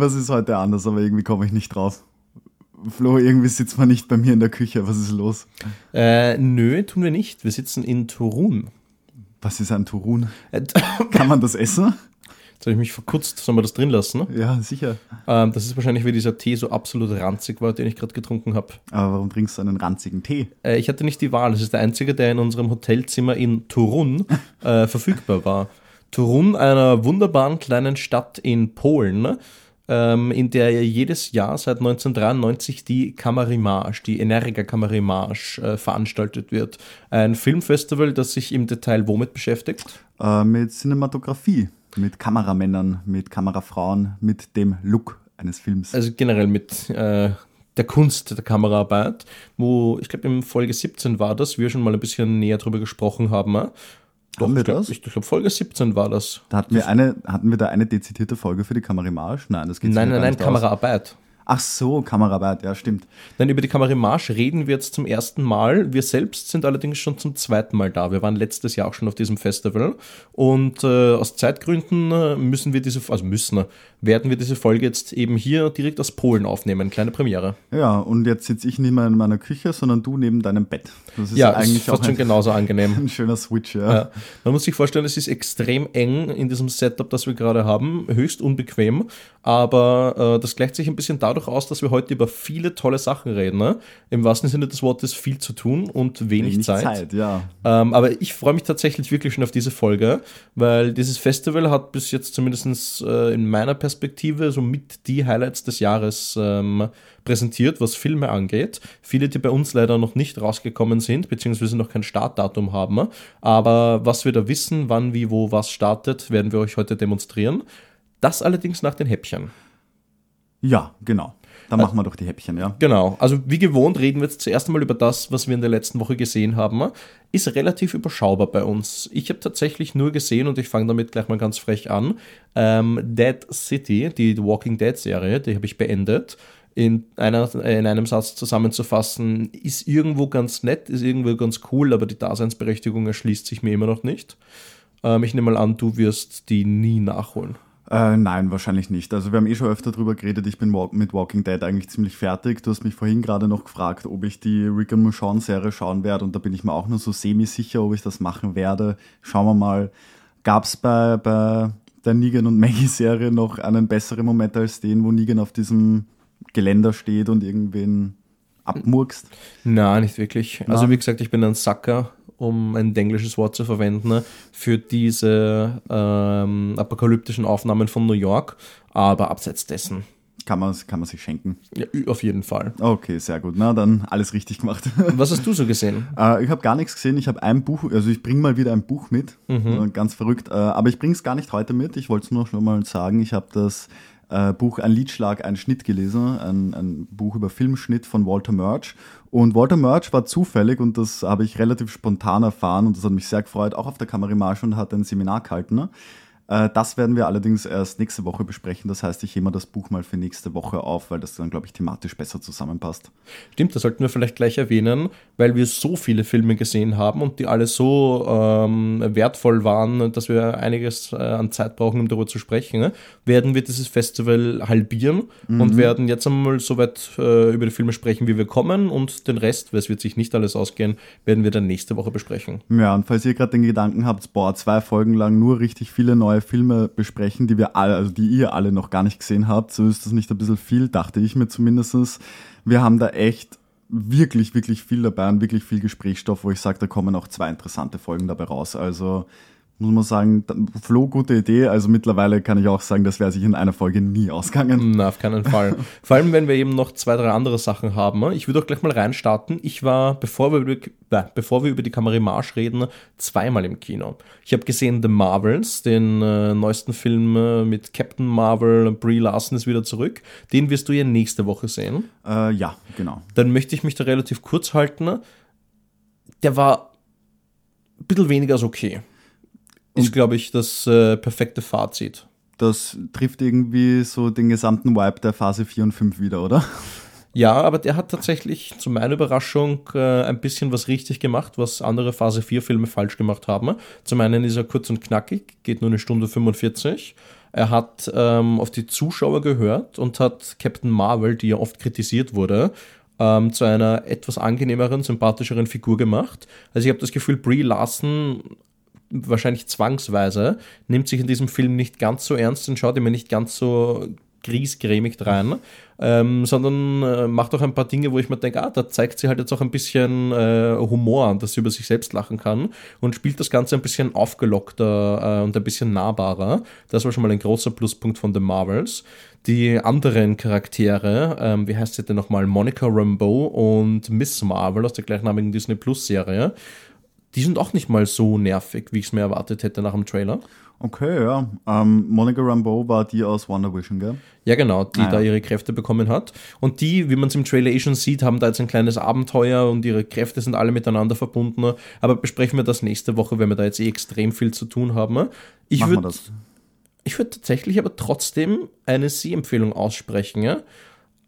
Irgendwas ist heute anders, aber irgendwie komme ich nicht drauf. Flo, irgendwie sitzt man nicht bei mir in der Küche. Was ist los? Äh, nö, tun wir nicht. Wir sitzen in Turun. Was ist ein Turun? Äh, Kann man das essen? Jetzt habe ich mich verkürzt, sollen wir das drin lassen? Ja, sicher. Ähm, das ist wahrscheinlich, weil dieser Tee so absolut ranzig war, den ich gerade getrunken habe. Aber warum trinkst du einen ranzigen Tee? Äh, ich hatte nicht die Wahl. Es ist der einzige, der in unserem Hotelzimmer in Turun äh, verfügbar war. Turun, einer wunderbaren kleinen Stadt in Polen, ähm, in der jedes Jahr seit 1993 die Kamerimage, die Energa Kamerimage äh, veranstaltet wird. Ein Filmfestival, das sich im Detail womit beschäftigt? Äh, mit Cinematografie, mit Kameramännern, mit Kamerafrauen, mit dem Look eines Films. Also generell mit äh, der Kunst der Kameraarbeit, wo ich glaube in Folge 17 war das, wir schon mal ein bisschen näher drüber gesprochen haben. Doch, Haben wir ich glaub- das? Ich, ich glaube Folge 17 war das. da hatten wir, eine, hatten wir da eine dezidierte Folge für die Kamerimage? Nein, das geht Nein, nein, nein, Aus. Kameraarbeit. Ach so, Kameraarbeit, ja, stimmt. Nein, über die Kamerimage reden wir jetzt zum ersten Mal. Wir selbst sind allerdings schon zum zweiten Mal da. Wir waren letztes Jahr auch schon auf diesem Festival. Und äh, aus Zeitgründen äh, müssen wir diese, also müssen, äh, werden wir diese Folge jetzt eben hier direkt aus Polen aufnehmen. Kleine Premiere. Ja, und jetzt sitze ich nicht mehr in meiner Küche, sondern du neben deinem Bett. Das ist ja, eigentlich ist fast schon genauso angenehm. ein schöner Switch, ja. Ja. Man muss sich vorstellen, es ist extrem eng in diesem Setup, das wir gerade haben, höchst unbequem, aber äh, das gleicht sich ein bisschen dadurch aus, dass wir heute über viele tolle Sachen reden. Ne? Im wahrsten Sinne des Wortes viel zu tun und wenig, Wenig Zeit. Zeit, ja. Ähm, aber ich freue mich tatsächlich wirklich schon auf diese Folge, weil dieses Festival hat bis jetzt zumindest äh, in meiner Perspektive so mit die Highlights des Jahres ähm, präsentiert, was Filme angeht. Viele, die bei uns leider noch nicht rausgekommen sind, beziehungsweise noch kein Startdatum haben. Aber was wir da wissen, wann, wie, wo, was startet, werden wir euch heute demonstrieren. Das allerdings nach den Häppchen. Ja, genau. Dann machen wir doch die Häppchen, ja. Genau, also wie gewohnt reden wir jetzt zuerst einmal über das, was wir in der letzten Woche gesehen haben. Ist relativ überschaubar bei uns. Ich habe tatsächlich nur gesehen, und ich fange damit gleich mal ganz frech an, ähm, Dead City, die The Walking Dead Serie, die habe ich beendet. In, einer, in einem Satz zusammenzufassen, ist irgendwo ganz nett, ist irgendwo ganz cool, aber die Daseinsberechtigung erschließt sich mir immer noch nicht. Ähm, ich nehme mal an, du wirst die nie nachholen. Äh, nein, wahrscheinlich nicht. Also wir haben eh schon öfter drüber geredet, ich bin mit Walking Dead eigentlich ziemlich fertig. Du hast mich vorhin gerade noch gefragt, ob ich die Rick and Michonne Serie schauen werde und da bin ich mir auch nur so semi-sicher, ob ich das machen werde. Schauen wir mal. Gab es bei, bei der Negan und Maggie Serie noch einen besseren Moment als den, wo Negan auf diesem Geländer steht und irgendwen abmurkst? Na, nicht wirklich. Also Nein. wie gesagt, ich bin ein Sucker, um ein englisches Wort zu verwenden, ne, für diese ähm, apokalyptischen Aufnahmen von New York. Aber abseits dessen, Kann man, kann man sich schenken. ja, auf jeden Fall. Okay, sehr gut. Na, dann alles richtig gemacht. Was hast du so gesehen? Äh, ich habe gar nichts gesehen. Ich habe ein Buch, also ich bringe mal wieder ein Buch mit. Äh, Ganz verrückt. Äh, aber ich bringe es gar nicht heute mit. Ich wollte es nur schon mal sagen. Ich habe das äh, Buch Ein Liedschlag, ein Schnitt gelesen. Ein, ein Buch über Filmschnitt von Walter Murch. Und Walter Murch war zufällig und das habe ich relativ spontan erfahren und das hat mich sehr gefreut, auch auf der Kamerimage und hat ein Seminar gehalten. Äh, Das werden wir allerdings erst nächste Woche besprechen. Das heißt, ich hebe das Buch mal für nächste Woche auf, weil das dann, glaube ich, thematisch besser zusammenpasst. Stimmt, das sollten wir vielleicht gleich erwähnen, weil wir so viele Filme gesehen haben und die alle so ähm, wertvoll waren, dass wir einiges äh, an Zeit brauchen, um darüber zu sprechen. Ne? Werden wir dieses Festival halbieren und werden jetzt einmal so weit äh, über die Filme sprechen, wie wir kommen und den Rest, weil es wird sich nicht alles ausgehen, werden wir dann nächste Woche besprechen. Ja, und falls ihr gerade den Gedanken habt, boah, zwei Folgen lang nur richtig viele neue Filme besprechen, die wir alle, also die ihr alle noch gar nicht gesehen habt, so ist das nicht ein bisschen viel, dachte ich mir zumindestens. Wir haben da echt wirklich, wirklich viel dabei und wirklich viel Gesprächsstoff, wo ich sage, da kommen auch zwei interessante Folgen dabei raus. Also muss man sagen, Flo, gute Idee. Also mittlerweile kann ich auch sagen, das wäre sich in einer Folge nie ausgegangen. Na, auf keinen Fall. Vor allem, wenn wir eben noch zwei, drei andere Sachen haben. Ich würde auch gleich mal reinstarten. Ich war, bevor wir über, äh, bevor wir über die Kamerimage reden, zweimal im Kino. Ich habe gesehen The Marvels, den äh, neuesten Film äh, mit Captain Marvel, Brie Larson ist wieder zurück. Den wirst du ja nächste Woche sehen. Äh, ja, genau. Dann möchte ich mich da relativ kurz halten. Der war ein bisschen weniger als okay. Ist, glaube ich, das äh, perfekte Fazit. Das trifft irgendwie so den gesamten Vibe der Phase 4 und 5 wieder, oder? Ja, aber der hat tatsächlich zu meiner Überraschung äh, ein bisschen was richtig gemacht, was andere Phase 4 Filme falsch gemacht haben. Zum einen ist er kurz und knackig, geht nur eine Stunde 45. Er hat ähm, auf die Zuschauer gehört und hat Captain Marvel, die ja oft kritisiert wurde, ähm, zu einer etwas angenehmeren, sympathischeren Figur gemacht. Also ich habe das Gefühl, Brie Larson wahrscheinlich zwangsweise nimmt sich in diesem Film nicht ganz so ernst und schaut immer nicht ganz so griesgrämig rein, ähm, sondern äh, macht auch ein paar Dinge, wo ich mir denke, ah, da zeigt sie halt jetzt auch ein bisschen äh, Humor dass sie über sich selbst lachen kann und spielt das Ganze ein bisschen aufgelockter äh, und ein bisschen nahbarer. Das war schon mal ein großer Pluspunkt von The Marvels. Die anderen Charaktere, ähm, wie heißt sie denn nochmal, Monica Rambeau und Miss Marvel aus der gleichnamigen Disney Plus Serie, die sind auch nicht mal so nervig, wie ich es mir erwartet hätte nach dem Trailer. Okay, ja. Ähm, Monica Rambeau war die aus Wonder Vision, gell? Ja, genau, die Ah, da ja. ihre Kräfte bekommen hat. Und die, wie man es im Trailer eh schon sieht, haben da jetzt ein kleines Abenteuer und ihre Kräfte sind alle miteinander verbunden. Aber besprechen wir das nächste Woche, wenn wir da jetzt eh extrem viel zu tun haben. Ich würde das. ich würde tatsächlich aber trotzdem eine Sehempfehlung aussprechen, ja?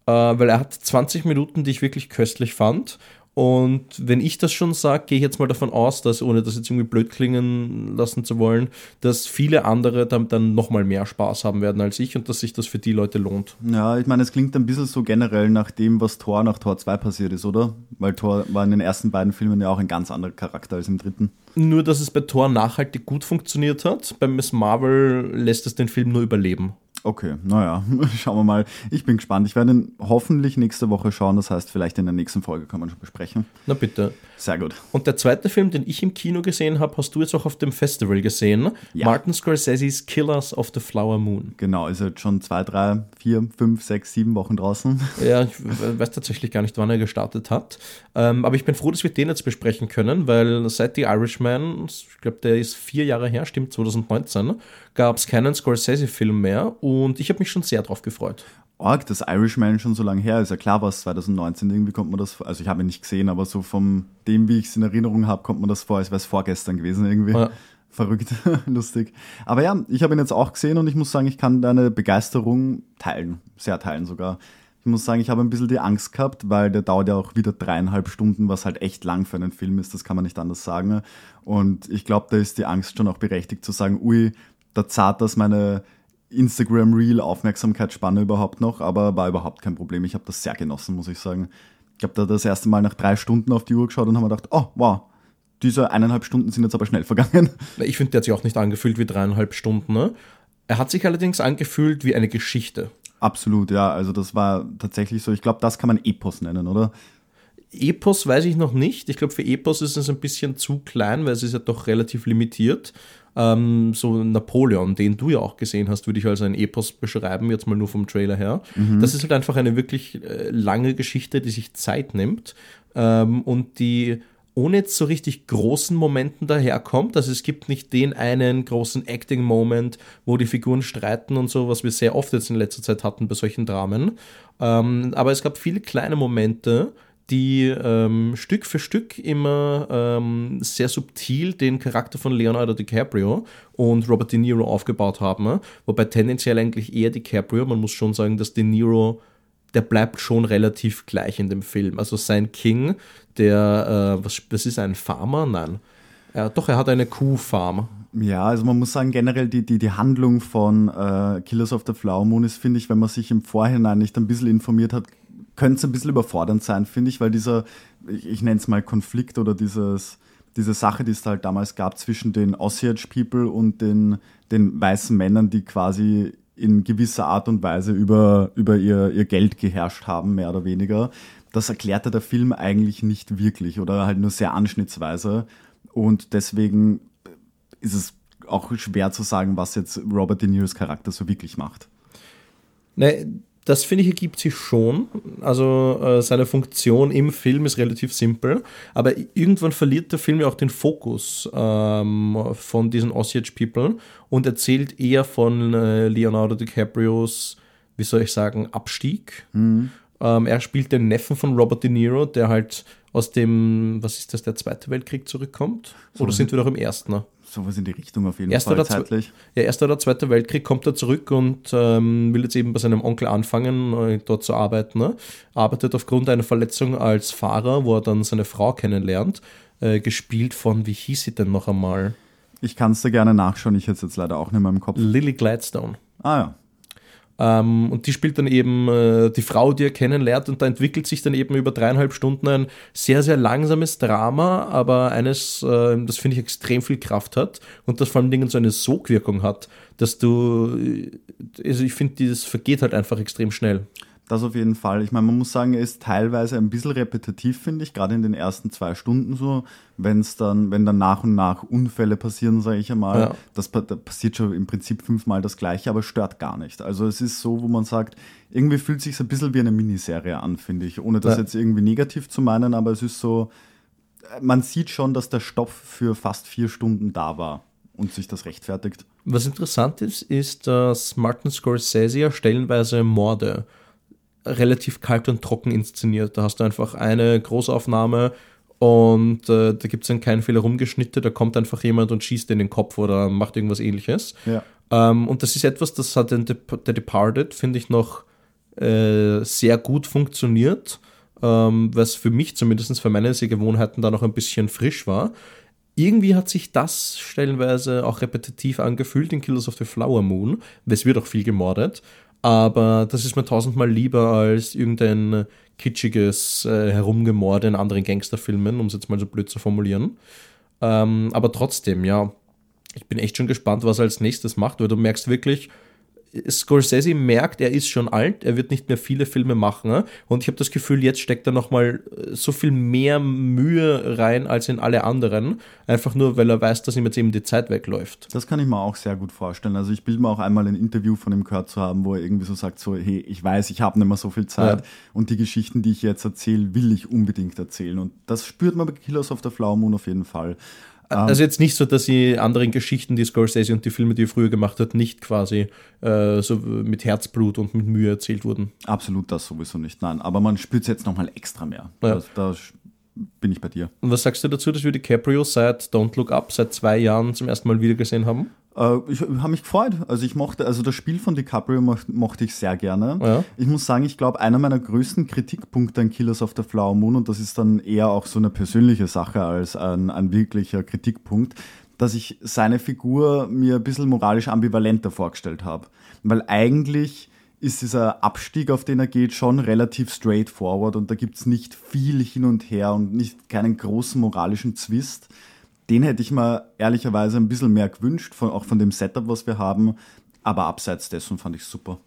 äh, weil er hat 20 Minuten, die ich wirklich köstlich fand. Und wenn ich das schon sage, gehe ich jetzt mal davon aus, dass, ohne das jetzt irgendwie blöd klingen lassen zu wollen, dass viele andere dann, dann nochmal mehr Spaß haben werden als ich und dass sich das für die Leute lohnt. Ja, ich meine, es klingt ein bisschen so generell nach dem, was Thor nach Tor 2 passiert ist, oder? Weil Thor war in den ersten beiden Filmen ja auch ein ganz anderer Charakter als im dritten. Nur, dass es bei Thor nachhaltig gut funktioniert hat. Bei Miss Marvel lässt es den Film nur überleben. Okay, naja, schauen wir mal. Ich bin gespannt. Ich werde ihn hoffentlich nächste Woche schauen. Das heißt, vielleicht in der nächsten Folge kann man schon besprechen. Na bitte. Sehr gut. Und der zweite Film, den ich im Kino gesehen habe, hast du jetzt auch auf dem Festival gesehen. Ja. Martin Scorsese's Killers of the Flower Moon. Genau, ist jetzt schon zwei, drei, vier, fünf, sechs, sieben Wochen draußen. Ja, ich we- weiß tatsächlich gar nicht, wann er gestartet hat. Ähm, aber ich bin froh, dass wir den jetzt besprechen können, weil seit The Irishman, ich glaube, der ist vier Jahre her, stimmt, 2019, gab es keinen Scorsese-Film mehr und ich habe mich schon sehr drauf gefreut. Org, das Irishman schon so lange her ist. Ja klar war es 2019, irgendwie kommt man das vor. Also ich habe ihn nicht gesehen, aber so von dem, wie ich es in Erinnerung habe, kommt man das vor, als wäre es vorgestern gewesen irgendwie. Ja. Verrückt, lustig. Aber ja, ich habe ihn jetzt auch gesehen und ich muss sagen, ich kann deine Begeisterung teilen, sehr teilen sogar. Ich muss sagen, ich habe ein bisschen die Angst gehabt, weil der dauert ja auch wieder dreieinhalb Stunden, was halt echt lang für einen Film ist, das kann man nicht anders sagen. Und ich glaube, da ist die Angst schon auch berechtigt zu sagen, ui, da zahlt das meine Instagram-Reel-Aufmerksamkeitsspanne überhaupt noch, aber war überhaupt kein Problem. Ich habe das sehr genossen, muss ich sagen. Ich habe da das erste Mal nach drei Stunden auf die Uhr geschaut und habe mir gedacht, oh, wow, diese eineinhalb Stunden sind jetzt aber schnell vergangen. Ich finde, der hat sich auch nicht angefühlt wie dreieinhalb Stunden. Ne? Er hat sich allerdings angefühlt wie eine Geschichte. Absolut, ja. Also das war tatsächlich so. Ich glaube, das kann man Epos nennen, oder? Epos weiß ich noch nicht. Ich glaube, für Epos ist es ein bisschen zu klein, weil es ist ja doch relativ limitiert. Ähm, so Napoleon, den du ja auch gesehen hast, würde ich als ein Epos beschreiben, jetzt mal nur vom Trailer her. Das ist halt einfach eine wirklich äh, lange Geschichte, die sich Zeit nimmt ähm, und die ohne jetzt so richtig großen Momenten daherkommt. Also es gibt nicht den einen großen Acting-Moment, wo die Figuren streiten und so, was wir sehr oft jetzt in letzter Zeit hatten bei solchen Dramen. Ähm, aber es gab viele kleine Momente, die ähm, Stück für Stück immer ähm, sehr subtil den Charakter von Leonardo DiCaprio und Robert De Niro aufgebaut haben. Wobei tendenziell eigentlich eher DiCaprio, man muss schon sagen, dass De Niro der bleibt schon relativ gleich in dem Film. Also sein King, der, äh, was, das ist ein Farmer? Nein. Ja, doch, er hat eine Kuhfarm. Ja, also man muss sagen, generell die, die, die Handlung von äh, Killers of the Flower Moon ist, finde ich, wenn man sich im Vorhinein nicht ein bisschen informiert hat, könnte es ein bisschen überfordernd sein, finde ich, weil dieser, ich, ich nenne es mal Konflikt oder dieses, diese Sache, die es halt damals gab zwischen den Osage People und den, den weißen Männern, die quasi in gewisser Art und Weise über, über ihr, ihr Geld geherrscht haben, mehr oder weniger. Das erklärte der Film eigentlich nicht wirklich oder halt nur sehr anschnittsweise. Und deswegen ist es auch schwer zu sagen, was jetzt Robert De Niros Charakter so wirklich macht. Ne, das finde ich ergibt sich schon. Also äh, seine Funktion im Film ist relativ simpel, aber irgendwann verliert der Film ja auch den Fokus ähm, von diesen Osage People und erzählt eher von äh, Leonardo DiCaprios, wie soll ich sagen, Abstieg. Ähm, er spielt den Neffen von Robert De Niro, der halt aus dem, was ist das, der Zweite Weltkrieg zurückkommt? Oder sind wir noch im Ersten? Sowas in die Richtung auf jeden Erster Fall zeitlich. ja, Erster oder Zweiter Weltkrieg kommt er zurück und ähm, will jetzt eben bei seinem Onkel anfangen, äh, dort zu arbeiten. Ne? Arbeitet aufgrund einer Verletzung als Fahrer, wo er dann seine Frau kennenlernt. Äh, gespielt von, wie hieß sie denn noch einmal? Ich kann es da gerne nachschauen, ich hätte es jetzt leider auch nicht mehr im Kopf. Lily Gladstone. Ah ja. Ähm, und die spielt dann eben äh, die Frau, die er kennenlernt, und da entwickelt sich dann eben über dreieinhalb Stunden ein sehr, sehr langsames Drama, aber eines, äh, das finde ich extrem viel Kraft hat und das vor allen Dingen so eine Sogwirkung hat, dass du, äh, also ich finde, dieses vergeht halt einfach extrem schnell. Das auf jeden Fall. Ich meine, man muss sagen, er ist teilweise ein bisschen repetitiv, finde ich, gerade in den ersten zwei Stunden so, wenn es dann, wenn dann nach und nach Unfälle passieren, sage ich einmal, Ja. das pa- da passiert schon im Prinzip fünfmal das gleiche, aber stört gar nicht. Also es ist so, wo man sagt, irgendwie fühlt sich ein bisschen wie eine Miniserie an, finde ich, ohne das Ja. jetzt irgendwie negativ zu meinen, aber es ist so, man sieht schon, dass der Stoff für fast vier Stunden da war und sich das rechtfertigt. Was interessant ist, ist, dass Martin Scorsese ja stellenweise Morde relativ kalt und trocken inszeniert. Da hast du einfach eine Großaufnahme und äh, da gibt es dann keinen Fehler rumgeschnitten, da kommt einfach jemand und schießt in den Kopf oder macht irgendwas ähnliches. Ja. Ähm, und das ist etwas, das hat in The, The Departed, finde ich, noch äh, sehr gut funktioniert, ähm, was für mich zumindest für meine Sehgewohnheiten da noch ein bisschen frisch war. Irgendwie hat sich das stellenweise auch repetitiv angefühlt in Killers of the Flower Moon, weil es wird auch viel gemordet, aber das ist mir tausendmal lieber als irgendein kitschiges äh, Herumgemorde in anderen Gangsterfilmen, um es jetzt mal so blöd zu formulieren. Ähm, aber trotzdem, ja, ich bin echt schon gespannt, was er als nächstes macht, weil du merkst wirklich, Scorsese merkt, er ist schon alt, er wird nicht mehr viele Filme machen. ne? Und ich habe das Gefühl, jetzt steckt er nochmal so viel mehr Mühe rein als in alle anderen. Einfach nur, weil er weiß, dass ihm jetzt eben die Zeit wegläuft. Das kann ich mir auch sehr gut vorstellen. Also ich bilde mir auch einmal ein Interview von ihm gehört zu haben, wo er irgendwie so sagt, so, hey, ich weiß, ich habe nicht mehr so viel Zeit Ja. und die Geschichten, die ich jetzt erzähle, will ich unbedingt erzählen. Und das spürt man bei Killers of the Flower Moon auf jeden Fall. Also jetzt nicht so, dass die anderen Geschichten, die Scorsese und die Filme, die er früher gemacht hat, nicht quasi äh, so mit Herzblut und mit Mühe erzählt wurden. Absolut das sowieso nicht, nein. Aber man spürt es jetzt nochmal extra mehr. Ja. Da, da bin ich bei dir. Und was sagst du dazu, dass wir DiCaprio seit Don't Look Up seit zwei Jahren zum ersten Mal wieder gesehen haben? Äh, ich habe mich gefreut. Also ich mochte, also das Spiel von DiCaprio mocht, mochte ich sehr gerne. Ja. Ich muss sagen, ich glaube, einer meiner größten Kritikpunkte an Killers of the Flower Moon, und das ist dann eher auch so eine persönliche Sache als ein, ein wirklicher Kritikpunkt, dass ich seine Figur mir ein bisschen moralisch ambivalenter vorgestellt habe. Weil eigentlich ist dieser Abstieg, auf den er geht, schon relativ straightforward und da gibt es nicht viel hin und her und nicht keinen großen moralischen Zwist. Den hätte ich mir ehrlicherweise ein bisschen mehr gewünscht, von, auch von dem Setup, was wir haben. Aber abseits dessen fand ich super.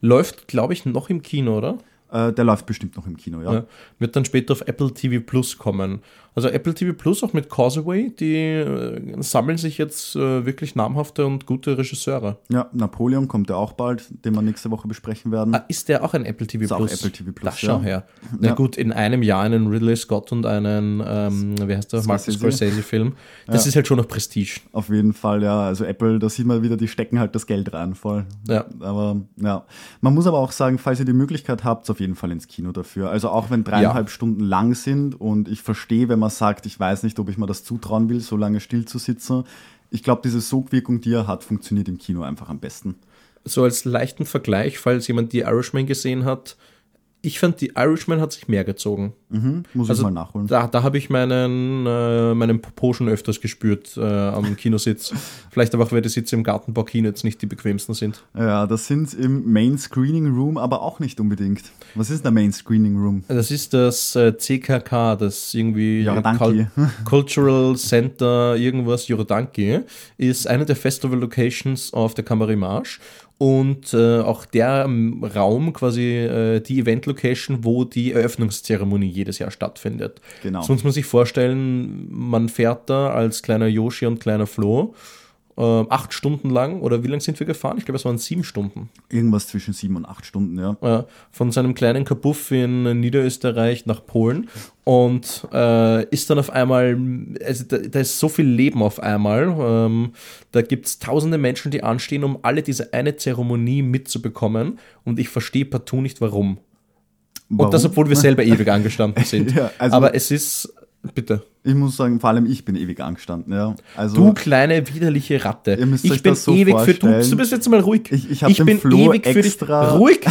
Läuft, glaube ich, noch im Kino, oder? Äh, der läuft bestimmt noch im Kino, ja. Ja. Wird dann später auf Apple TV Plus kommen. Also Apple TV Plus auch mit Causeway, die äh, sammeln sich jetzt äh, wirklich namhafte und gute Regisseure. Ja, Napoleon kommt ja auch bald, den wir nächste Woche besprechen werden. Ah, ist der auch ein Apple TV Ist auch Plus? Apple TV Plus, Das schau ja. her. Na Ja. gut, in einem Jahr einen Ridley Scott und einen, ähm, wie heißt der, Martin Scorsese. Scorsese-Film. Das ist halt schon noch Prestige. Auf jeden Fall, ja. Also Apple, da sieht man wieder, die stecken halt das Geld rein, voll. Ja. Aber ja. Man muss aber auch sagen, falls ihr die Möglichkeit habt, auf jeden Fall ins Kino dafür. Also auch wenn dreieinhalb Ja. Stunden lang sind und ich verstehe, wenn man sagt, ich weiß nicht, ob ich mir das zutrauen will, so lange still zu sitzen. Ich glaube, diese Sogwirkung, die er hat, funktioniert im Kino einfach am besten. So als leichten Vergleich, falls jemand die Irishman gesehen hat, ich fand, die Irishman hat sich mehr gezogen. Mhm, muss Also ich mal nachholen. Da, da habe ich meinen, äh, meinen Popo schon öfters gespürt äh, am Kinositz. Vielleicht aber auch, weil die Sitze im Gartenbau Kino jetzt nicht die bequemsten sind. Ja, das sind im Main Screening Room, aber auch nicht unbedingt. Was ist der Main Screening Room? Das ist das äh, CKK, das irgendwie Ja, danke. Cul- Cultural Center, irgendwas, Jorodanki, ist eine der Festival Locations auf der Kammerimage und äh, auch der ähm, Raum, quasi äh, die Event Location, wo die Eröffnungszeremonie jedes Jahr stattfindet. Genau. So muss man sich vorstellen, man fährt da als kleiner Yoshi und kleiner Flo äh, acht Stunden lang, oder wie lang sind wir gefahren? Ich glaube, es waren sieben Stunden. Irgendwas zwischen sieben und acht Stunden, ja. äh, von seinem kleinen Kabuff in Niederösterreich nach Polen und äh, ist dann auf einmal, also da, da ist so viel Leben auf einmal. Ähm, da gibt es tausende Menschen, die anstehen, um alle diese eine Zeremonie mitzubekommen und ich verstehe partout nicht warum. Warum? Und das, obwohl wir selber ewig angestanden sind. Ja, also- Aber es ist Bitte. Ich muss sagen, vor allem ich bin ewig angestanden. Ja. Also, du kleine widerliche Ratte. Ich bin so ewig für du. vorstellen. Du bist jetzt mal ruhig. Ich- ich den bin Flo ewig für dich. extra- Ruhig.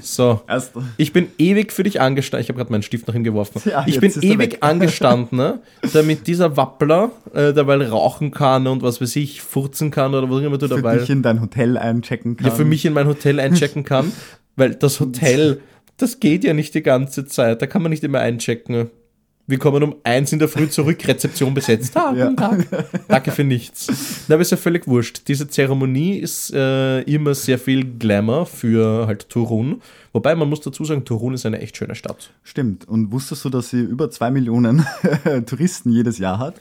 So. erst, Ich bin ewig für dich angestanden. Ich habe gerade meinen Stift nach ihm geworfen. Ja, ich bin ewig angestanden, ne, damit dieser Wappler äh, dabei rauchen kann und was weiß ich, furzen kann oder was auch immer du für dabei dich in dein Hotel einchecken kann. ja, für mich in mein Hotel einchecken kann. Weil das Hotel, das geht ja nicht die ganze Zeit. Da kann man nicht immer einchecken. Wir kommen um eins in der Früh zurück, Rezeption besetzt. Ah, Ja. guten Tag. Danke für nichts. Na, aber ist ja völlig wurscht. Diese Zeremonie ist äh, immer sehr viel Glamour für halt Turun. Wobei man muss dazu sagen, Turun ist eine echt schöne Stadt. Stimmt. Und wusstest du, dass sie über zwei Millionen Touristen jedes Jahr hat?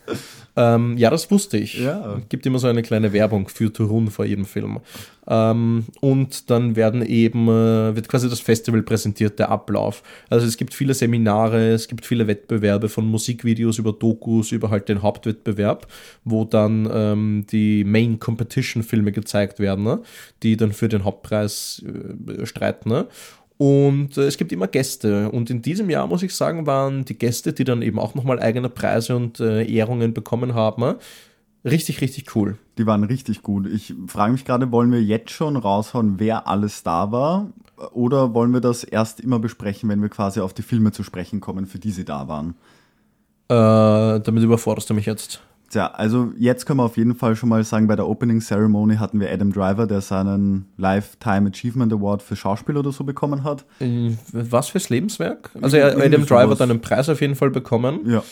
Ähm, ja, das wusste ich. Ja. Gibt immer so eine kleine Werbung für Turun vor jedem Film. Ähm, und dann werden eben, äh, wird quasi das Festival präsentiert, der Ablauf. Also es gibt viele Seminare, es gibt viele Wettbewerbe von Musikvideos über Dokus, über halt den Hauptwettbewerb, wo dann ähm, die Main Competition Filme gezeigt werden, ne? die dann für den Hauptpreis äh, streiten. Ne? Und äh, es gibt immer Gäste. Und in diesem Jahr, muss ich sagen, waren die Gäste, die dann eben auch nochmal eigene Preise und äh, Ehrungen bekommen haben, richtig, richtig cool. Die waren richtig gut. Ich frage mich gerade, wollen wir jetzt schon raushauen, wer alles da war? Oder wollen wir das erst immer besprechen, wenn wir quasi auf die Filme zu sprechen kommen, für die sie da waren? Äh, damit überforderst du mich jetzt. Tja, also jetzt können wir auf jeden Fall schon mal sagen, bei der Opening Ceremony hatten wir Adam Driver, der seinen Lifetime Achievement Award für Schauspiel oder so bekommen hat. Äh, Was fürs Lebenswerk? Also Irgendwie Adam Driver hat einen Preis auf jeden Fall bekommen. Ja.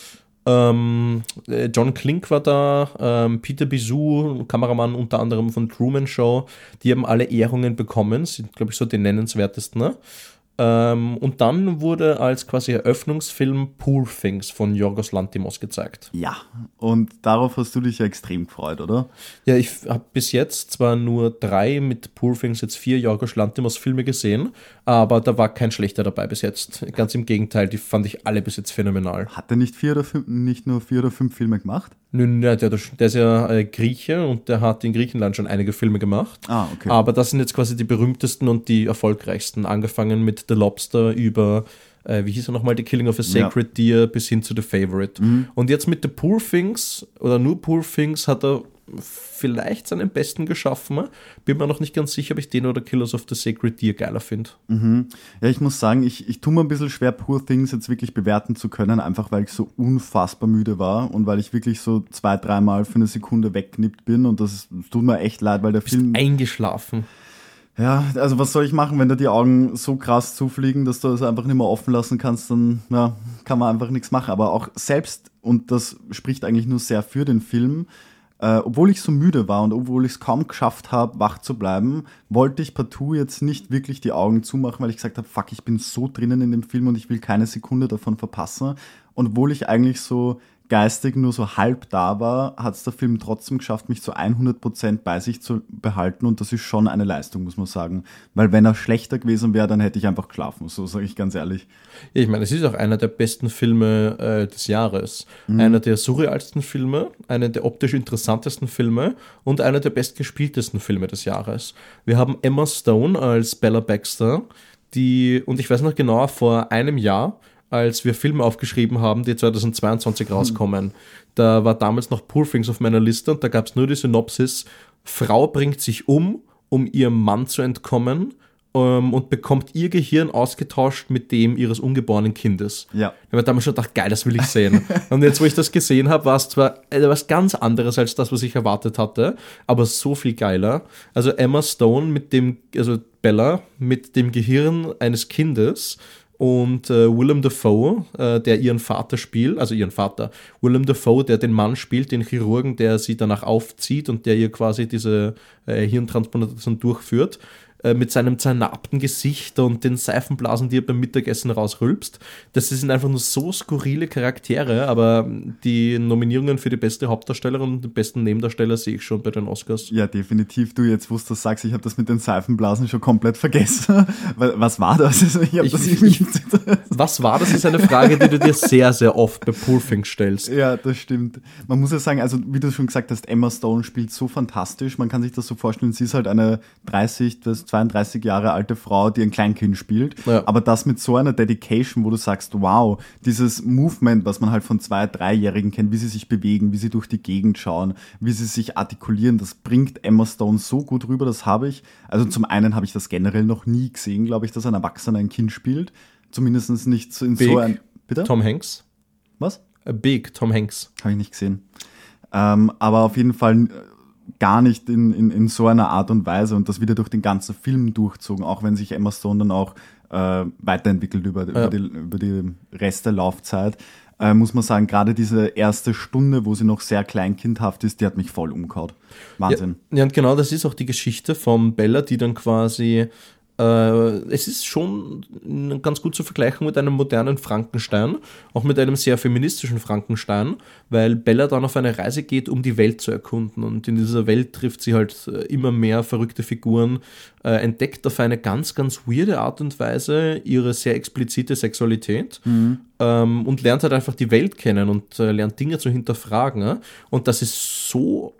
Ähm, äh, John Klink war da, ähm, Peter Bisou, Kameramann unter anderem von Truman Show, die haben alle Ehrungen bekommen, sind, glaube ich, so die nennenswertesten. Ne? Ähm, und dann wurde als quasi Eröffnungsfilm Poor Things von Yorgos Lantimos gezeigt. Ja. Und darauf hast du dich ja extrem gefreut, oder? Ja, ich habe bis jetzt zwar nur drei mit Poor Things jetzt vier Yorgos Lantimos Filme gesehen, aber da war kein schlechter dabei bis jetzt. Ganz im Gegenteil, die fand ich alle bis jetzt phänomenal. Hat er nicht vier oder fünf, nicht nur vier oder fünf Filme gemacht? Nö, nö, der, der ist ja äh, Grieche und der hat in Griechenland schon einige Filme gemacht. Ah, okay. Aber das sind jetzt quasi die berühmtesten und die erfolgreichsten. Angefangen mit The Lobster über, äh, wie hieß er nochmal, The Killing of a Sacred Deer bis hin zu The Favorite. Mhm. Und jetzt mit The Poor Things oder nur Poor Things hat er vielleicht seinen besten geschaffen. Bin mir noch nicht ganz sicher, ob ich den oder Killers of the Sacred Deer geiler finde. Ja, ich muss sagen, ich, ich tue mir ein bisschen schwer, Poor Things jetzt wirklich bewerten zu können, einfach weil ich so unfassbar müde war und weil ich wirklich so zwei, dreimal für eine Sekunde wegknippt bin und das tut mir echt leid, weil der Film. Eingeschlafen. Ja, also was soll ich machen, wenn da die Augen so krass zufliegen, dass du es einfach nicht mehr offen lassen kannst, dann ja, kann man einfach nichts machen. Aber auch selbst, und das spricht eigentlich nur sehr für den Film, äh, obwohl ich so müde war und obwohl ich es kaum geschafft habe, wach zu bleiben, wollte ich partout jetzt nicht wirklich die Augen zumachen, weil ich gesagt habe, fuck, ich bin so drinnen in dem Film und ich will keine Sekunde davon verpassen. Und obwohl ich eigentlich so geistig nur so halb da war, hat es der Film trotzdem geschafft, mich zu 100% bei sich zu behalten und das ist schon eine Leistung, muss man sagen. Weil wenn er schlechter gewesen wäre, dann hätte ich einfach geschlafen, so sage ich ganz ehrlich. Ja, ich meine, es ist auch einer der besten Filme äh, des Jahres. Einer der surrealsten Filme, einer der optisch interessantesten Filme und einer der bestgespieltesten Filme des Jahres. Wir haben Emma Stone als Bella Baxter, die, und ich weiß noch genau, vor einem Jahr, als wir Filme aufgeschrieben haben, die 2022 rauskommen, da war damals noch Poor Things auf meiner Liste und da gab es nur die Synopsis, Frau bringt sich um, um ihrem Mann zu entkommen ähm, und bekommt ihr Gehirn ausgetauscht mit dem ihres ungeborenen Kindes. Ja. Ich habe damals schon gedacht, geil, das will ich sehen. und jetzt, wo ich das gesehen habe, war es zwar äh, was ganz anderes als das, was ich erwartet hatte, aber so viel geiler. Also Emma Stone mit dem, also Bella mit dem Gehirn eines Kindes und äh, Willem Dafoe, äh, der ihren Vater spielt, also ihren Vater, Willem Dafoe, der den Mann spielt, den Chirurgen, der sie danach aufzieht und der ihr quasi diese äh, Hirntransplantation durchführt, äh, mit seinem zernarbten Gesicht und den Seifenblasen, die er beim Mittagessen rausrülpst. Das sind einfach nur so skurrile Charaktere, aber die Nominierungen für die beste Hauptdarstellerin und den besten Nebendarsteller sehe ich schon bei den Oscars. Ja, definitiv. Du jetzt, wo du das sagst, ich habe das mit den Seifenblasen schon komplett vergessen. Wa- Was war das? Also ich Ich- das nicht. Was war das? ist eine Frage, die du dir sehr, sehr oft bei Things stellst. Ja, das stimmt. Man muss ja sagen, also wie du schon gesagt hast, Emma Stone spielt so fantastisch. Man kann sich das so vorstellen, sie ist halt eine 30, das 32 Jahre alte Frau, die ein Kleinkind spielt. Ja. Aber das mit so einer Dedication, wo du sagst, wow, dieses Movement, was man halt von zwei, dreijährigen kennt, wie sie sich bewegen, wie sie durch die Gegend schauen, wie sie sich artikulieren, das bringt Emma Stone so gut rüber, das habe ich. Also zum einen habe ich das generell noch nie gesehen, glaube ich, dass ein Erwachsener ein Kind spielt. Zumindest nicht so in Big. so ein. Bitte? Tom Hanks. Was? A Big Tom Hanks. Habe ich nicht gesehen. Ähm, aber auf jeden Fall äh, gar nicht in, in, in so einer Art und Weise und das wieder durch den ganzen Film durchzogen, auch wenn sich Emma Stone dann auch äh, weiterentwickelt über, Ja. über, die, über die Rest der Laufzeit. Äh, muss man sagen, gerade diese erste Stunde, wo sie noch sehr kleinkindhaft ist, die hat mich voll umgehauen. Wahnsinn. Ja, und genau das ist auch die Geschichte von Bella, die dann quasi. Äh, es ist schon ganz gut zu vergleichen mit einem modernen Frankenstein, auch mit einem sehr feministischen Frankenstein, weil Bella dann auf eine Reise geht, um die Welt zu erkunden. Und in dieser Welt trifft sie halt äh, immer mehr verrückte Figuren, äh, entdeckt auf eine ganz, ganz weirde Art und Weise ihre sehr explizite Sexualität ähm, und lernt halt einfach die Welt kennen und lernt Dinge zu hinterfragen. Und das ist so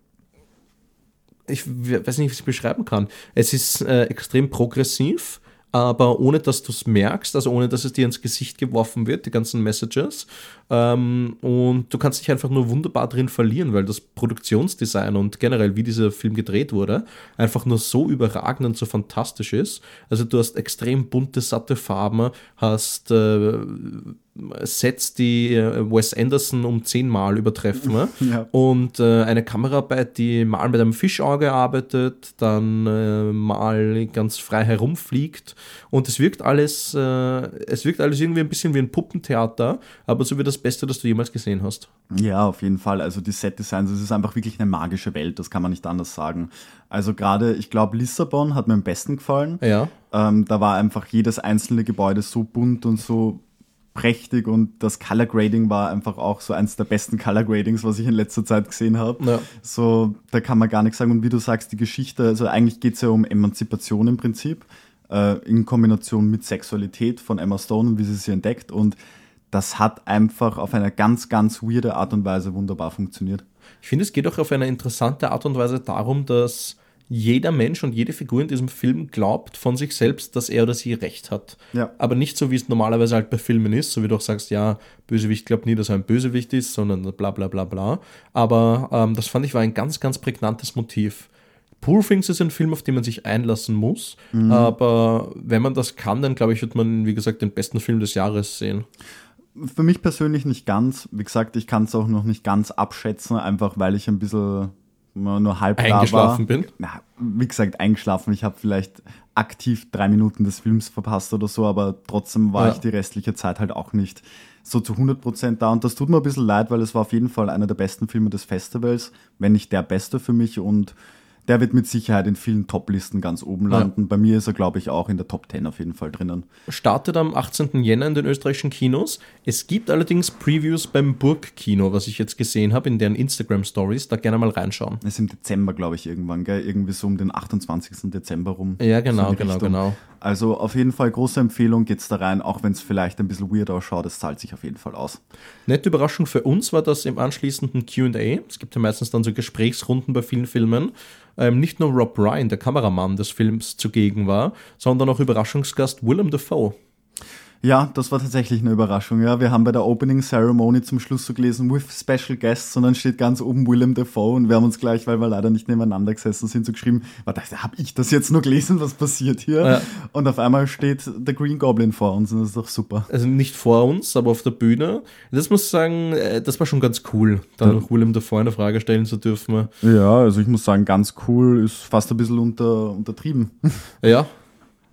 ich weiß nicht, wie ich es beschreiben kann. Es ist äh, extrem progressiv, aber ohne dass du es merkst, also ohne dass es dir ins Gesicht geworfen wird, die ganzen Messages. Ähm, und du kannst dich einfach nur wunderbar drin verlieren, weil das Produktionsdesign und generell, wie dieser Film gedreht wurde, einfach nur so überragend und so fantastisch ist. Also du hast extrem bunte, satte Farben, hast äh, Sets, die äh, Wes Anderson um zehnmal übertreffen. ne? Ja. Und äh, eine Kameraarbeit, die mal mit einem Fischauge arbeitet, dann äh, mal ganz frei herumfliegt. Und es wirkt alles, äh, es wirkt alles irgendwie ein bisschen wie ein Puppentheater, aber so wie das Beste, das du jemals gesehen hast. Ja, auf jeden Fall. Also die Set-Designs, es ist einfach wirklich eine magische Welt, das kann man nicht anders sagen. Also gerade, ich glaube, Lissabon hat mir am besten gefallen. Ja. Ähm, da war einfach jedes einzelne Gebäude so bunt und so prächtig und das Color Grading war einfach auch so eins der besten Color Gradings, was ich in letzter Zeit gesehen habe. Ja. So, da kann man gar nichts sagen. Und wie du sagst, die Geschichte, also eigentlich geht es ja um Emanzipation im Prinzip, äh, in Kombination mit Sexualität von Emma Stone und wie sie sie entdeckt. Und das hat einfach auf eine ganz, ganz weirde Art und Weise wunderbar funktioniert. Ich finde, es geht auch auf eine interessante Art und Weise darum, dass jeder Mensch und jede Figur in diesem Film glaubt von sich selbst, dass er oder sie Recht hat. Ja. Aber nicht so, wie es normalerweise halt bei Filmen ist, so wie du auch sagst, ja, Bösewicht glaubt nie, dass er ein Bösewicht ist, sondern bla bla bla bla. Aber ähm, das fand ich war ein ganz, ganz prägnantes Motiv. Poor Things ist ein Film, auf den man sich einlassen muss, aber wenn man das kann, dann glaube ich, wird man, wie gesagt, den besten Film des Jahres sehen. Für mich persönlich nicht ganz. Wie gesagt, ich kann es auch noch nicht ganz abschätzen, einfach weil ich ein bisschen nur nur halb Eingeschlafen bin? Na, wie gesagt, eingeschlafen. Ich habe vielleicht aktiv drei Minuten des Films verpasst oder so, aber trotzdem war Ja. ich die restliche Zeit halt auch nicht so zu 100% da. Und das tut mir ein bisschen leid, weil es war auf jeden Fall einer der besten Filme des Festivals, wenn nicht der beste für mich. Und der wird mit Sicherheit in vielen Top-Listen ganz oben Ja. landen. Bei mir ist er, glaube ich, auch in der Top 10 auf jeden Fall drinnen. startet am 18. Jänner in den österreichischen Kinos. Es gibt allerdings Previews beim Burg-Kino, was ich jetzt gesehen habe, in deren Instagram-Stories. Da gerne mal reinschauen. Das ist im Dezember, glaube ich, irgendwann, gell? Irgendwie so um den 28. Dezember rum. Ja, genau, so genau, Richtung. genau. Also auf jeden Fall große Empfehlung, geht's da rein, auch wenn es vielleicht ein bisschen weird ausschaut, es zahlt sich auf jeden Fall aus. Nette Überraschung für uns war das im anschließenden QA. Es gibt ja meistens dann so Gesprächsrunden bei vielen Filmen. Ähm, nicht nur Rob Ryan, der Kameramann des Films, zugegen war, sondern auch Überraschungsgast Willem Dafoe. Ja, das war tatsächlich eine Überraschung. Ja, wir haben bei der Opening Ceremony zum Schluss so gelesen, with special guests, und dann steht ganz oben Willem Dafoe und wir haben uns gleich, weil wir leider nicht nebeneinander gesessen sind, so geschrieben, warte, habe ich das jetzt nur gelesen, was passiert hier? Ja. Und auf einmal steht der Green Goblin vor uns und das ist doch super. Also nicht vor uns, aber auf der Bühne. Das muss ich sagen, äh, das war schon ganz cool, dann Ja. noch Willem Dafoe eine Frage stellen zu dürfen. Ja, also ich muss sagen, ganz cool, ist fast ein bisschen unter, untertrieben. Ja,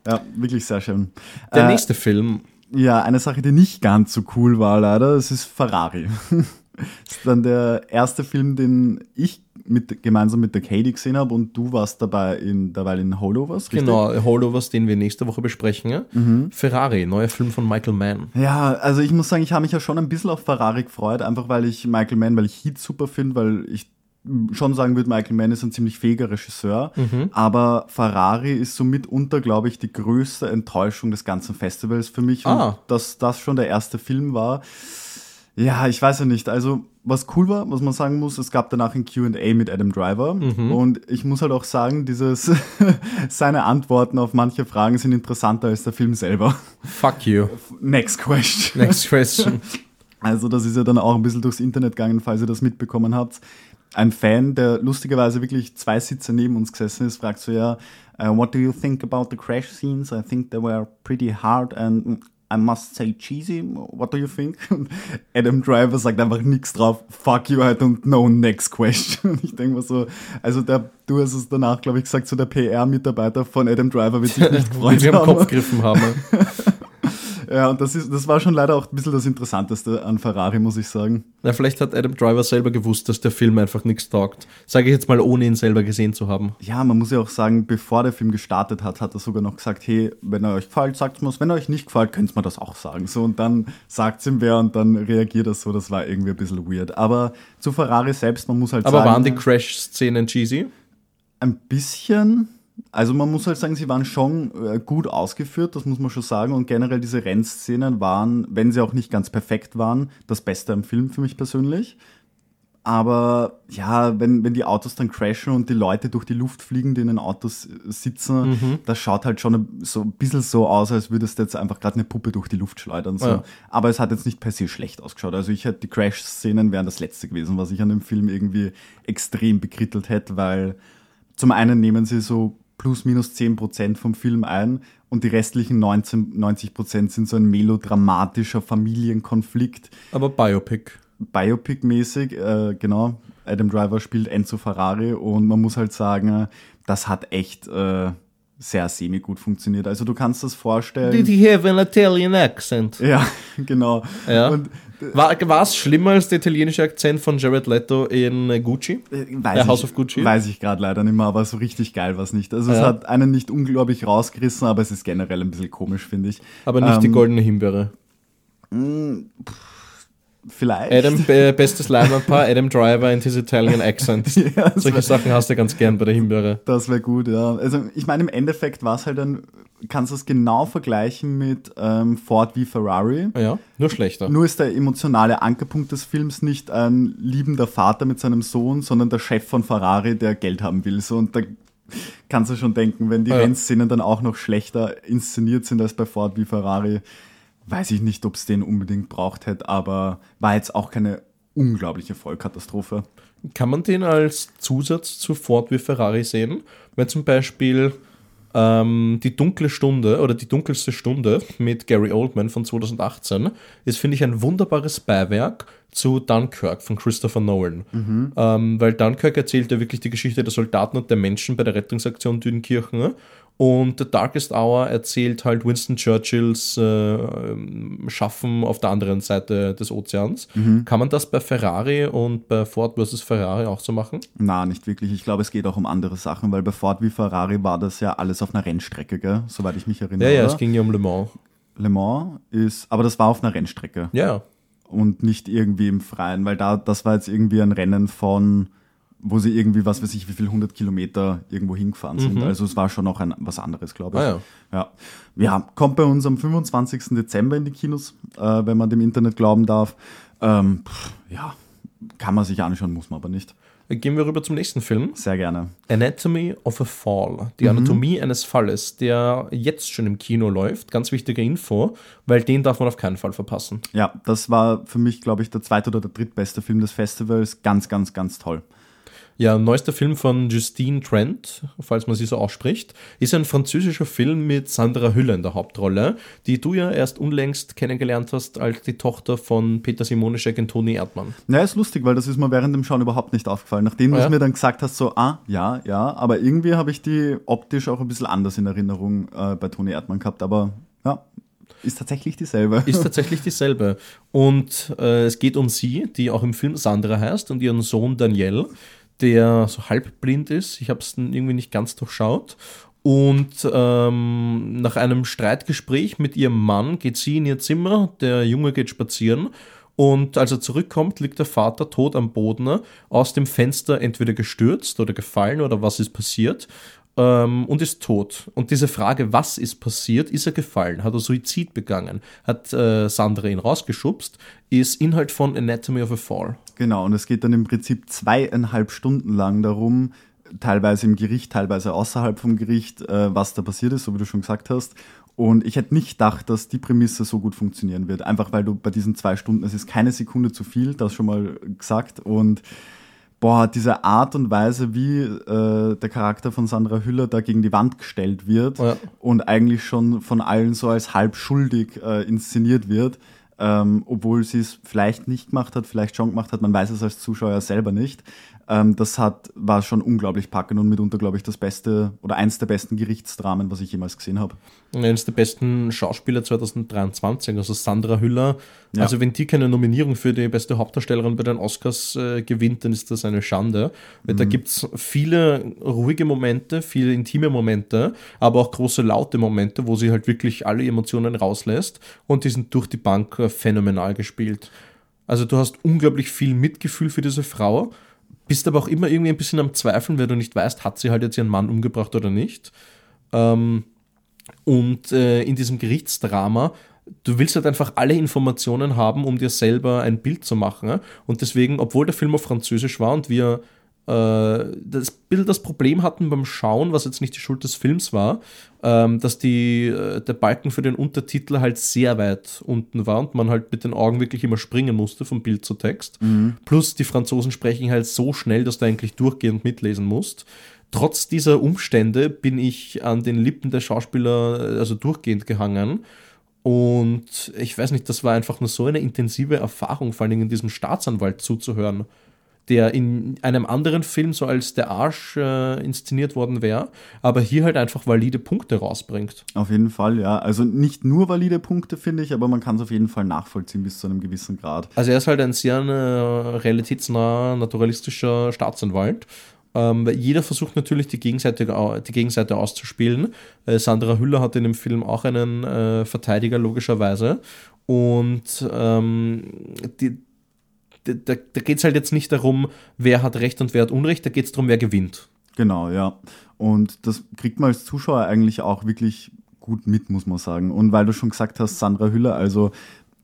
ja, wirklich sehr schön. der Äh, nächste Film. Ja, eine Sache, die nicht ganz so cool war, leider, es ist Ferrari. das ist dann der erste Film, den ich mit, gemeinsam mit der Katie gesehen habe und du warst dabei in, dabei in Holdovers, richtig? Genau, Holdovers, den wir nächste Woche besprechen. Ja? Ferrari, neuer Film von Michael Mann. Ja, also ich muss sagen, ich habe mich ja schon ein bisschen auf Ferrari gefreut, einfach weil ich Michael Mann, weil ich Heat super finde, weil ich schon sagen würde, Michael Mann ist ein ziemlich fähiger Regisseur, aber Ferrari ist so mitunter, glaube ich, die größte Enttäuschung des ganzen Festivals für mich. Ah. Und dass das schon der erste Film war, Ja, ich weiß ja nicht. Also, was cool war, was man sagen muss, es gab danach ein QA mit Adam Driver. Mhm. Und ich muss halt auch sagen, dieses seine Antworten auf manche Fragen sind interessanter als der Film selber. Fuck you. Next question. Next question. Also, das ist ja dann auch ein bisschen durchs Internet gegangen, falls ihr das mitbekommen habt. Ein Fan, der lustigerweise wirklich zwei Sitze neben uns gesessen ist, fragt so ja, uh, what do you think about the crash scenes? I think they were pretty hard and I must say cheesy. What do you think? Und Adam Driver sagt einfach nichts drauf. Fuck you, I don't know. Next question. Ich denke mir so, also der, du hast es danach, glaube ich, gesagt, so der PR-Mitarbeiter von Adam Driver wird sich nicht freuen. Wie wir am Kopf gegriffen haben. Ja, und das, ist, das war schon leider auch ein bisschen das Interessanteste an Ferrari, muss ich sagen. Na, vielleicht hat Adam Driver selber gewusst, dass der Film einfach nichts taugt. Sage ich jetzt mal, ohne ihn selber gesehen zu haben. Ja, man muss ja auch sagen, bevor der Film gestartet hat, hat er sogar noch gesagt, hey, wenn er euch gefällt, sagt es wenn er euch nicht gefällt, könnt ihr mir das auch sagen. So, und dann sagt es ihm wer und dann reagiert er so, das war irgendwie ein bisschen weird. Aber zu Ferrari selbst, man muss halt Aber sagen... waren die Crash-Szenen cheesy? Ein bisschen. Also man muss halt sagen, sie waren schon äh, gut ausgeführt, das muss man schon sagen. Und generell diese Rennszenen waren, wenn sie auch nicht ganz perfekt waren, das Beste am Film für mich persönlich. Aber ja, wenn, wenn die Autos dann crashen und die Leute durch die Luft fliegen, die in den Autos äh, sitzen, Mhm. das schaut halt schon so ein bisschen so aus, als würdest du jetzt einfach gerade eine Puppe durch die Luft schleudern. So. Ja. Aber es hat jetzt nicht per se schlecht ausgeschaut. Also ich hätte die Crash-Szenen wären das letzte gewesen, was ich an dem Film irgendwie extrem bekrittelt hätte, weil zum einen nehmen sie so plus minus 10% vom Film ein und die restlichen 19, 90% sind so ein melodramatischer Familienkonflikt, Aber Biopic. Biopic-mäßig, äh, genau. Adam Driver spielt Enzo Ferrari und man muss halt sagen, das hat echt äh, sehr semi-gut funktioniert. Also du kannst das vorstellen. Did he have an Italian accent? ja, genau. Ja. Und War es schlimmer als der italienische Akzent von Jared Leto in äh, Gucci? Äh, Weiß Äh, ich, House of Gucci? Weiß ich gerade leider nicht mehr, aber so richtig geil war es nicht. Also es Ja. hat einen nicht unglaublich rausgerissen, aber es ist generell ein bisschen komisch, finde ich. Aber nicht die Ähm, goldene Himbeere. Vielleicht. Adam, äh, bestes Leinwandpaar, Adam Driver and his Italian accent. Ja, Solche wär- Sachen hast du ganz gern bei der Himbeere. Das wäre gut, ja. Also ich meine, im Endeffekt war es halt dann, kannst du es genau vergleichen mit ähm, Ford wie Ferrari. Ja, nur schlechter. Nur ist der emotionale Ankerpunkt des Films nicht ein liebender Vater mit seinem Sohn, sondern der Chef von Ferrari, der Geld haben will. So, und da kannst du schon denken, wenn die Ja. Rennszenen dann auch noch schlechter inszeniert sind als bei Ford wie Ferrari, weiß ich nicht, ob es den unbedingt braucht hätte, aber war jetzt auch keine unglaubliche Vollkatastrophe. Kann man den als Zusatz zu Ford wie Ferrari sehen? Wenn zum Beispiel ähm, die dunkle Stunde oder die dunkelste Stunde mit Gary Oldman von 2018 ist, finde ich, ein wunderbares Beiwerk zu Dunkirk von Christopher Nolan. Ähm, weil Dunkirk erzählt ja wirklich die Geschichte der Soldaten und der Menschen bei der Rettungsaktion Dünkirchen. Und The Darkest Hour erzählt halt Winston Churchills äh, ähm, Schaffen auf der anderen Seite des Ozeans. Kann man das bei Ferrari und bei Ford versus Ferrari auch so machen? Na, nicht wirklich. Ich glaube, es geht auch um andere Sachen, weil bei Ford wie Ferrari war das ja alles auf einer Rennstrecke, gell? soweit ich mich erinnere. Ja, ja, es ging ja um Le Mans. Le Mans ist, aber das war auf einer Rennstrecke Ja, und nicht irgendwie im Freien, weil da, das war jetzt irgendwie ein Rennen von, wo sie irgendwie, was weiß ich, wie viel 100 Kilometer irgendwo hingefahren sind. Also es war schon noch ein, was anderes, glaube ich. Mhm. Ah, ja. ja. kommt bei uns am 25. Dezember in die Kinos, äh, wenn man dem Internet glauben darf. Ähm, pff, ja, kann man sich anschauen, muss man aber nicht. gehen wir rüber zum nächsten Film. Sehr gerne. Anatomy of a Fall. Die Anatomie eines Falles, der jetzt schon im Kino läuft. Ganz wichtige Info, weil den darf man auf keinen Fall verpassen. Ja, das war für mich, glaube ich, der zweite oder der drittbeste Film des Festivals. Ganz, ganz, ganz toll. Ja, neuester Film von Justine Trent, falls man sie so ausspricht, ist ein französischer Film mit Sandra Hüller in der Hauptrolle, die du ja erst unlängst kennengelernt hast als die Tochter von Peter Simoneschek und Toni Erdmann. Ja, ist lustig, weil das ist mir während dem Schauen überhaupt nicht aufgefallen. Nachdem du Ja. es mir dann gesagt hast, so, ah, ja, ja, aber irgendwie habe ich die optisch auch ein bisschen anders in Erinnerung äh, bei Toni Erdmann gehabt, aber ja, ist tatsächlich dieselbe. Ist tatsächlich dieselbe. Und äh, es geht um sie, die auch im Film Sandra heißt, und ihren Sohn Daniel, der so halbblind ist. Ich habe es irgendwie nicht ganz durchschaut. Und ähm, nach einem Streitgespräch mit ihrem Mann geht sie in ihr Zimmer, der Junge geht spazieren. Und als er zurückkommt, liegt der Vater tot am Boden, aus dem Fenster entweder gestürzt oder gefallen oder was ist passiert. ähm, und ist tot. Und diese Frage, was ist passiert, ist er gefallen, hat er Suizid begangen, hat äh, Sandra ihn rausgeschubst, ist Inhalt von Anatomy of a Fall. Genau, und es geht dann im Prinzip zweieinhalb Stunden lang darum, teilweise im Gericht, teilweise außerhalb vom Gericht, äh, was da passiert ist, so wie du schon gesagt hast. Und ich hätte nicht gedacht, dass die Prämisse so gut funktionieren wird. Einfach weil du bei diesen zwei Stunden, es ist keine Sekunde zu viel, das schon mal gesagt. Und boah, diese Art und Weise, wie äh, der Charakter von Sandra Hüller da gegen die Wand gestellt wird ja. und eigentlich schon von allen so als halb schuldig äh, inszeniert wird, ähm, obwohl sie es vielleicht nicht gemacht hat, vielleicht schon gemacht hat, man weiß es als Zuschauer selber nicht. Ähm, das hat, war schon unglaublich packend und mitunter, glaube ich, das beste oder eins der besten Gerichtsdramen, was ich jemals gesehen habe. Eines der besten Schauspieler 2023, also Sandra Hüller. Ja. Also, wenn die keine Nominierung für die beste Hauptdarstellerin bei den Oscars äh, gewinnt, dann ist das eine Schande. Mhm. Da gibt es viele ruhige Momente, viele intime Momente, aber auch große laute Momente, wo sie halt wirklich alle Emotionen rauslässt und die sind durch die Bank äh, phänomenal gespielt. Also du hast unglaublich viel Mitgefühl für diese Frau bist aber auch immer irgendwie ein bisschen am Zweifeln, weil du nicht weißt, hat sie halt jetzt ihren Mann umgebracht oder nicht. Ähm, und äh, in diesem Gerichtsdrama, du willst halt einfach alle Informationen haben, um dir selber ein Bild zu machen. Und deswegen, obwohl der Film auf Französisch war und wir das Bild das Problem hatten beim Schauen, was jetzt nicht die Schuld des Films war, ähm, dass die, äh, der Balken für den Untertitel halt sehr weit unten war und man halt mit den Augen wirklich immer springen musste von Bild zu Text. Mhm. Plus die Franzosen sprechen halt so schnell, dass du eigentlich durchgehend mitlesen musst. Trotz dieser Umstände bin ich an den Lippen der Schauspieler äh, also durchgehend gehangen. Und ich weiß nicht, das war einfach nur so eine intensive Erfahrung, vor allem in diesem Staatsanwalt zuzuhören der in einem anderen Film so als der Arsch äh, inszeniert worden wäre, aber hier halt einfach valide Punkte rausbringt. Auf jeden Fall, ja. Also nicht nur valide Punkte, finde ich, aber man kann es auf jeden Fall nachvollziehen bis zu einem gewissen Grad. Also er ist halt ein sehr äh, realitätsnah, naturalistischer Staatsanwalt. Ähm, jeder versucht natürlich die Gegenseite, die Gegenseite auszuspielen. Äh, Sandra Hüller hat in dem Film auch einen äh, Verteidiger, logischerweise. Und ähm, die, da, da geht es halt jetzt nicht darum, wer hat Recht und wer hat Unrecht, da geht es darum, wer gewinnt. Genau, ja. Und das kriegt man als Zuschauer eigentlich auch wirklich gut mit, muss man sagen. Und weil du schon gesagt hast, Sandra Hüller, also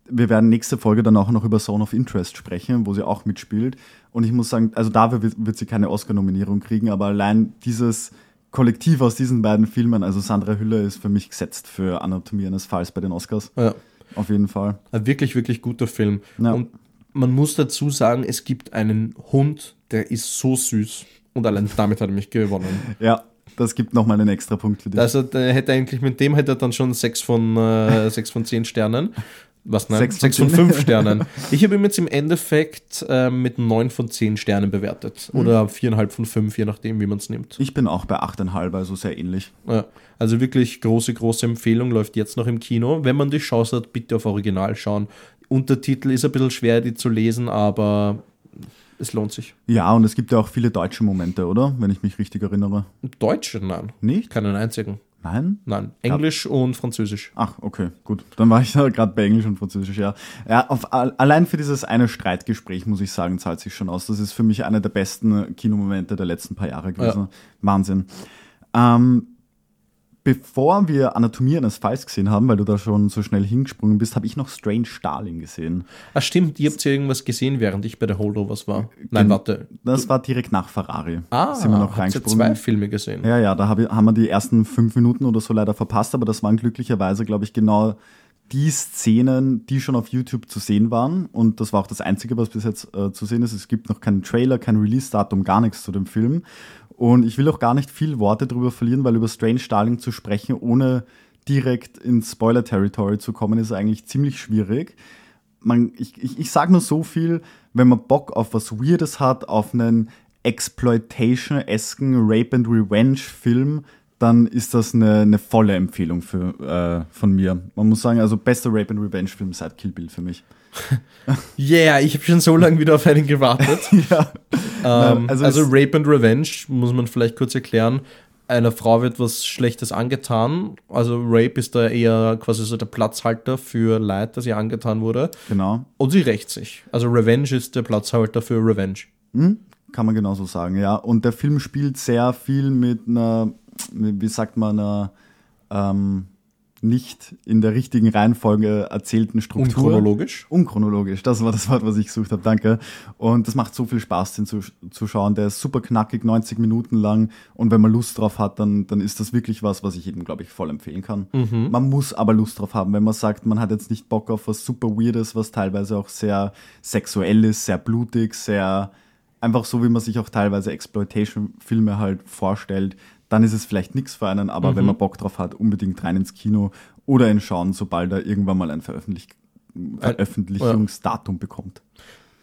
wir werden nächste Folge dann auch noch über Zone of Interest sprechen, wo sie auch mitspielt. Und ich muss sagen, also dafür wird, wird sie keine Oscar-Nominierung kriegen, aber allein dieses Kollektiv aus diesen beiden Filmen, also Sandra Hüller ist für mich gesetzt für Anatomie eines Falls bei den Oscars. Ja. Auf jeden Fall. Ein wirklich, wirklich guter Film. Ja. Und man muss dazu sagen, es gibt einen Hund, der ist so süß. Und allein damit hat er mich gewonnen. Ja, das gibt nochmal einen extra Punkt für dich. Also der hätte eigentlich mit dem hätte er dann schon 6 von, äh, 6 von 10 Sternen. Was, nein? 6 von, 6 von 5 Sternen. Ich habe ihn jetzt im Endeffekt äh, mit 9 von 10 Sternen bewertet. Mhm. Oder 4,5 von 5, je nachdem, wie man es nimmt. Ich bin auch bei 8,5, also sehr ähnlich. Ja, also wirklich große, große Empfehlung, läuft jetzt noch im Kino. Wenn man die Chance hat, bitte auf Original schauen. Untertitel ist ein bisschen schwer, die zu lesen, aber es lohnt sich. Ja, und es gibt ja auch viele deutsche Momente, oder? Wenn ich mich richtig erinnere. Deutsche? Nein. Nicht? Keinen einzigen. Nein? Nein. Englisch ja. und Französisch. Ach, okay, gut. Dann war ich da gerade bei Englisch und Französisch, ja. Ja, auf, allein für dieses eine Streitgespräch, muss ich sagen, zahlt sich schon aus. Das ist für mich einer der besten Kinomomente der letzten paar Jahre gewesen. Ja. Wahnsinn. Ähm, bevor wir Anatomie eines Falls gesehen haben, weil du da schon so schnell hingesprungen bist, habe ich noch Strange Starling gesehen. Ach stimmt, ihr habt ja irgendwas gesehen, während ich bei der Holdovers war. Nein, warte. Das war direkt nach Ferrari. Ah, sind wir noch reingesprungen. zwei Filme gesehen. Ja, ja, da hab, haben wir die ersten fünf Minuten oder so leider verpasst, aber das waren glücklicherweise, glaube ich, genau die Szenen, die schon auf YouTube zu sehen waren. Und das war auch das Einzige, was bis jetzt äh, zu sehen ist. Es gibt noch keinen Trailer, kein Release-Datum, gar nichts zu dem Film. Und ich will auch gar nicht viel Worte darüber verlieren, weil über Strange Starling zu sprechen, ohne direkt ins Spoiler-Territory zu kommen, ist eigentlich ziemlich schwierig. Man, ich ich, ich sage nur so viel, wenn man Bock auf was Weirdes hat, auf einen Exploitation-esken Rape and Revenge-Film, dann ist das eine, eine volle Empfehlung für, äh, von mir. Man muss sagen, also bester Rape and Revenge-Film seit Kill Bill für mich. yeah, ich habe schon so lange wieder auf einen gewartet. ja. Ähm, also, also Rape and Revenge, muss man vielleicht kurz erklären. Einer Frau wird was Schlechtes angetan. Also Rape ist da eher quasi so der Platzhalter für Leid, das ihr angetan wurde. Genau. Und sie rächt sich. Also Revenge ist der Platzhalter für Revenge. Hm? Kann man genauso sagen, ja. Und der Film spielt sehr viel mit einer wie sagt man, einer ähm, nicht in der richtigen Reihenfolge erzählten Struktur. Unchronologisch? Unchronologisch, das war das Wort, was ich gesucht habe, danke. Und das macht so viel Spaß, den zu, zu schauen. Der ist super knackig, 90 Minuten lang. Und wenn man Lust drauf hat, dann, dann ist das wirklich was, was ich jedem, glaube ich, voll empfehlen kann. Mhm. Man muss aber Lust drauf haben. Wenn man sagt, man hat jetzt nicht Bock auf was super Weirdes, was teilweise auch sehr sexuell ist, sehr blutig, sehr einfach so, wie man sich auch teilweise Exploitation-Filme halt vorstellt, dann ist es vielleicht nichts für einen, aber mhm. wenn man Bock drauf hat, unbedingt rein ins Kino oder ihn schauen, sobald er irgendwann mal ein Veröffentlich Veröffentlichungsdatum ja. bekommt.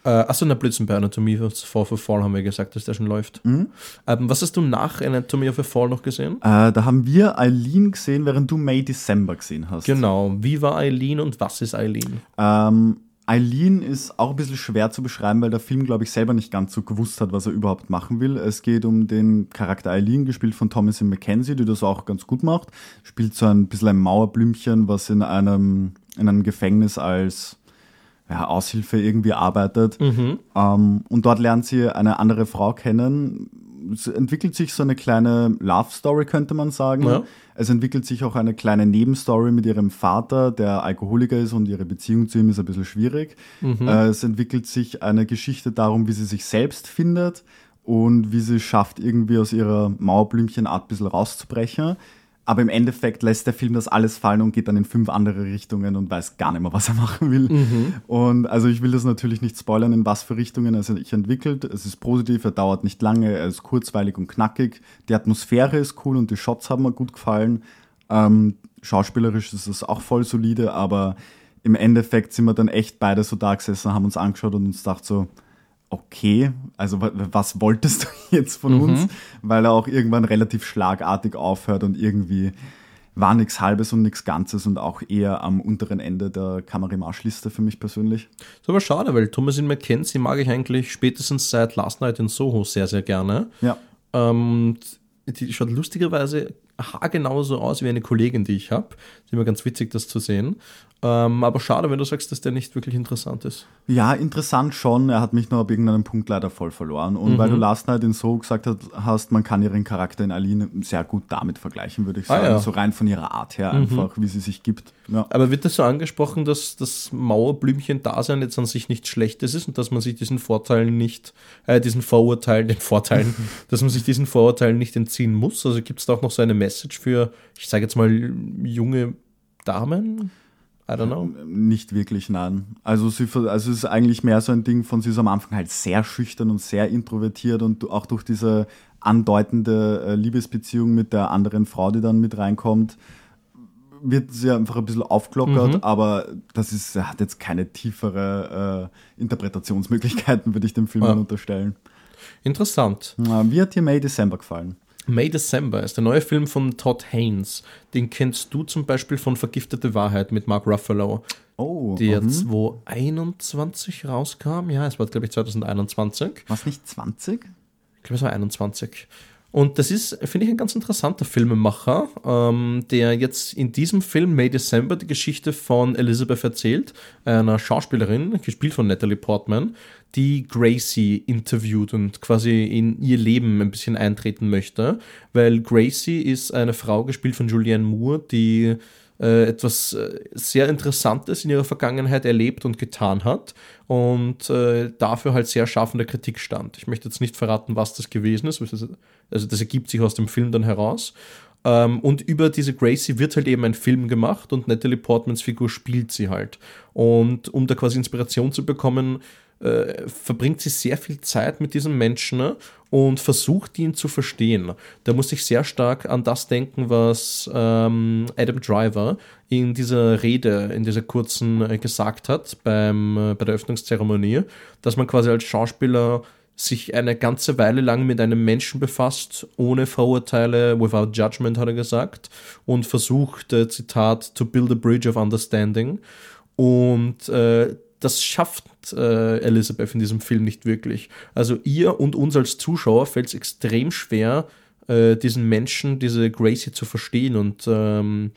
Äh, achso, na Blitzen bei Anatomy of a Fall haben wir gesagt, dass der schon läuft. Mhm. Ähm, was hast du nach Anatomy of a Fall noch gesehen? Äh, da haben wir Eileen gesehen, während du May December gesehen hast. Genau. Wie war Eileen und was ist Eileen? Ähm, Eileen ist auch ein bisschen schwer zu beschreiben, weil der Film, glaube ich, selber nicht ganz so gewusst hat, was er überhaupt machen will. Es geht um den Charakter Eileen, gespielt von Thomasin McKenzie, die das auch ganz gut macht. Spielt so ein bisschen ein Mauerblümchen, was in einem, in einem Gefängnis als ja, Aushilfe irgendwie arbeitet. Mhm. Ähm, und dort lernt sie eine andere Frau kennen, es entwickelt sich so eine kleine Love Story, könnte man sagen. Ja. Es entwickelt sich auch eine kleine Nebenstory mit ihrem Vater, der Alkoholiker ist und ihre Beziehung zu ihm ist ein bisschen schwierig. Mhm. Äh, es entwickelt sich eine Geschichte darum, wie sie sich selbst findet und wie sie schafft, irgendwie aus ihrer Mauerblümchenart ein bisschen rauszubrechen. Aber im Endeffekt lässt der Film das alles fallen und geht dann in fünf andere Richtungen und weiß gar nicht mehr, was er machen will. Mhm. Und also ich will das natürlich nicht spoilern, in was für Richtungen er sich entwickelt. Es ist positiv, er dauert nicht lange, er ist kurzweilig und knackig. Die Atmosphäre ist cool und die Shots haben mir gut gefallen. Ähm, schauspielerisch ist es auch voll solide, aber im Endeffekt sind wir dann echt beide so da gesessen, haben uns angeschaut und uns gedacht so, okay, also was wolltest du jetzt von mhm. uns? Weil er auch irgendwann relativ schlagartig aufhört und irgendwie war nichts Halbes und nichts Ganzes und auch eher am unteren Ende der Kamerimarschliste für mich persönlich. ist aber schade, weil Thomasin McKenzie mag ich eigentlich spätestens seit Last Night in Soho sehr, sehr gerne. Ja. Ähm, die schaut lustigerweise haargenau so aus wie eine Kollegin, die ich habe. Ist immer ganz witzig, das zu sehen. Ähm, aber schade, wenn du sagst, dass der nicht wirklich interessant ist. Ja, interessant schon. Er hat mich nur ab irgendeinem Punkt leider voll verloren. Und mhm. weil du Last Night in So gesagt hast, man kann ihren Charakter in Aline sehr gut damit vergleichen, würde ich ah, sagen. Ah, ja. So rein von ihrer Art her mhm. einfach, wie sie sich gibt. Ja. Aber wird das so angesprochen, dass das Mauerblümchen-Dasein jetzt an sich nichts Schlechtes ist und dass man sich diesen Vorteilen nicht, äh, diesen Vorurteilen, den Vorteilen, dass man sich diesen Vorurteilen nicht entziehen muss? Also gibt es da auch noch so eine Message für, ich sage jetzt mal, junge Damen? I don't know. Nicht wirklich, nein. Also, sie, also es ist eigentlich mehr so ein Ding von, sie ist am Anfang halt sehr schüchtern und sehr introvertiert und auch durch diese andeutende äh, Liebesbeziehung mit der anderen Frau, die dann mit reinkommt, wird sie einfach ein bisschen aufgelockert, mhm. aber das ist, hat jetzt keine tiefere äh, Interpretationsmöglichkeiten, würde ich dem Film ja. unterstellen. Interessant. Wie hat dir May December gefallen? May December ist der neue Film von Todd Haynes. Den kennst du zum Beispiel von Vergiftete Wahrheit mit Mark Ruffalo. Oh. Der mhm. 2021 rauskam. Ja, es war, glaube ich, 2021. Was nicht 20? Ich glaube, es war 21. Und das ist, finde ich, ein ganz interessanter Filmemacher, ähm, der jetzt in diesem Film May December die Geschichte von Elizabeth erzählt, einer Schauspielerin, gespielt von Natalie Portman, die Gracie interviewt und quasi in ihr Leben ein bisschen eintreten möchte, weil Gracie ist eine Frau, gespielt von Julianne Moore, die äh, etwas äh, sehr Interessantes in ihrer Vergangenheit erlebt und getan hat und äh, dafür halt sehr scharf in der Kritik stand. Ich möchte jetzt nicht verraten, was das gewesen ist, also das ergibt sich aus dem Film dann heraus. Ähm, und über diese Gracie wird halt eben ein Film gemacht und Natalie Portmans Figur spielt sie halt. Und um da quasi Inspiration zu bekommen, äh, verbringt sie sehr viel Zeit mit diesem Menschen ne, und versucht ihn zu verstehen. Da muss ich sehr stark an das denken, was ähm, Adam Driver in dieser Rede, in dieser kurzen äh, gesagt hat beim, äh, bei der Öffnungszeremonie, dass man quasi als Schauspieler sich eine ganze Weile lang mit einem Menschen befasst, ohne Vorurteile, without judgment, hat er gesagt, und versucht, äh, Zitat, to build a bridge of understanding. Und äh, das schafft äh, Elizabeth in diesem Film nicht wirklich. Also ihr und uns als Zuschauer fällt es extrem schwer, äh, diesen Menschen, diese Gracie zu verstehen und ähm,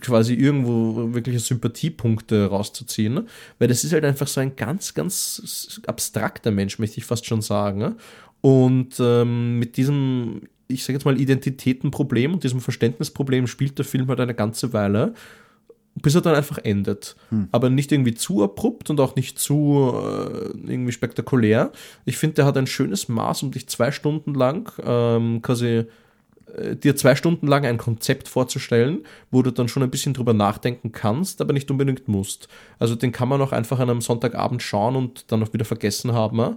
quasi irgendwo wirkliche Sympathiepunkte rauszuziehen, weil das ist halt einfach so ein ganz, ganz abstrakter Mensch, möchte ich fast schon sagen. Und ähm, mit diesem ich sage jetzt mal, Identitätenproblem und diesem Verständnisproblem spielt der Film halt eine ganze Weile, bis er dann einfach endet. Hm. Aber nicht irgendwie zu abrupt und auch nicht zu äh, irgendwie spektakulär. Ich finde, der hat ein schönes Maß, um dich zwei Stunden lang ähm, quasi äh, dir zwei Stunden lang ein Konzept vorzustellen, wo du dann schon ein bisschen drüber nachdenken kannst, aber nicht unbedingt musst. Also den kann man auch einfach an einem Sonntagabend schauen und dann auch wieder vergessen haben.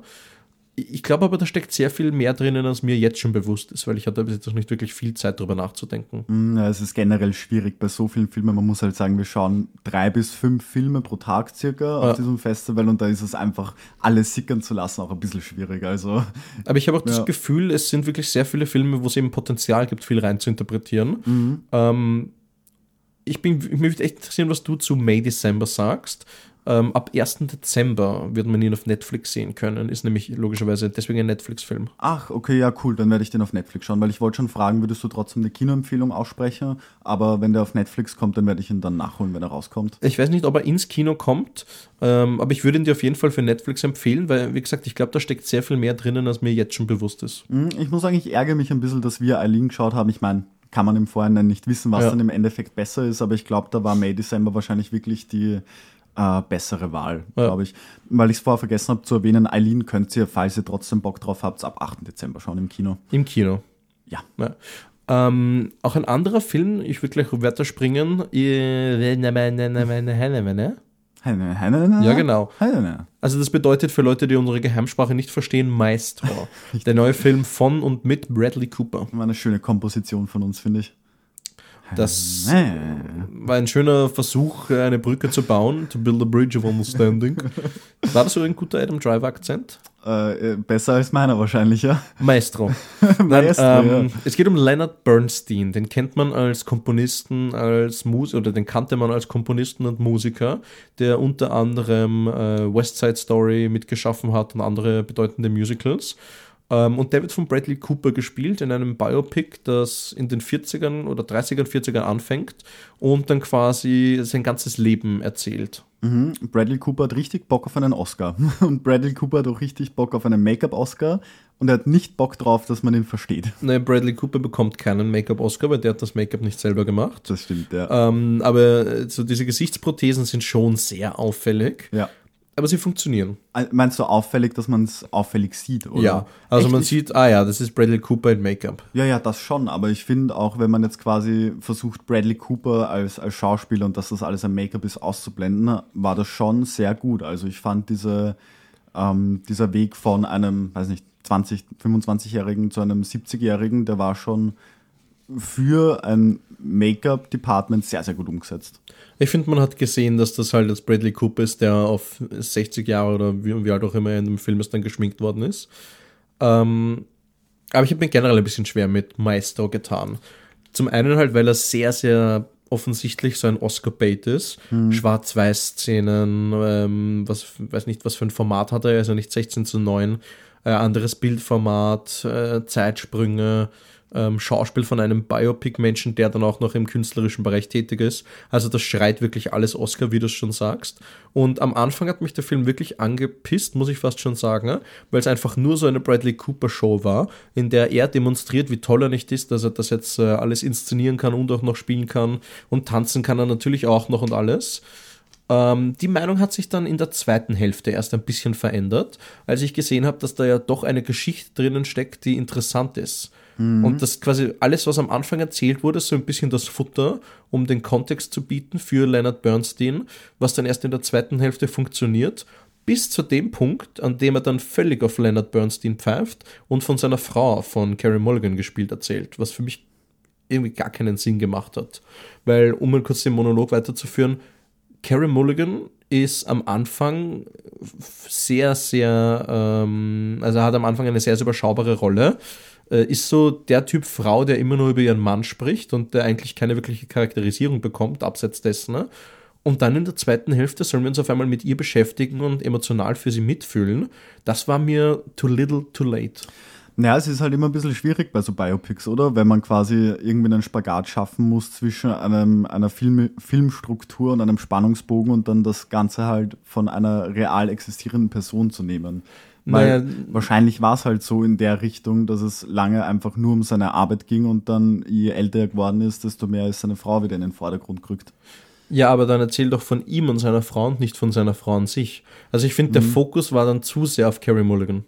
Ich glaube aber, da steckt sehr viel mehr drinnen, als mir jetzt schon bewusst ist, weil ich hatte bis jetzt noch nicht wirklich viel Zeit darüber nachzudenken. Mm, ja, es ist generell schwierig bei so vielen Filmen. Man muss halt sagen, wir schauen drei bis fünf Filme pro Tag circa auf ja. diesem Festival und da ist es einfach alles sickern zu lassen auch ein bisschen schwierig. Also, aber ich habe auch ja. das Gefühl, es sind wirklich sehr viele Filme, wo es eben Potenzial gibt, viel rein zu interpretieren. Mhm. Ähm, ich bin, mich würde echt interessieren, was du zu May December sagst, ähm, ab 1. Dezember wird man ihn auf Netflix sehen können. Ist nämlich logischerweise deswegen ein Netflix-Film. Ach, okay, ja, cool. Dann werde ich den auf Netflix schauen, weil ich wollte schon fragen, würdest du trotzdem eine Kinoempfehlung aussprechen? Aber wenn der auf Netflix kommt, dann werde ich ihn dann nachholen, wenn er rauskommt. Ich weiß nicht, ob er ins Kino kommt, ähm, aber ich würde ihn dir auf jeden Fall für Netflix empfehlen, weil, wie gesagt, ich glaube, da steckt sehr viel mehr drinnen, als mir jetzt schon bewusst ist. Hm, ich muss sagen, ich ärgere mich ein bisschen, dass wir Eileen geschaut haben. Ich meine, kann man im Vorhinein nicht wissen, was ja. dann im Endeffekt besser ist, aber ich glaube, da war May December wahrscheinlich wirklich die äh, bessere Wahl, ja. glaube ich. Weil ich es vorher vergessen habe zu erwähnen, Eileen könnt ihr, falls ihr trotzdem Bock drauf habt, ab 8. Dezember schauen im Kino. Im Kino. Ja. ja. Ähm, auch ein anderer Film, ich würde gleich weiter springen. Ja, genau. Also das bedeutet für Leute, die unsere Geheimsprache nicht verstehen, Maestro. Der neue Film von und mit Bradley Cooper. War eine schöne Komposition von uns, finde ich. Das war ein schöner Versuch, eine Brücke zu bauen, to build a bridge of understanding. War das so ein guter Adam Driver-Akzent? Äh, besser als meiner wahrscheinlich, ja. Maestro. Maestro Nein, ähm, ja. Es geht um Leonard Bernstein. Den kennt man als Komponisten, als Musiker, oder den kannte man als Komponisten und Musiker, der unter anderem äh, West Side Story mitgeschaffen hat und andere bedeutende Musicals. Ähm, und der wird von Bradley Cooper gespielt in einem Biopic, das in den 40ern oder 30ern, 40ern anfängt und dann quasi sein ganzes Leben erzählt. Mhm. Bradley Cooper hat richtig Bock auf einen Oscar. Und Bradley Cooper hat auch richtig Bock auf einen Make-up-Oscar. Und er hat nicht Bock drauf, dass man ihn versteht. Nein, Bradley Cooper bekommt keinen Make-up-Oscar, weil der hat das Make-up nicht selber gemacht. Das stimmt, ja. Ähm, aber so diese Gesichtsprothesen sind schon sehr auffällig. Ja aber sie funktionieren. Meinst du auffällig, dass man es auffällig sieht, oder? Ja, also Echt? man sieht, ah ja, das ist Bradley Cooper in Make-up. Ja, ja, das schon, aber ich finde auch, wenn man jetzt quasi versucht, Bradley Cooper als, als Schauspieler und dass das alles ein Make-up ist, auszublenden, war das schon sehr gut. Also ich fand diese, ähm, dieser Weg von einem, weiß nicht, 20, 25-Jährigen zu einem 70-Jährigen, der war schon für ein Make-up-Department sehr, sehr gut umgesetzt. Ich finde, man hat gesehen, dass das halt das Bradley Cooper ist, der auf 60 Jahre oder wie, wie alt auch immer in dem Film ist dann geschminkt worden ist. Ähm, aber ich habe mir generell ein bisschen schwer mit Maestro getan. Zum einen halt, weil er sehr, sehr offensichtlich so ein Oscar-Bait ist. Hm. Schwarz-Weiß-Szenen, ähm, was, weiß nicht, was für ein Format hat er, also nicht 16 zu 9, äh, anderes Bildformat, äh, Zeitsprünge, ähm, Schauspiel von einem Biopic-Menschen, der dann auch noch im künstlerischen Bereich tätig ist. Also das schreit wirklich alles Oscar, wie du es schon sagst. Und am Anfang hat mich der Film wirklich angepisst, muss ich fast schon sagen, weil es einfach nur so eine Bradley Cooper-Show war, in der er demonstriert, wie toll er nicht ist, dass er das jetzt äh, alles inszenieren kann und auch noch spielen kann und tanzen kann er natürlich auch noch und alles ähm, die Meinung hat sich dann in der zweiten Hälfte erst ein bisschen verändert, als ich gesehen habe, dass da ja doch eine Geschichte drinnen steckt, die interessant ist. Mhm. Und das quasi alles, was am Anfang erzählt wurde, so ein bisschen das Futter, um den Kontext zu bieten für Leonard Bernstein, was dann erst in der zweiten Hälfte funktioniert, bis zu dem Punkt, an dem er dann völlig auf Leonard Bernstein pfeift und von seiner Frau, von Carrie Mulligan gespielt, erzählt, was für mich irgendwie gar keinen Sinn gemacht hat. Weil, um mal kurz den Monolog weiterzuführen, Carrie Mulligan ist am Anfang sehr, sehr, ähm, also hat am Anfang eine sehr, sehr überschaubare Rolle äh, ist so der Typ Frau, der immer nur über ihren Mann spricht und der eigentlich keine wirkliche Charakterisierung bekommt, abseits dessen. Ne? Und dann in der zweiten Hälfte sollen wir uns auf einmal mit ihr beschäftigen und emotional für sie mitfühlen. Das war mir too little, too late. Naja, es ist halt immer ein bisschen schwierig bei so Biopics, oder? Wenn man quasi irgendwie einen Spagat schaffen muss zwischen einem, einer Film, Filmstruktur und einem Spannungsbogen und dann das Ganze halt von einer real existierenden Person zu nehmen. Weil naja, wahrscheinlich war es halt so in der Richtung, dass es lange einfach nur um seine Arbeit ging und dann, je älter er geworden ist, desto mehr ist seine Frau wieder in den Vordergrund gerückt. Ja, aber dann erzähl doch von ihm und seiner Frau und nicht von seiner Frau an sich. Also ich finde, der mhm. Fokus war dann zu sehr auf Carrie Mulligan.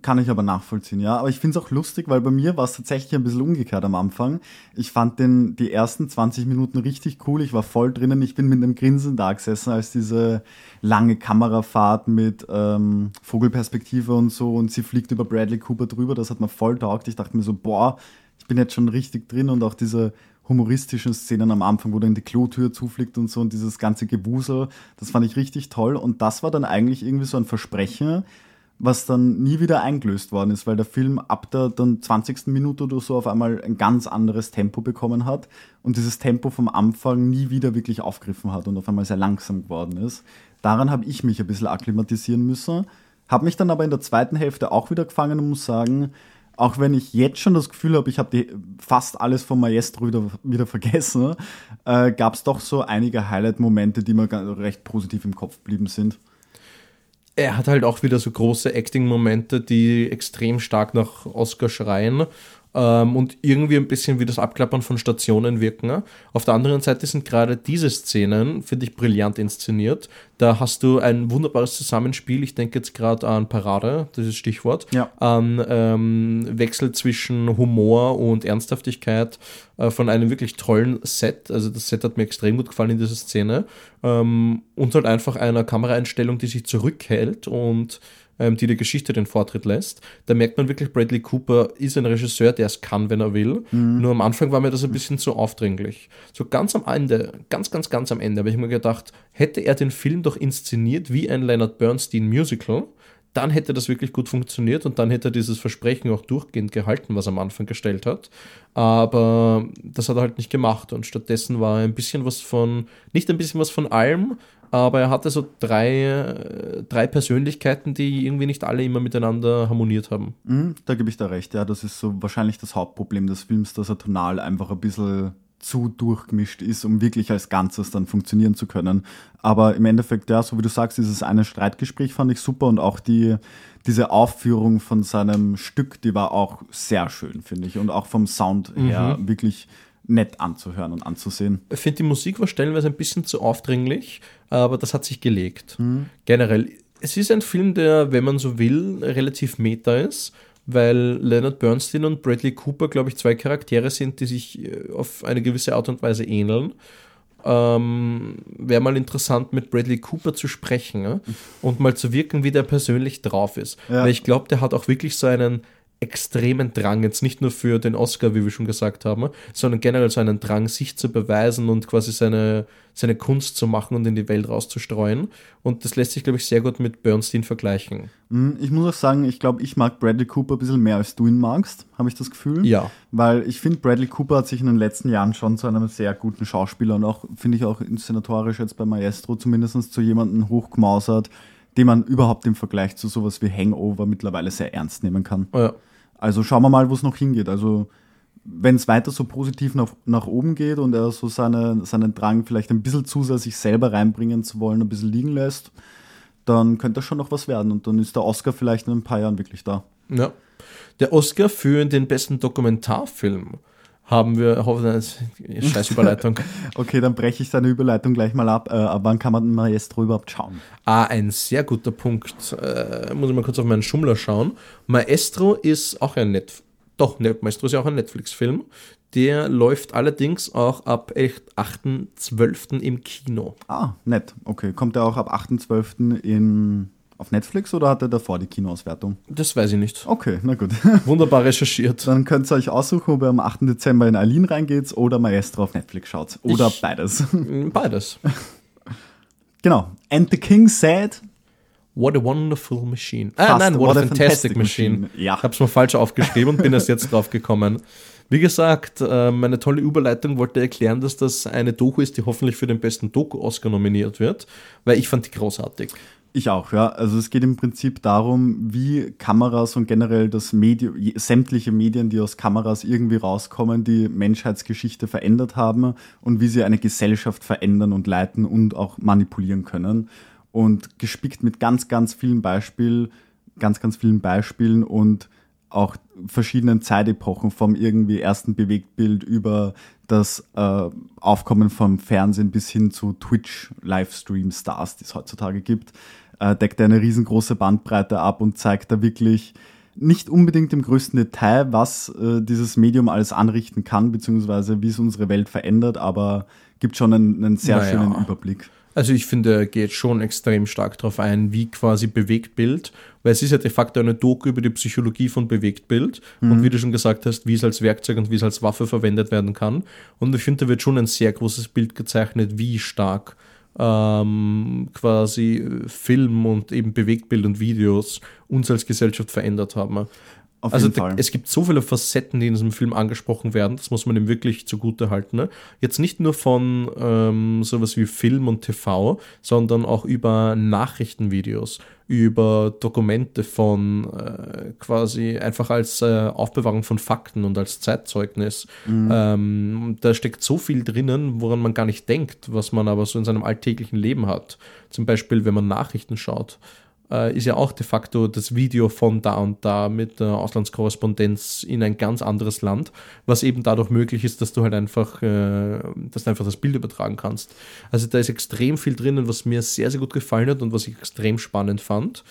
Kann ich aber nachvollziehen, ja. Aber ich finde es auch lustig, weil bei mir war es tatsächlich ein bisschen umgekehrt am Anfang. Ich fand den, die ersten 20 Minuten richtig cool. Ich war voll drinnen. Ich bin mit einem Grinsen da gesessen, als diese lange Kamerafahrt mit ähm, Vogelperspektive und so und sie fliegt über Bradley Cooper drüber. Das hat mir voll taugt. Ich dachte mir so, boah, ich bin jetzt schon richtig drin und auch diese humoristischen Szenen am Anfang, wo dann die Klotür zufliegt und so und dieses ganze Gewusel, das fand ich richtig toll. Und das war dann eigentlich irgendwie so ein Versprechen, was dann nie wieder eingelöst worden ist, weil der Film ab der dann 20. Minute oder so auf einmal ein ganz anderes Tempo bekommen hat und dieses Tempo vom Anfang nie wieder wirklich aufgegriffen hat und auf einmal sehr langsam geworden ist. Daran habe ich mich ein bisschen akklimatisieren müssen, habe mich dann aber in der zweiten Hälfte auch wieder gefangen und muss sagen, auch wenn ich jetzt schon das Gefühl habe, ich habe fast alles vom Maestro wieder, wieder vergessen, äh, gab es doch so einige Highlight-Momente, die mir recht positiv im Kopf geblieben sind er hat halt auch wieder so große Acting-Momente, die extrem stark nach Oscar schreien ähm, und irgendwie ein bisschen wie das Abklappern von Stationen wirken. Auf der anderen Seite sind gerade diese Szenen, finde ich, brillant inszeniert. Da hast du ein wunderbares Zusammenspiel. Ich denke jetzt gerade an Parade, das ist Stichwort, ja. an ähm, Wechsel zwischen Humor und Ernsthaftigkeit äh, von einem wirklich tollen Set. Also das Set hat mir extrem gut gefallen in dieser Szene. Ähm, und halt einfach einer Kameraeinstellung, die sich zurückhält und ähm, die der Geschichte den Vortritt lässt. Da merkt man wirklich, Bradley Cooper ist ein Regisseur, der es kann, wenn er will. Mhm. Nur am Anfang war mir das ein bisschen zu aufdringlich. So ganz am Ende, ganz, ganz, ganz am Ende habe ich mir gedacht, hätte er den Film doch inszeniert wie ein Leonard Bernstein Musical, dann hätte das wirklich gut funktioniert und dann hätte er dieses Versprechen auch durchgehend gehalten, was er am Anfang gestellt hat. Aber das hat er halt nicht gemacht und stattdessen war ein bisschen was von, nicht ein bisschen was von allem, aber er hatte so drei, drei Persönlichkeiten, die irgendwie nicht alle immer miteinander harmoniert haben. Mhm, da gebe ich da recht, ja. Das ist so wahrscheinlich das Hauptproblem des Films, dass er tonal einfach ein bisschen zu durchgemischt ist, um wirklich als Ganzes dann funktionieren zu können. Aber im Endeffekt, ja, so wie du sagst, dieses eine Streitgespräch fand ich super und auch die, diese Aufführung von seinem Stück, die war auch sehr schön, finde ich. Und auch vom Sound her mhm. wirklich nett anzuhören und anzusehen. Ich finde, die Musik war stellenweise ein bisschen zu aufdringlich, aber das hat sich gelegt. Mhm. Generell, es ist ein Film, der, wenn man so will, relativ meta ist, weil Leonard Bernstein und Bradley Cooper, glaube ich, zwei Charaktere sind, die sich äh, auf eine gewisse Art und Weise ähneln. Ähm, Wäre mal interessant, mit Bradley Cooper zu sprechen ja? und mal zu wirken, wie der persönlich drauf ist. Ja. Weil ich glaube, der hat auch wirklich so einen extremen Drang, jetzt nicht nur für den Oscar, wie wir schon gesagt haben, sondern generell so einen Drang, sich zu beweisen und quasi seine, seine Kunst zu machen und in die Welt rauszustreuen. Und das lässt sich, glaube ich, sehr gut mit Bernstein vergleichen. Mhm, ich muss auch sagen, ich glaube, ich mag Bradley Cooper ein bisschen mehr, als du ihn magst, habe ich das Gefühl. Ja. Weil ich finde, Bradley Cooper hat sich in den letzten Jahren schon zu einem sehr guten Schauspieler und auch, finde ich, auch inszenatorisch jetzt bei Maestro zumindest zu jemandem hochgemausert, den man überhaupt im Vergleich zu sowas wie Hangover mittlerweile sehr ernst nehmen kann. Ja. Also schauen wir mal, wo es noch hingeht. Also wenn es weiter so positiv nach, nach oben geht und er so seine, seinen Drang vielleicht ein bisschen zu sehr sich selber reinbringen zu wollen, ein bisschen liegen lässt, dann könnte das schon noch was werden. Und dann ist der Oscar vielleicht in ein paar Jahren wirklich da. Ja. Der Oscar für den besten Dokumentarfilm haben wir, hoffentlich, scheiß Überleitung. okay, dann breche ich deine Überleitung gleich mal ab. Äh, ab wann kann man Maestro überhaupt schauen? Ah, ein sehr guter Punkt. Äh, muss ich mal kurz auf meinen Schummler schauen. Maestro ist auch ein Net doch, Maestro ist ja auch ein Netflix-Film. Der läuft allerdings auch ab 8.12. im Kino. Ah, nett. Okay. Kommt der auch ab 8.12. in auf Netflix oder hat er davor die Kinoauswertung? Das weiß ich nicht. Okay, na gut. Wunderbar recherchiert. Dann könnt ihr euch aussuchen, ob ihr am 8. Dezember in Aline reingeht oder Maestro auf Netflix schaut. Oder ich, beides. Beides. genau. And the King said. What a wonderful machine. Ah, nein, what, what a, fantastic, fantastic machine. machine. Ja. Ich habe es mal falsch aufgeschrieben und bin erst jetzt drauf gekommen. Wie gesagt, äh, meine tolle Überleitung wollte erklären, dass das eine Doku ist, die hoffentlich für den besten Doku-Oscar nominiert wird, weil ich fand die großartig. Ich auch, ja. Also es geht im Prinzip darum, wie Kameras und generell das Medium, sämtliche Medien, die aus Kameras irgendwie rauskommen, die Menschheitsgeschichte verändert haben und wie sie eine Gesellschaft verändern und leiten und auch manipulieren können. Und gespickt mit ganz, ganz vielen Beispielen, ganz, ganz vielen Beispielen und auch verschiedenen Zeitepochen vom irgendwie ersten Bewegtbild über das äh, Aufkommen vom Fernsehen bis hin zu Twitch-Livestream-Stars, die es heutzutage gibt, äh, deckt er eine riesengroße Bandbreite ab und zeigt da wirklich nicht unbedingt im größten Detail, was äh, dieses Medium alles anrichten kann, beziehungsweise wie es unsere Welt verändert, aber gibt schon einen, einen sehr naja. schönen Überblick. Also ich finde, er geht schon extrem stark darauf ein, wie quasi Bewegtbild, weil es ist ja de facto eine Doku über die Psychologie von Bewegtbild mhm. und wie du schon gesagt hast, wie es als Werkzeug und wie es als Waffe verwendet werden kann. Und ich finde, da wird schon ein sehr großes Bild gezeichnet, wie stark ähm, quasi Film und eben Bewegtbild und Videos uns als Gesellschaft verändert haben. Auf also da, es gibt so viele Facetten, die in diesem Film angesprochen werden, das muss man ihm wirklich zugute halten. Ne? Jetzt nicht nur von ähm, sowas wie Film und TV, sondern auch über Nachrichtenvideos, über Dokumente von äh, quasi einfach als äh, Aufbewahrung von Fakten und als Zeitzeugnis. Mhm. Ähm, da steckt so viel drinnen, woran man gar nicht denkt, was man aber so in seinem alltäglichen Leben hat. Zum Beispiel, wenn man Nachrichten schaut äh, ist ja auch de facto das Video von da und da mit der Auslandskorrespondenz in ein ganz anderes Land, was eben dadurch möglich ist, dass du halt einfach, äh, dass du einfach das Bild übertragen kannst. Also da ist extrem viel drinnen, was mir sehr, sehr gut gefallen hat und was ich extrem spannend fand.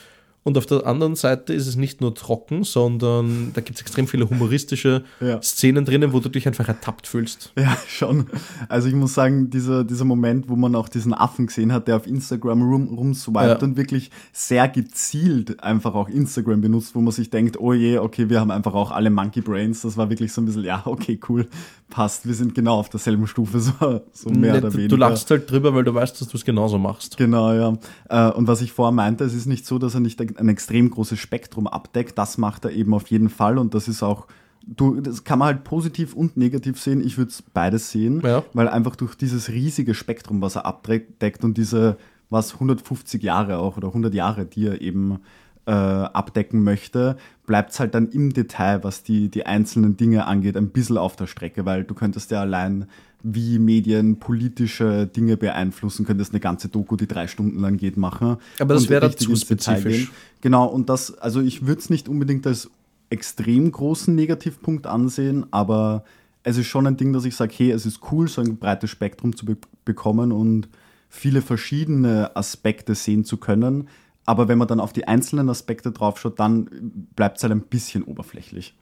Und auf der anderen Seite ist es nicht nur trocken, sondern da gibt es extrem viele humoristische ja. Szenen drinnen, wo du dich einfach ertappt fühlst. Ja, schon. Also ich muss sagen, dieser, dieser Moment, wo man auch diesen Affen gesehen hat, der auf Instagram rum, rumswiped ja. und wirklich sehr gezielt einfach auch Instagram benutzt, wo man sich denkt, oh je, okay, wir haben einfach auch alle Monkey Brains. Das war wirklich so ein bisschen, ja, okay, cool, passt. Wir sind genau auf derselben Stufe, so, so mehr Nicht, oder weniger. Du lachst halt drüber, weil du weißt, dass du es genauso machst. Genau, ja. Äh, und was ich vorher meinte, es ist nicht so, dass er nicht ein extrem großes Spektrum abdeckt. Das macht er eben auf jeden Fall und das ist auch Du, das kann man halt positiv und negativ sehen. Ich würde es beides sehen, ja. weil einfach durch dieses riesige Spektrum, was er abdeckt und diese, was 150 Jahre auch oder 100 Jahre, die er eben äh, abdecken möchte, bleibt es halt dann im Detail, was die, die einzelnen Dinge angeht, ein bisschen auf der Strecke, weil du könntest ja allein wie Medien politische Dinge beeinflussen, könntest eine ganze Doku, die drei Stunden lang geht, machen. Aber das wäre zu spezifisch. Genau, und das, also ich würde es nicht unbedingt als extrem großen Negativpunkt ansehen, aber es ist schon ein Ding, dass ich sage, hey, es ist cool, so ein breites Spektrum zu be bekommen und viele verschiedene Aspekte sehen zu können. Aber wenn man dann auf die einzelnen Aspekte draufschaut, dann bleibt es halt ein bisschen oberflächlich.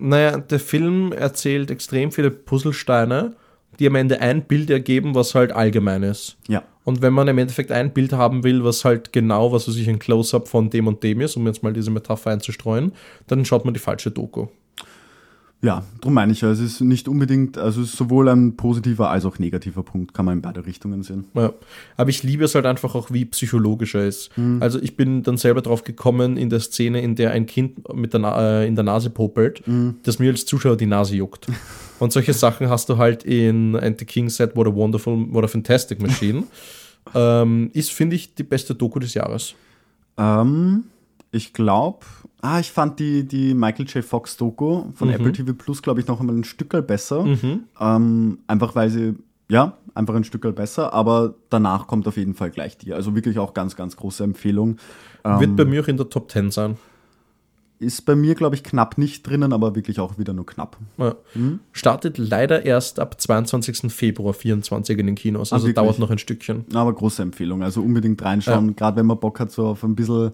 Naja, der Film erzählt extrem viele Puzzlesteine, die am Ende ein Bild ergeben, was halt allgemein ist. Ja. Und wenn man im Endeffekt ein Bild haben will, was halt genau, was weiß ich, ein Close-up von dem und dem ist, um jetzt mal diese Metapher einzustreuen, dann schaut man die falsche Doku. Ja, darum meine ich ja, es ist nicht unbedingt, also es ist sowohl ein positiver als auch negativer Punkt, kann man in beide Richtungen sehen. Ja, aber ich liebe es halt einfach auch, wie psychologisch er ist. Mhm. Also ich bin dann selber drauf gekommen in der Szene, in der ein Kind mit der äh, in der Nase popelt, mhm. dass mir als Zuschauer die Nase juckt. Und solche Sachen hast du halt in And the King Said What a Wonderful, What a Fantastic Machine. ähm, ist, finde ich, die beste Doku des Jahres. Ähm, ich glaube, ah, ich fand die, die Michael J. Fox Doku von mhm. Apple TV Plus, glaube ich, noch einmal ein Stückel besser. Mhm. Ähm, einfach weil sie, ja, einfach ein Stückel besser, aber danach kommt auf jeden Fall gleich die. Also wirklich auch ganz, ganz große Empfehlung. Wird ähm, bei mir auch in der Top 10 sein. Ist bei mir, glaube ich, knapp nicht drinnen, aber wirklich auch wieder nur knapp. Ja. Mhm. Startet leider erst ab 22. Februar 24 in den Kinos, also ah, dauert noch ein Stückchen. Aber große Empfehlung, also unbedingt reinschauen, ja. gerade wenn man Bock hat, so auf ein bisschen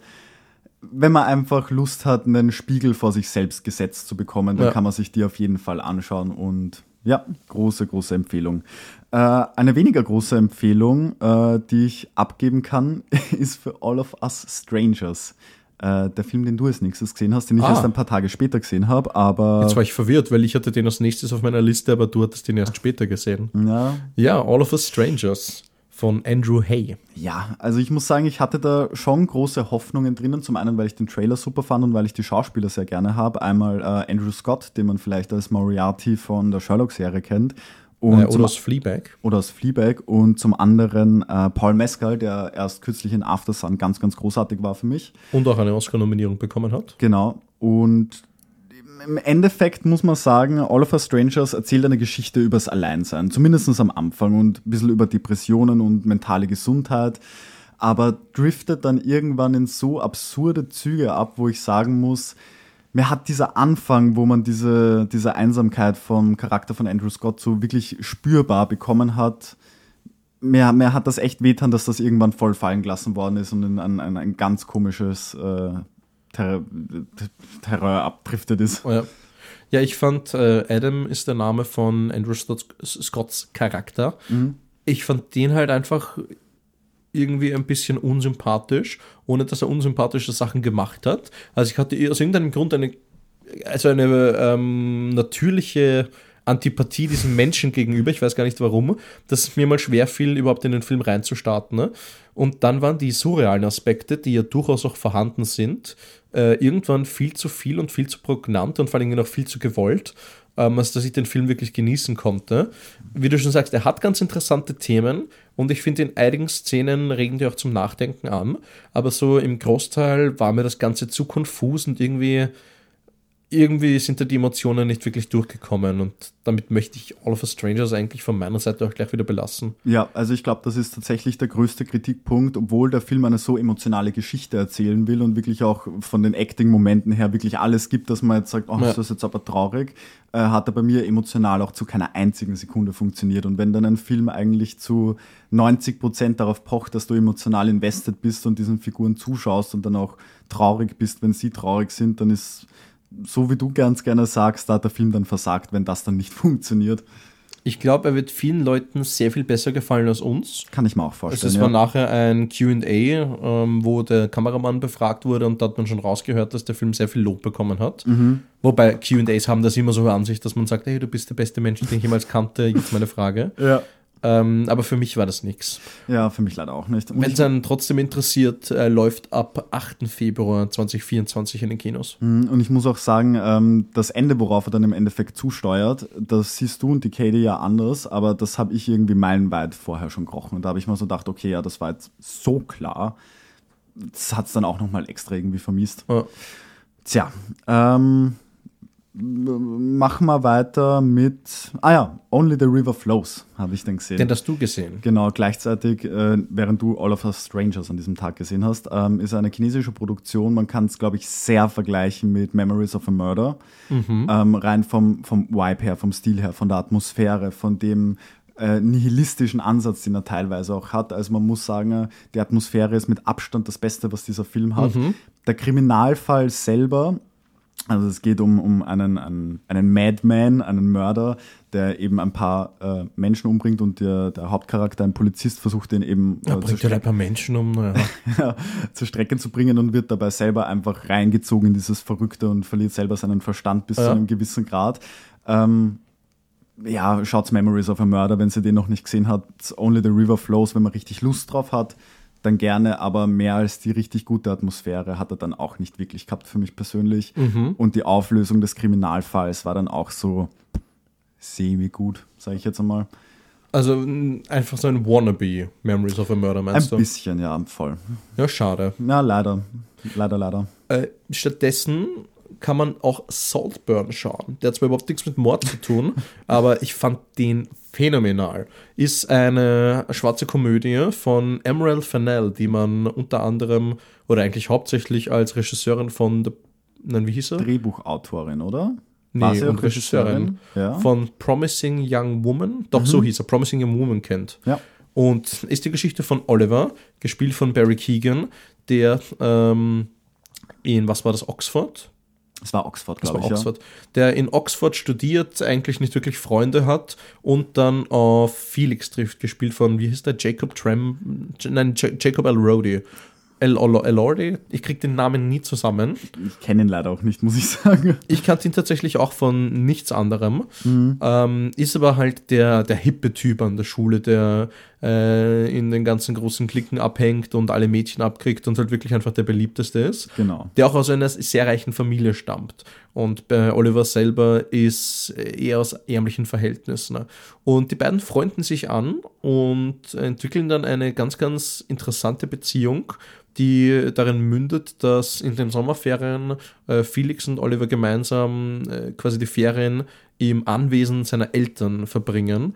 wenn man einfach Lust hat, einen Spiegel vor sich selbst gesetzt zu bekommen, dann ja. kann man sich die auf jeden Fall anschauen und ja, große, große Empfehlung. Äh, eine weniger große Empfehlung, äh, die ich abgeben kann, ist für All of Us Strangers. Äh, der Film, den du als nächstes gesehen hast, den ich ah. erst ein paar Tage später gesehen habe, aber. Jetzt war ich verwirrt, weil ich hatte den als nächstes auf meiner Liste, aber du hattest den erst später gesehen. Ja. Ja, All of Us Strangers von Andrew Hay. Ja, also ich muss sagen, ich hatte da schon große Hoffnungen drinnen. Zum einen, weil ich den Trailer super fand und weil ich die Schauspieler sehr gerne habe. Einmal äh, Andrew Scott, den man vielleicht als Moriarty von der Sherlock-Serie kennt. Und äh, oder aus Fleabag. Oder aus Fleabag. Und zum anderen äh, Paul Mescal, der erst kürzlich in After Sun ganz, ganz großartig war für mich. Und auch eine Oscar-Nominierung bekommen hat. Genau. Und im Endeffekt muss man sagen, All of Us Strangers erzählt eine Geschichte übers Alleinsein, zumindest am Anfang und ein bisschen über Depressionen und mentale Gesundheit. aber driftet dann irgendwann in so absurde Züge ab, wo ich sagen muss, mir hat dieser Anfang, wo man diese, diese Einsamkeit vom Charakter von Andrew Scott so wirklich spürbar bekommen hat, mir, mir hat das echt wehtan, dass das irgendwann voll fallen gelassen worden ist und in ein, ein, ein ganz komisches äh, Terror, Terror abdriftet ist. Oh ja. ja. ich fand, äh, Adam ist der Name von Andrew Scotts, Scotts Charakter. Mhm. Ich fand den halt einfach irgendwie ein bisschen unsympathisch, ohne dass er unsympathische Sachen gemacht hat. Also ich hatte aus irgendeinem Grund eine, also eine ähm, natürliche Antipathie diesem Menschen gegenüber, ich weiß gar nicht warum, dass es mir mal schwer fiel, überhaupt in den Film reinzustarten. Ne? Und dann waren die surrealen Aspekte, die ja durchaus auch vorhanden sind, äh, irgendwann viel zu viel und viel zu prägnant und vor allem noch viel zu gewollt ähm, als dass ich den Film wirklich genießen konnte. Wie du schon sagst, er hat ganz interessante Themen und ich finde, in einigen Szenen regen die auch zum Nachdenken an, aber so im Großteil war mir das Ganze zu konfus und irgendwie irgendwie sind da die Emotionen nicht wirklich durchgekommen und damit möchte ich All of Us Strangers eigentlich von meiner Seite auch gleich wieder belassen. Ja, also ich glaube, das ist tatsächlich der größte Kritikpunkt, obwohl der Film eine so emotionale Geschichte erzählen will und wirklich auch von den Acting-Momenten her wirklich alles gibt, dass man jetzt sagt, oh, ja. das ist jetzt aber traurig, äh, hat er bei mir emotional auch zu keiner einzigen Sekunde funktioniert. Und wenn dann ein Film eigentlich zu 90 Prozent darauf pocht, dass du emotional invested bist und diesen Figuren zuschaust und dann auch traurig bist, wenn sie traurig sind, dann ist so wie du ganz gerne sagst, da hat der Film dann versagt, wenn das dann nicht funktioniert. Ich glaube, er wird vielen Leuten sehr viel besser gefallen als uns. Kann ich mir auch vorstellen. Also es war nachher ein QA, ähm, wo der Kameramann befragt wurde und da hat man schon rausgehört, dass der Film sehr viel Lob bekommen hat. Mhm. Wobei QAs haben das immer so an sich, dass man sagt, hey, du bist der beste Mensch, den ich jemals kannte, jetzt meine Frage. Ja. Ähm, aber für mich war das nichts. Ja, für mich leider auch nicht. Wenn es einen trotzdem interessiert, äh, läuft ab 8. Februar 2024 in den Kinos. Mhm, und ich muss auch sagen, ähm, das Ende, worauf er dann im Endeffekt zusteuert, das siehst du und die Katie ja anders, aber das habe ich irgendwie meilenweit vorher schon gerochen. Und da habe ich mir so gedacht, okay, ja, das war jetzt so klar. Das hat es dann auch nochmal extra irgendwie vermisst. Ja. Tja, ähm, machen wir weiter mit, ah ja, Only the River Flows, habe ich dann gesehen. Den hast du gesehen. Genau, gleichzeitig, äh, während du All of Us Strangers an diesem Tag gesehen hast, ähm, ist eine chinesische Produktion. Man kann es, glaube ich, sehr vergleichen mit Memories of a Murder. Mhm. Ähm, rein vom, vom Vibe her, vom Stil her, von der Atmosphäre, von dem äh, nihilistischen Ansatz, den er teilweise auch hat. Also man muss sagen, die Atmosphäre ist mit Abstand das Beste, was dieser Film hat. Mhm. Der Kriminalfall selber also es geht um, um einen, einen, einen Madman, einen Mörder, der eben ein paar äh, Menschen umbringt und der, der Hauptcharakter, ein Polizist, versucht den eben äh, bringt er ein paar Menschen um, naja. ja, zur Strecke zu bringen und wird dabei selber einfach reingezogen in dieses Verrückte und verliert selber seinen Verstand bis ja. zu einem gewissen Grad. Ähm, ja, schaut's Memories of a Murder, wenn sie den noch nicht gesehen hat. Only the River Flows, wenn man richtig Lust drauf hat dann gerne, aber mehr als die richtig gute Atmosphäre hat er dann auch nicht wirklich gehabt für mich persönlich. Mhm. Und die Auflösung des Kriminalfalls war dann auch so semi gut, sage ich jetzt einmal. Also einfach so ein Wannabe Memories of a Murder, meinst ein du? Ein bisschen, ja, voll. Ja, schade. Ja, leider. Leider, leider. Äh, stattdessen kann man auch Saltburn schauen. Der hat zwar überhaupt nichts mit Mord zu tun, aber ich fand den phänomenal. Ist eine schwarze Komödie von Emerald Fennell, die man unter anderem oder eigentlich hauptsächlich als Regisseurin von The, nein, wie hieß er? Drehbuchautorin, oder? Nee, und Regisseurin ja. von Promising Young Woman. Doch, mhm. so hieß er, Promising Young Woman kennt. Ja. Und ist die Geschichte von Oliver, gespielt von Barry Keegan, der ähm, in, was war das, Oxford? Es war Oxford, glaube ich. Oxford. Ja. Der in Oxford studiert, eigentlich nicht wirklich Freunde hat und dann auf Felix trifft, gespielt von, wie hieß der? Jacob Tram, nein, Jacob L. El Elordi. Ich kriege den Namen nie zusammen. Ich kenne ihn leider auch nicht, muss ich sagen. Ich kannte ihn tatsächlich auch von nichts anderem. Mhm. Ähm, ist aber halt der, der hippe Typ an der Schule, der äh, in den ganzen großen Klicken abhängt und alle Mädchen abkriegt und halt wirklich einfach der beliebteste ist. Genau. Der auch aus einer sehr reichen Familie stammt. Und bei Oliver selber ist eher aus ärmlichen Verhältnissen. Und die beiden freunden sich an und entwickeln dann eine ganz, ganz interessante Beziehung die darin mündet, dass in den Sommerferien äh, Felix und Oliver gemeinsam äh, quasi die Ferien im Anwesen seiner Eltern verbringen.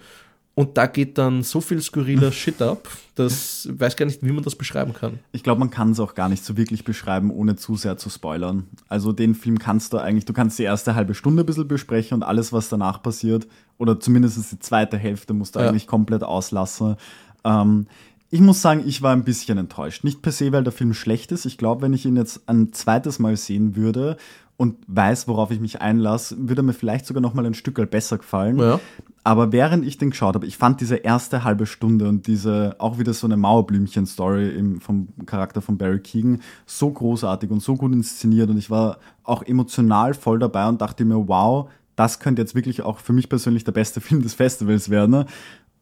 Und da geht dann so viel skurriler Shit ab, dass ich weiß gar nicht, wie man das beschreiben kann. Ich glaube, man kann es auch gar nicht so wirklich beschreiben, ohne zu sehr zu spoilern. Also den Film kannst du eigentlich, du kannst die erste halbe Stunde ein bisschen besprechen und alles, was danach passiert, oder zumindest die zweite Hälfte, musst du ja. eigentlich komplett auslassen. Ähm, ich muss sagen, ich war ein bisschen enttäuscht. Nicht per se, weil der Film schlecht ist. Ich glaube, wenn ich ihn jetzt ein zweites Mal sehen würde und weiß, worauf ich mich einlasse, würde mir vielleicht sogar noch mal ein Stück besser gefallen. Ja. Aber während ich den geschaut habe, ich fand diese erste halbe Stunde und diese auch wieder so eine Mauerblümchen-Story vom Charakter von Barry Keegan so großartig und so gut inszeniert und ich war auch emotional voll dabei und dachte mir, wow, das könnte jetzt wirklich auch für mich persönlich der beste Film des Festivals werden.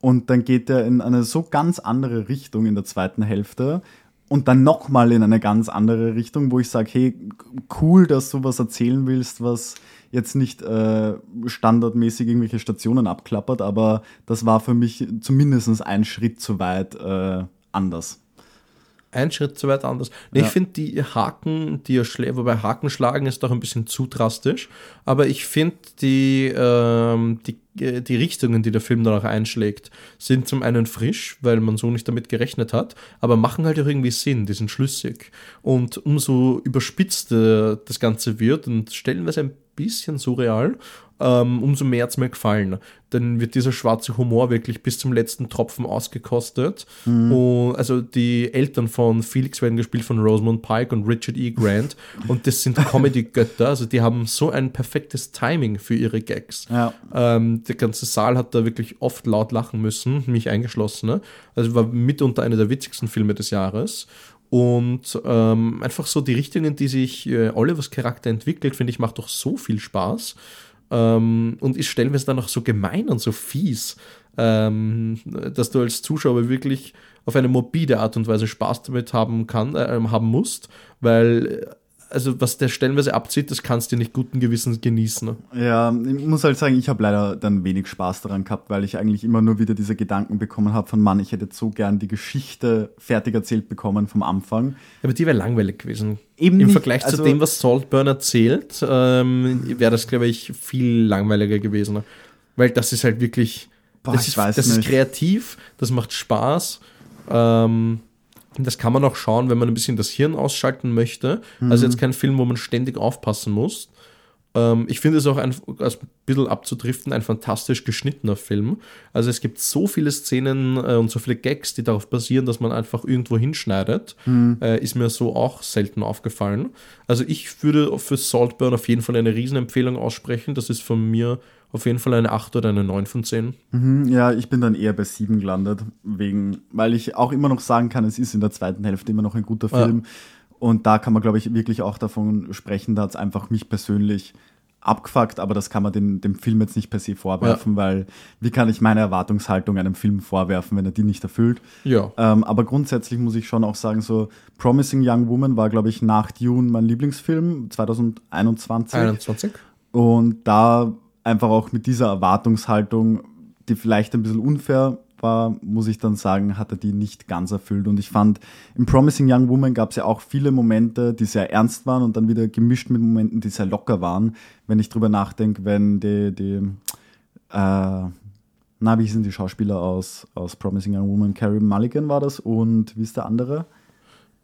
Und dann geht er in eine so ganz andere Richtung in der zweiten Hälfte und dann nochmal in eine ganz andere Richtung, wo ich sage, hey, cool, dass du was erzählen willst, was jetzt nicht äh, standardmäßig irgendwelche Stationen abklappert, aber das war für mich zumindest ein Schritt zu weit äh, anders. Ein Schritt zu weit anders. Ja. Ich finde die Haken, die er schlägt, wobei Haken schlagen ist doch ein bisschen zu drastisch, aber ich finde die, ähm, die äh, die Richtungen, die der Film dann auch einschlägt, sind zum einen frisch, weil man so nicht damit gerechnet hat, aber machen halt auch irgendwie Sinn, die sind schlüssig. Und umso überspitzter das Ganze wird und stellenweise ein bisschen surreal, ähm, umso mehr hat es mir gefallen. Dann wird dieser schwarze Humor wirklich bis zum letzten Tropfen ausgekostet. Mhm. Und, also die Eltern von Felix werden gespielt von Rosamund Pike und Richard E. Grant. und das sind Comedy-Götter. Also die haben so ein perfektes Timing für ihre Gags. Ja. Ähm, der ganze Saal hat da wirklich oft laut lachen müssen, mich eingeschlossen. Ne? Also war mitunter einer der witzigsten Filme des Jahres. Und ähm, einfach so die Richtungen, die sich äh, Olivers Charakter entwickelt, finde ich, macht doch so viel Spaß. Ähm, und ist stellenweise dann auch so gemein und so fies, ähm, dass du als Zuschauer wirklich auf eine morbide Art und Weise Spaß damit haben kann, äh, haben musst, weil also was der stellenweise abzieht, das kannst du nicht guten Gewissens genießen. Ne? Ja, ich muss halt sagen, ich habe leider dann wenig Spaß daran gehabt, weil ich eigentlich immer nur wieder diese Gedanken bekommen habe von Mann, ich hätte so gern die Geschichte fertig erzählt bekommen vom Anfang. Aber die wäre langweilig gewesen. Eben Im nicht, Vergleich also, zu dem, was Saltburn erzählt, ähm, wäre das, glaube ich, viel langweiliger gewesen. Ne? Weil das ist halt wirklich, Boah, das, ist, das ist kreativ, das macht Spaß. Ähm, das kann man auch schauen, wenn man ein bisschen das Hirn ausschalten möchte. Mhm. Also jetzt kein Film, wo man ständig aufpassen muss. Ähm, ich finde es auch ein, also ein bisschen abzudriften, ein fantastisch geschnittener Film. Also es gibt so viele Szenen äh, und so viele Gags, die darauf basieren, dass man einfach irgendwo hinschneidet. Mhm. Äh, ist mir so auch selten aufgefallen. Also ich würde für Saltburn auf jeden Fall eine Riesenempfehlung aussprechen. Das ist von mir auf jeden Fall eine 8 oder eine 9 von 10. Mhm, ja, ich bin dann eher bei 7 gelandet, wegen, weil ich auch immer noch sagen kann, es ist in der zweiten Hälfte immer noch ein guter Film. Ja. Und da kann man, glaube ich, wirklich auch davon sprechen, da hat es einfach mich persönlich abgefuckt, aber das kann man den, dem Film jetzt nicht per se vorwerfen, ja. weil wie kann ich meine Erwartungshaltung einem Film vorwerfen, wenn er die nicht erfüllt? Ja. Ähm, aber grundsätzlich muss ich schon auch sagen, so Promising Young Woman war, glaube ich, nach Dune mein Lieblingsfilm 2021. 21. Und da einfach auch mit dieser Erwartungshaltung, die vielleicht ein bisschen unfair war, muss ich dann sagen, hat er die nicht ganz erfüllt. Und ich fand, im Promising Young Woman gab es ja auch viele Momente, die sehr ernst waren und dann wieder gemischt mit Momenten, die sehr locker waren. Wenn ich drüber nachdenke, wenn die, die äh, na, wie hießen die Schauspieler aus, aus Promising Young Woman? Carrie Mulligan war das und wie ist der andere?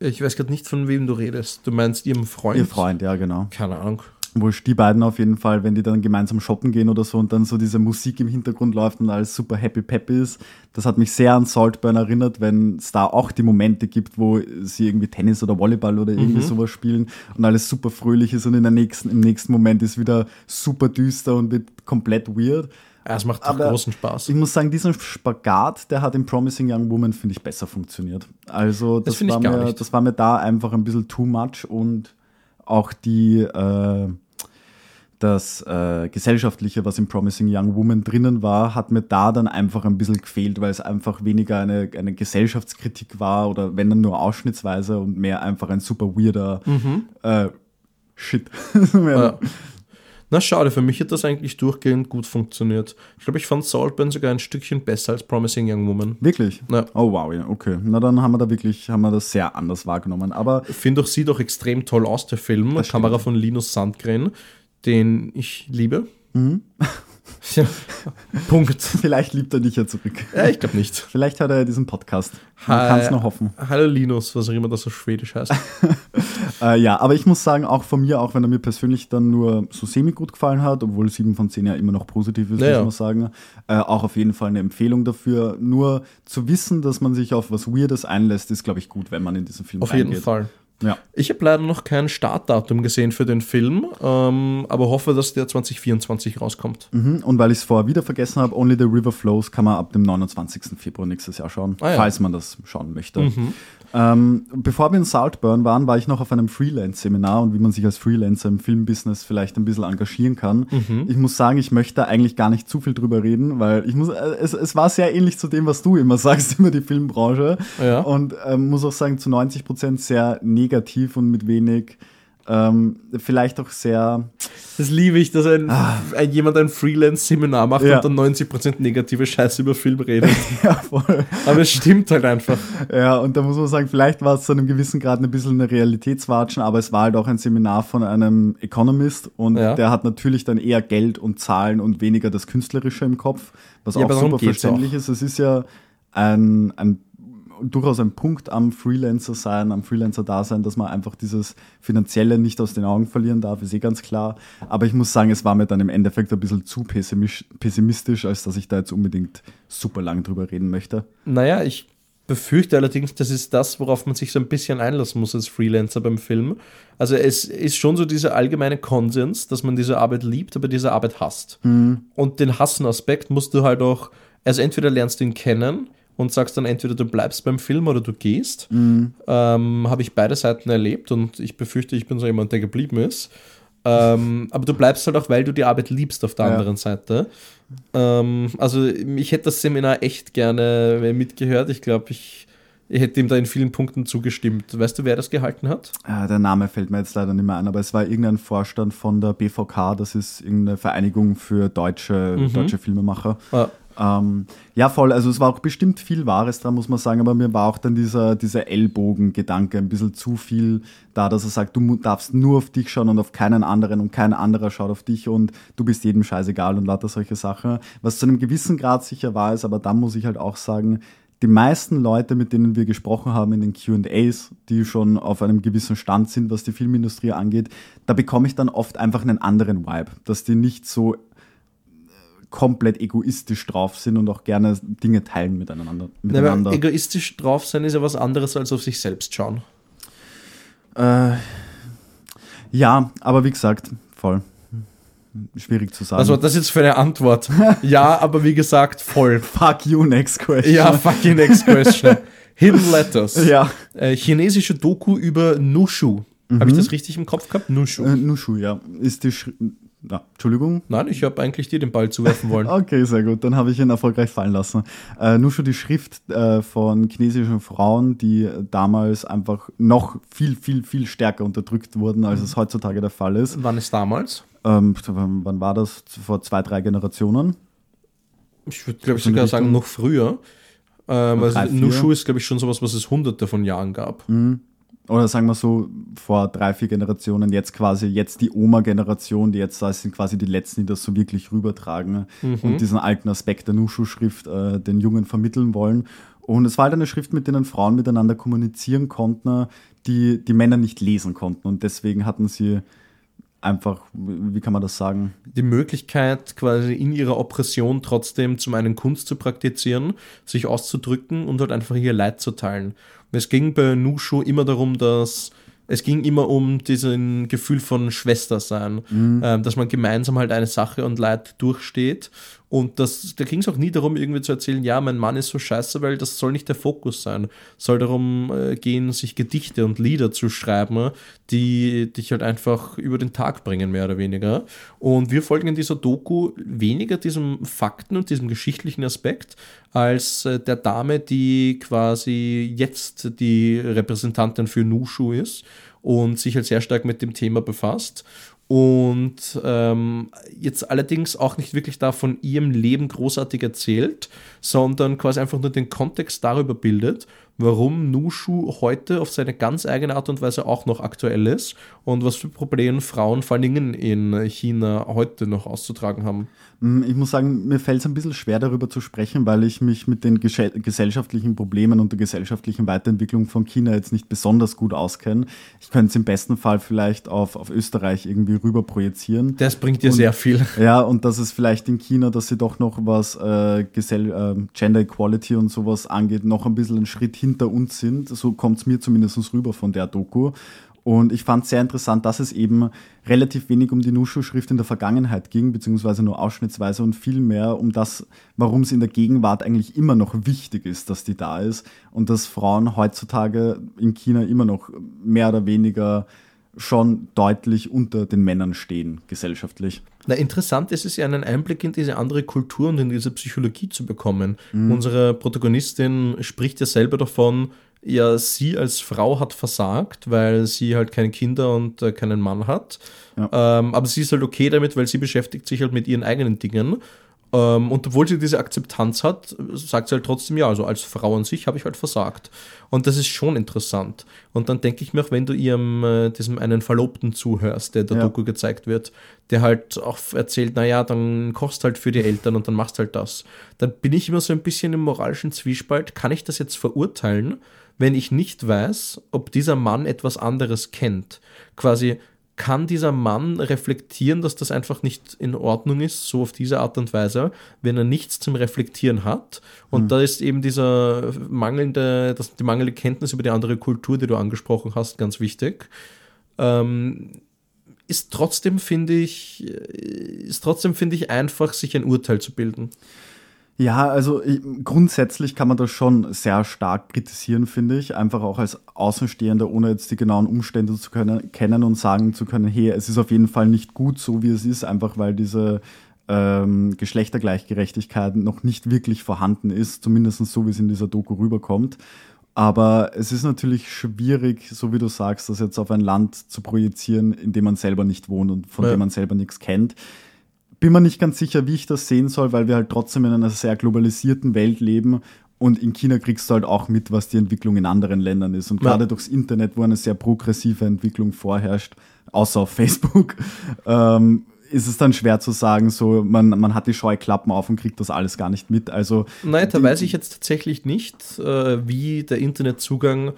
Ich weiß gerade nicht, von wem du redest. Du meinst ihrem Freund? Ihr Freund, ja, genau. Keine Ahnung. Wurscht, die beiden auf jeden Fall, wenn die dann gemeinsam shoppen gehen oder so und dann so diese Musik im Hintergrund läuft und alles super happy peppy ist. Das hat mich sehr an Saltburn erinnert, wenn es da auch die Momente gibt, wo sie irgendwie Tennis oder Volleyball oder irgendwie mhm. sowas spielen und alles super fröhlich ist und in der nächsten, im nächsten Moment ist wieder super düster und wird komplett weird. Ja, es macht Aber großen Spaß. Ich muss sagen, diesen Spagat, der hat in Promising Young Woman, finde ich, besser funktioniert. Also das, das war, mir, das war mir da einfach ein bisschen too much und auch die äh, das äh, Gesellschaftliche, was im Promising Young Woman drinnen war, hat mir da dann einfach ein bisschen gefehlt, weil es einfach weniger eine, eine Gesellschaftskritik war oder wenn dann nur ausschnittsweise und mehr einfach ein super weirder mhm. äh, Shit. ja. Na schade, für mich hat das eigentlich durchgehend gut funktioniert. Ich glaube, ich fand Saltburn sogar ein Stückchen besser als Promising Young Woman. Wirklich? Ja. Oh wow, ja, okay. Na dann haben wir da wirklich, haben wir das sehr anders wahrgenommen. Aber ich finde auch, sieht auch extrem toll aus, der Film. Kamera von Linus Sandgren den ich liebe. Mhm. Ja. Punkt. Vielleicht liebt er dich ja zurück. Ja, ich glaube nicht. Vielleicht hört er ja diesen Podcast. Man kann es noch hoffen. Hallo Linus, was auch immer das auf Schwedisch heißt. Äh, ja, aber ich muss sagen, auch von mir, auch wenn er mir persönlich dann nur so semi gut gefallen hat, obwohl 7 von 10 ja immer noch positiv ist, Ja, ja. muss man sagen, äh, auch auf jeden Fall eine Empfehlung dafür. Nur zu wissen, dass man sich auf was Weirdes einlässt, ist, glaube ich, gut, wenn man in diesen Film Auf jeden reingeht. Fall. Ja. Ich habe leider noch kein Startdatum gesehen für den Film, ähm, aber hoffe, dass der 2024 rauskommt. Mhm. Und weil ich es vorher wieder vergessen habe, Only the River Flows kann man ab dem 29. Februar nächstes Jahr schauen, Ah, ja. falls man das schauen möchte. Ähm, bevor wir in Saltburn waren, war ich noch auf einem Freelance-Seminar und wie man sich als Freelancer im Filmbusiness vielleicht ein bisschen engagieren kann. Ich muss sagen, ich möchte eigentlich gar nicht zu viel drüber reden, weil ich muss, äh, es, es war sehr ähnlich zu dem, was du immer sagst über die Filmbranche. Ja. Und ähm, muss auch sagen, zu 90 Prozent sehr negativ und mit wenig, ähm, vielleicht auch sehr, Das liebe ich, dass ein, ein, jemand ein Freelance-Seminar macht Ja. und dann 90% negative Scheiße über Film redet. ja, voll. aber es stimmt halt einfach. Ja, und da muss man sagen, vielleicht war es zu einem gewissen Grad ein bisschen eine Realitätswatschen, aber es war halt auch ein Seminar von einem Economist und Ja. der hat natürlich dann eher Geld und Zahlen und weniger das Künstlerische im Kopf, was Ja, auch super verständlich ist. Es ist ja ein, ein durchaus ein Punkt am Freelancer sein, am Freelancer-Dasein, dass man einfach dieses Finanzielle nicht aus den Augen verlieren darf, ist eh ganz klar. Aber ich muss sagen, es war mir dann im Endeffekt ein bisschen zu pessimistisch, als dass ich da jetzt unbedingt super lang drüber reden möchte. Naja, ich befürchte allerdings, das ist das, worauf man sich so ein bisschen einlassen muss als Freelancer beim Film. Also es ist schon so dieser allgemeine Konsens, dass man diese Arbeit liebt, aber diese Arbeit hasst. Und den Hassen-Aspekt musst du halt auch, also entweder lernst du ihn kennen und sagst dann entweder du bleibst beim Film oder du gehst. Ähm, Habe ich beide Seiten erlebt und ich befürchte, ich bin so jemand, der geblieben ist. Ähm, aber du bleibst halt auch, weil du die Arbeit liebst auf der Ja. anderen Seite. Ähm, also ich hätte das Seminar echt gerne mitgehört. Ich glaube, ich, ich hätte ihm da in vielen Punkten zugestimmt. Weißt du, wer das gehalten hat? Äh, der Name fällt mir jetzt leider nicht mehr ein, aber es war irgendein Vorstand von der BVK, das ist irgendeine Vereinigung für deutsche, deutsche Filmemacher. Ah, Ähm, ja, voll, also es war auch bestimmt viel Wahres dran, muss man sagen, aber mir war auch dann dieser, dieser Ellbogen-Gedanke ein bisschen zu viel da, dass er sagt, du darfst nur auf dich schauen und auf keinen anderen und kein anderer schaut auf dich und du bist jedem scheißegal und lauter solche Sachen. Was zu einem gewissen Grad sicher wahr ist, aber dann muss ich halt auch sagen, die meisten Leute, mit denen wir gesprochen haben in den QAs, die schon auf einem gewissen Stand sind, was die Filmindustrie angeht, da bekomme ich dann oft einfach einen anderen Vibe, dass die nicht so komplett egoistisch drauf sind und auch gerne Dinge teilen miteinander. Na, miteinander. aber egoistisch drauf sein ist ja was anderes als auf sich selbst schauen. Äh, ja, aber wie gesagt, voll. Schwierig zu sagen. Was war das jetzt für eine Antwort? ja, aber wie gesagt, voll. fuck you, next question. Ja, fucking next question. Hidden Letters. ja. Äh, chinesische Doku über Nushu. Habe ich das richtig im Kopf gehabt? Nushu. Äh, Nushu, ja. Ist die Sch ja, Entschuldigung. Nein, ich habe eigentlich dir den Ball zuwerfen wollen. Okay, sehr gut. Dann habe ich ihn erfolgreich fallen lassen. Äh, Nushu, die Schrift äh, von chinesischen Frauen, die damals einfach noch viel, viel, viel stärker unterdrückt wurden, als es heutzutage der Fall ist. Wann ist damals? Ähm, wann war das? Vor zwei, drei Generationen? Ich würde, glaube ich, sogar sagen, noch früher. Ähm, also? Nushu ist, glaube ich, schon sowas, was es hunderte von Jahren gab. Oder sagen wir so, vor drei, vier Generationen, jetzt quasi, jetzt die Oma-Generation, die jetzt da ist, sind quasi die letzten, die das so wirklich rübertragen und diesen alten Aspekt der Nushu-Schrift äh, den Jungen vermitteln wollen. Und es war halt eine Schrift, mit denen Frauen miteinander kommunizieren konnten, die die Männer nicht lesen konnten. Und deswegen hatten sie einfach, wie kann man das sagen? Die Möglichkeit, quasi in ihrer Oppression trotzdem zum einen Kunst zu praktizieren, sich auszudrücken und halt einfach ihr Leid zu teilen. Es ging bei Nushu immer darum, dass es ging immer um diesen Gefühl von Schwestersein, ähm, dass man gemeinsam halt eine Sache und Leid durchsteht. Und das, da ging es auch nie darum, irgendwie zu erzählen, ja, mein Mann ist so scheiße, weil das soll nicht der Fokus sein. Es soll darum äh, gehen, sich Gedichte und Lieder zu schreiben, die dich halt einfach über den Tag bringen, mehr oder weniger. Und wir folgen in dieser Doku weniger diesem Fakten und diesem geschichtlichen Aspekt, als äh, der Dame, die quasi jetzt die Repräsentantin für Nushu ist und sich halt sehr stark mit dem Thema befasst. Und ähm, jetzt allerdings auch nicht wirklich da von ihrem Leben großartig erzählt, sondern quasi einfach nur den Kontext darüber bildet warum Nushu heute auf seine ganz eigene Art und Weise auch noch aktuell ist und was für Probleme Frauen vor allen Dingen in China heute noch auszutragen haben. Mm, ich muss sagen, mir fällt es ein bisschen schwer darüber zu sprechen, weil ich mich mit den gesellschaftlichen Problemen und der gesellschaftlichen Weiterentwicklung von China jetzt nicht besonders gut auskenne. Ich könnte es im besten Fall vielleicht auf, auf Österreich irgendwie rüber projizieren. Das bringt dir und, sehr viel. Ja, und das ist vielleicht in China, dass sie doch noch was äh, äh, Gender Equality und sowas angeht, noch ein bisschen einen Schritt hinter uns sind. So kommt es mir zumindest rüber von der Doku. Und ich fand es sehr interessant, dass es eben relativ wenig um die Nushu-Schrift in der Vergangenheit ging, beziehungsweise nur ausschnittsweise und viel mehr um das, warum es in der Gegenwart eigentlich immer noch wichtig ist, dass die da ist und dass Frauen heutzutage in China immer noch mehr oder weniger schon deutlich unter den Männern stehen, gesellschaftlich. Na, interessant ist es ja, einen Einblick in diese andere Kultur und in diese Psychologie zu bekommen. Mhm. Unsere Protagonistin spricht ja selber davon, ja, sie als Frau hat versagt, weil sie halt keine Kinder und äh, keinen Mann hat. Ja. Ähm, aber sie ist halt okay damit, weil sie beschäftigt sich halt mit ihren eigenen Dingen. Ähm, und obwohl sie diese Akzeptanz hat, sagt sie halt trotzdem, ja, also als Frau an sich habe ich halt versagt. Und das ist schon interessant. Und dann denke ich mir auch, wenn du ihrem, äh, diesem einen Verlobten zuhörst, der der ja. Doku gezeigt wird, der halt auch erzählt, naja, dann kochst halt für die Eltern und dann machst halt das. Dann bin ich immer so ein bisschen im moralischen Zwiespalt. Kann ich das jetzt verurteilen, wenn ich nicht weiß, ob dieser Mann etwas anderes kennt? Quasi, kann dieser Mann reflektieren, dass das einfach nicht in Ordnung ist, so auf diese Art und Weise, wenn er nichts zum Reflektieren hat. Und mhm. da ist eben dieser mangelnde, das, die mangelnde Kenntnis über die andere Kultur, die du angesprochen hast, ganz wichtig. Ähm, ist trotzdem, finde ich, ist trotzdem, finde ich, einfach, sich ein Urteil zu bilden. Ja, also ich, grundsätzlich kann man das schon sehr stark kritisieren, finde ich. Einfach auch als Außenstehender, ohne jetzt die genauen Umstände zu können, kennen und sagen zu können, hey, es ist auf jeden Fall nicht gut so, wie es ist, einfach weil diese ähm, Geschlechtergleichgerechtigkeit noch nicht wirklich vorhanden ist, zumindest so, wie es in dieser Doku rüberkommt. Aber es ist natürlich schwierig, so wie du sagst, das jetzt auf ein Land zu projizieren, in dem man selber nicht wohnt und von ja. dem man selber nichts kennt bin mir nicht ganz sicher, wie ich das sehen soll, weil wir halt trotzdem in einer sehr globalisierten Welt leben und in China kriegst du halt auch mit, was die Entwicklung in anderen Ländern ist. Und gerade durchs Internet, wo eine sehr progressive Entwicklung vorherrscht, außer auf Facebook, ähm, ist es dann schwer zu sagen, so man, man hat die Scheuklappen auf und kriegt das alles gar nicht mit. Also Nein, da weiß ich jetzt tatsächlich nicht, äh, wie der Internetzugang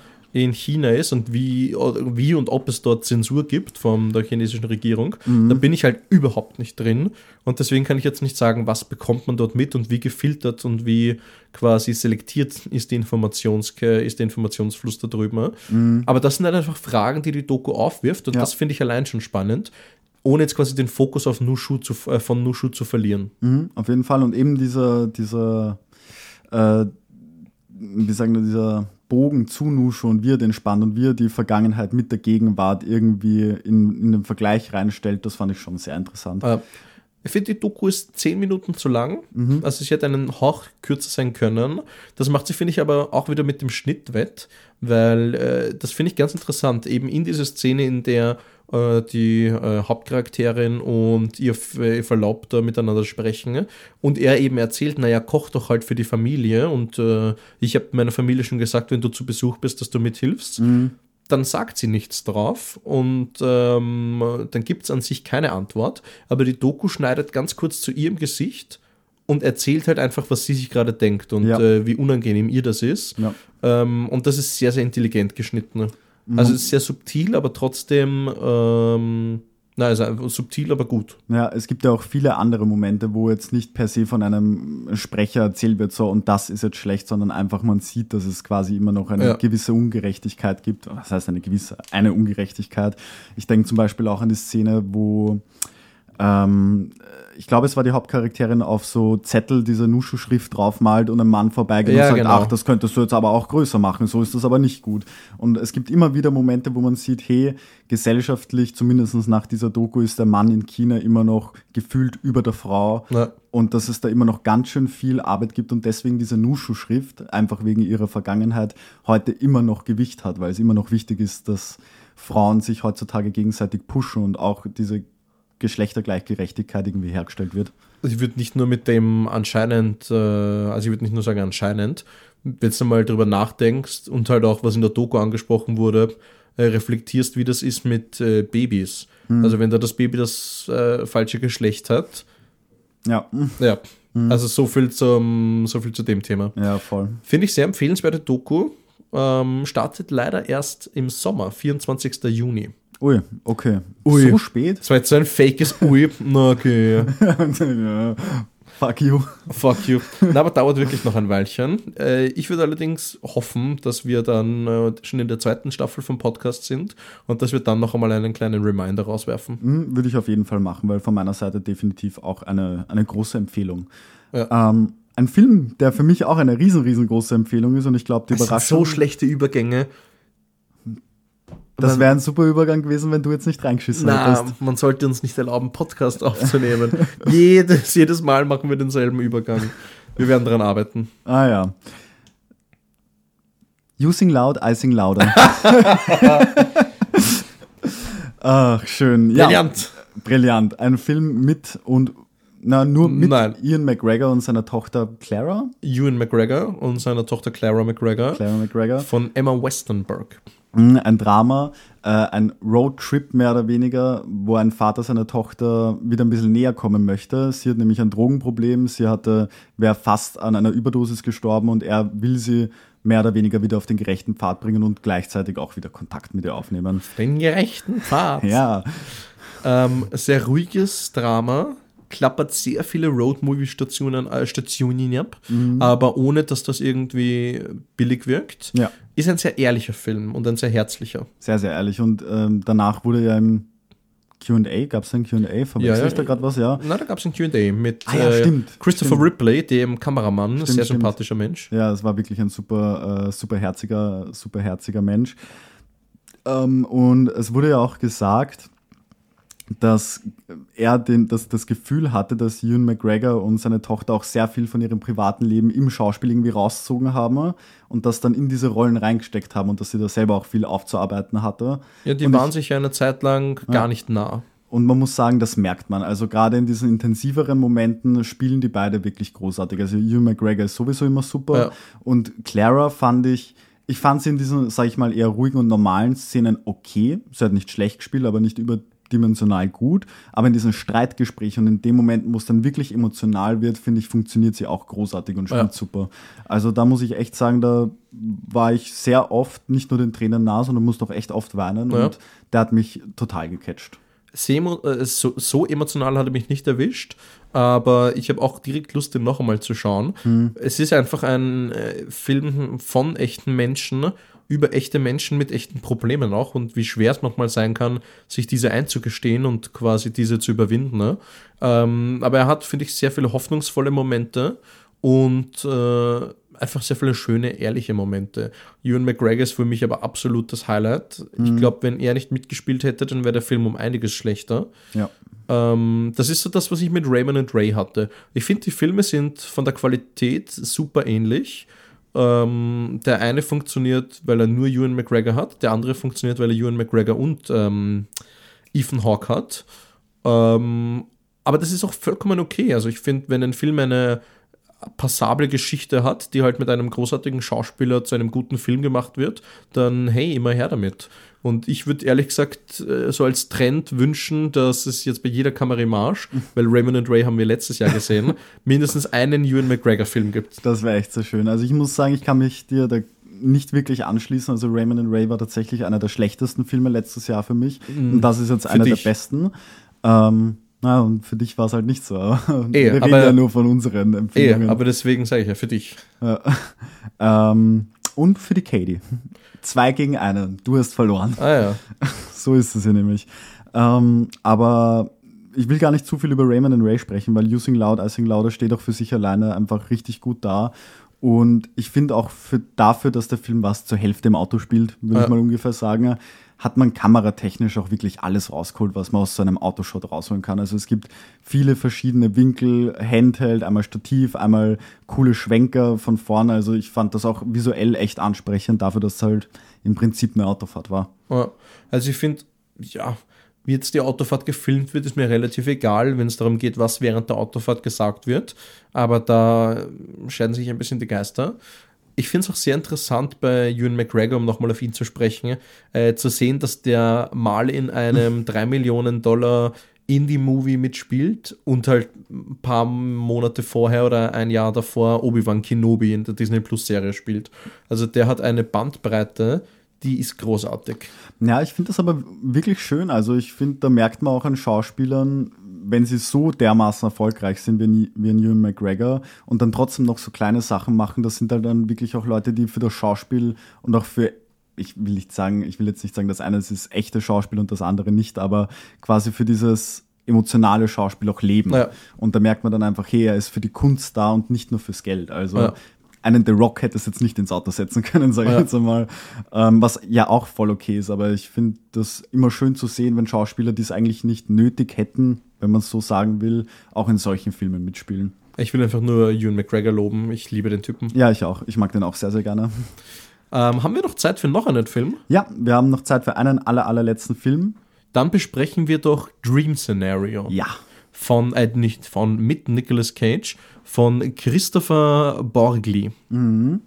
in China ist und wie, wie und ob es dort Zensur gibt von der chinesischen Regierung, mhm. da bin ich halt überhaupt nicht drin. Und deswegen kann ich jetzt nicht sagen, was bekommt man dort mit und wie gefiltert und wie quasi selektiert ist, die Informations ist der Informationsfluss da drüben. Mhm. Aber das sind halt einfach Fragen, die die Doku aufwirft und ja. das finde ich allein schon spannend ohne jetzt quasi den Fokus auf Nushu zu, äh, von Nushu zu verlieren. Mhm, auf jeden Fall. Und eben dieser, dieser äh, wie sagen wir, dieser Bogen zu Nushu und wie er den spannt und wie er die Vergangenheit mit der Gegenwart irgendwie in, in den Vergleich reinstellt, das fand ich schon sehr interessant. Äh, ich finde, die Doku ist zehn Minuten zu lang. Mhm. Also sie hätte einen Hauch kürzer sein können. Das macht sie, finde ich, aber auch wieder mit dem Schnitt wett, weil äh, das finde ich ganz interessant. Eben in dieser Szene, in der die äh, Hauptcharakterin und ihr, ihr Verlobter miteinander sprechen und er eben erzählt, naja, koch doch halt für die Familie und äh, ich habe meiner Familie schon gesagt, wenn du zu Besuch bist, dass du mithilfst. Mhm. Dann sagt sie nichts drauf und ähm, dann gibt es an sich keine Antwort, aber die Doku schneidet ganz kurz zu ihrem Gesicht und erzählt halt einfach, was sie sich gerade denkt und ja. äh, wie unangenehm ihr das ist. Ja. Ähm, und das ist sehr, sehr intelligent geschnitten. Also es ist sehr subtil, aber trotzdem, ähm, na, also subtil, aber gut. Ja, es gibt ja auch viele andere Momente, wo jetzt nicht per se von einem Sprecher erzählt wird, so und das ist jetzt schlecht, sondern einfach man sieht, dass es quasi immer noch eine ja. gewisse Ungerechtigkeit gibt. Was heißt eine gewisse, eine Ungerechtigkeit? Ich denke zum Beispiel auch an die Szene, wo ähm, ich glaube, es war die Hauptcharakterin auf so Zettel diese Nushu-Schrift draufmalt und ein Mann vorbeigeht ja, und sagt, genau. ach, das könntest du jetzt aber auch größer machen, so ist das aber nicht gut. Und es gibt immer wieder Momente, wo man sieht, hey, gesellschaftlich, zumindest nach dieser Doku, ist der Mann in China immer noch gefühlt über der Frau. Ja. Und dass es da immer noch ganz schön viel Arbeit gibt und deswegen diese Nushu-Schrift, einfach wegen ihrer Vergangenheit, heute immer noch Gewicht hat, weil es immer noch wichtig ist, dass Frauen sich heutzutage gegenseitig pushen und auch diese Geschlechtergleichgerechtigkeit irgendwie hergestellt wird. Also ich würde nicht nur mit dem anscheinend, äh, also ich würde nicht nur sagen anscheinend, wenn du mal drüber nachdenkst und halt auch, was in der Doku angesprochen wurde, äh, reflektierst, wie das ist mit äh, Babys. Mhm. Also wenn da das Baby das falsche Geschlecht hat. Ja. Ja. Mhm. Also so viel, zum, so viel zu dem Thema. Ja, voll. Finde ich sehr empfehlenswerte Doku. Ähm, startet leider erst im Sommer, 24. Juni. Ui, okay. Ui. So spät? Das war jetzt so ein fakes Ui. Na, okay. ja. Fuck you. Fuck you. Na, aber dauert wirklich noch ein Weilchen. Äh, ich würde allerdings hoffen, dass wir dann äh, schon in der zweiten Staffel vom Podcast sind und dass wir dann noch einmal einen kleinen Reminder rauswerfen. Mhm, würde ich auf jeden Fall machen, weil von meiner Seite definitiv auch eine, eine große Empfehlung. Ja. Ähm, ein Film, der für mich auch eine riesen, riesengroße Empfehlung ist und ich glaube, die das Überraschung. Sind so schlechte Übergänge. Das wäre ein super Übergang gewesen, wenn du jetzt nicht reingeschissen Na, hättest. Man sollte uns nicht erlauben, Podcast aufzunehmen. jedes, jedes Mal machen wir denselben Übergang. Wir werden daran arbeiten. Ah ja. You sing loud, I sing louder. Ach, schön. Brillant. Ja, brillant. Ein Film mit und na, nur mit Nein. Ian McGregor und seiner Tochter Clara. Ewan McGregor und seiner Tochter Clara McGregor. Clara McGregor. Von Emma Westenberg. Mhm, ein Drama, äh, ein Roadtrip mehr oder weniger, wo ein Vater seiner Tochter wieder ein bisschen näher kommen möchte. Sie hat nämlich ein Drogenproblem, sie hatte, wäre fast an einer Überdosis gestorben und er will sie mehr oder weniger wieder auf den gerechten Pfad bringen und gleichzeitig auch wieder Kontakt mit ihr aufnehmen. Den gerechten Pfad. ja. Ähm, sehr ruhiges Drama, klappert sehr viele Road-Movie-Stationen äh, Stationen ab, mhm. aber ohne, dass das irgendwie billig wirkt. Ja. Ist ein sehr ehrlicher Film und ein sehr herzlicher. Sehr, sehr ehrlich. Und ähm, danach wurde ja im QA, gab es ein QA? Verwechsel ja, ja. ich da gerade was? Ja. Nein, da gab es ein QA mit ah, ja, äh, Christopher stimmt. Ripley, dem Kameramann, stimmt, sehr stimmt. sympathischer Mensch. Ja, es war wirklich ein super, äh, super herziger, super herziger Mensch. Ähm, und es wurde ja auch gesagt, dass er den, dass das Gefühl hatte, dass Ewan McGregor und seine Tochter auch sehr viel von ihrem privaten Leben im Schauspiel irgendwie rausgezogen haben und das dann in diese Rollen reingesteckt haben und dass sie da selber auch viel aufzuarbeiten hatte. Ja, die und waren ich, sich ja eine Zeit lang ja. gar nicht nah. Und man muss sagen, das merkt man. Also gerade in diesen intensiveren Momenten spielen die beide wirklich großartig. Also Ewan McGregor ist sowieso immer super ja. und Clara fand ich ich fand sie in diesen, sag ich mal, eher ruhigen und normalen Szenen okay. Sie hat nicht schlecht gespielt, aber nicht über dimensional gut, aber in diesem Streitgespräch und in dem Moment, wo es dann wirklich emotional wird, finde ich, funktioniert sie auch großartig und spielt ja. super. Also da muss ich echt sagen, da war ich sehr oft nicht nur den Tränen nah, sondern musste auch echt oft weinen ja. und der hat mich total gecatcht. Äh, so, so, emotional hat er mich nicht erwischt, aber ich habe auch direkt Lust, den noch einmal zu schauen. Hm. Es ist einfach ein äh, Film von echten Menschen über echte Menschen mit echten Problemen auch und wie schwer es manchmal sein kann, sich diese einzugestehen und quasi diese zu überwinden. Ne? Ähm, aber er hat, finde ich, sehr viele hoffnungsvolle Momente und äh, einfach sehr viele schöne, ehrliche Momente. Ewan McGregor ist für mich aber absolut das Highlight. Mhm. Ich glaube, wenn er nicht mitgespielt hätte, dann wäre der Film um einiges schlechter. Ja. Ähm, das ist so das, was ich mit Raymond and Ray hatte. Ich finde, die Filme sind von der Qualität super ähnlich. Ähm, der eine funktioniert, weil er nur Ewan McGregor hat, der andere funktioniert, weil er Ewan McGregor und ähm, Ethan Hawke hat. Ähm, aber das ist auch vollkommen okay. Also ich finde, wenn ein Film eine passable Geschichte hat, die halt mit einem großartigen Schauspieler zu einem guten Film gemacht wird, dann hey, immer her damit. Und ich würde ehrlich gesagt äh, so als Trend wünschen, dass es jetzt bei jeder Kamerimage, weil Raymond and Ray haben wir letztes Jahr gesehen, mindestens einen Ewan McGregor-Film gibt. Das wäre echt so schön. Also ich muss sagen, ich kann mich dir da nicht wirklich anschließen. Also Raymond and Ray war tatsächlich einer der schlechtesten Filme letztes Jahr für mich. Mhm. Und das ist jetzt einer der besten. Ähm, na, und für dich war es halt nicht so. Ehe, Wir reden aber, ja nur von unseren Empfehlungen. Ehe, aber deswegen sage ich ja, für dich. Ja. Ähm, und für die Katie. Zwei gegen einen. Du hast verloren. Ah ja. So ist es ja nämlich. Ähm, aber ich will gar nicht zu viel über Raymond and Ray sprechen, weil Using Loud, I Sing Louder steht auch für sich alleine einfach richtig gut da. Und ich finde auch für, dafür, dass der Film was zur Hälfte im Auto spielt, würde ja. ich mal ungefähr sagen, hat man kameratechnisch auch wirklich alles rausgeholt, was man aus so einem Autoshot rausholen kann. Also es gibt viele verschiedene Winkel, Handheld, einmal Stativ, einmal coole Schwenker von vorne. Also ich fand das auch visuell echt ansprechend dafür, dass es halt im Prinzip eine Autofahrt war. Also ich finde, ja, Wie jetzt die Autofahrt gefilmt wird, ist mir relativ egal, wenn es darum geht, was während der Autofahrt gesagt wird. Aber da scheiden sich ein bisschen die Geister. Ich finde es auch sehr interessant bei Ewan McGregor, um nochmal auf ihn zu sprechen, äh, zu sehen, dass der mal in einem 3 Millionen Dollar Indie-Movie mitspielt und halt ein paar Monate vorher oder ein Jahr davor Obi-Wan Kenobi in der Disney Plus-Serie spielt. Also der hat eine Bandbreite, die ist großartig. Ja, ich finde das aber wirklich schön. Also ich finde, da merkt man auch an Schauspielern, wenn sie so dermaßen erfolgreich sind wie, wie ein Ewan McGregor und dann trotzdem noch so kleine Sachen machen, das sind halt dann wirklich auch Leute, die für das Schauspiel und auch für ich will nicht sagen, ich will jetzt nicht sagen, das eine ist echte Schauspiel und das andere nicht, aber quasi für dieses emotionale Schauspiel auch leben. Ja. Und da merkt man dann einfach, hey, er ist für die Kunst da und nicht nur fürs Geld. Also ja. einen The Rock hätte es jetzt nicht ins Auto setzen können, sage ich ja. jetzt einmal. Ähm, was ja auch voll okay ist, aber ich finde das immer schön zu sehen, wenn Schauspieler, die es eigentlich nicht nötig hätten, wenn man es so sagen will, auch in solchen Filmen mitspielen. Ich will einfach nur Ewan McGregor loben. Ich liebe den Typen. Ja, ich auch. Ich mag den auch sehr, sehr gerne. Ähm, haben wir noch Zeit für noch einen Film? Ja, wir haben noch Zeit für einen aller, allerletzten Film. Dann besprechen wir doch Dream Scenario. Ja. Von, äh, nicht von, mit Nicolas Cage, von Christopher Borgli. Mhm.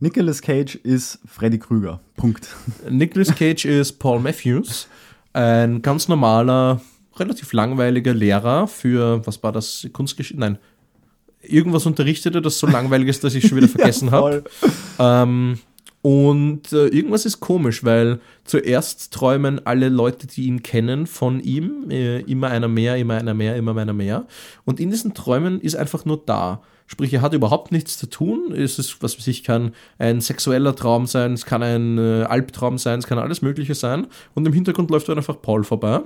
Nicolas Cage ist Freddy Krüger. Punkt. Nicolas Cage ist Paul Matthews, ein ganz normaler, relativ langweiliger Lehrer für, was war das, Kunstgeschichte? Nein, irgendwas unterrichtete, das so langweilig ist, dass ich schon wieder vergessen habe. Ähm, und äh, irgendwas ist komisch, weil zuerst träumen alle Leute, die ihn kennen, von ihm. Äh, immer einer mehr, immer einer mehr, immer einer mehr. Und in diesen Träumen ist einfach nur da. Sprich, er hat überhaupt nichts zu tun. Es ist, was weiß ich, kann ein sexueller Traum sein, es kann ein äh, Albtraum sein, es kann alles Mögliche sein. Und im Hintergrund läuft dann einfach Paul vorbei.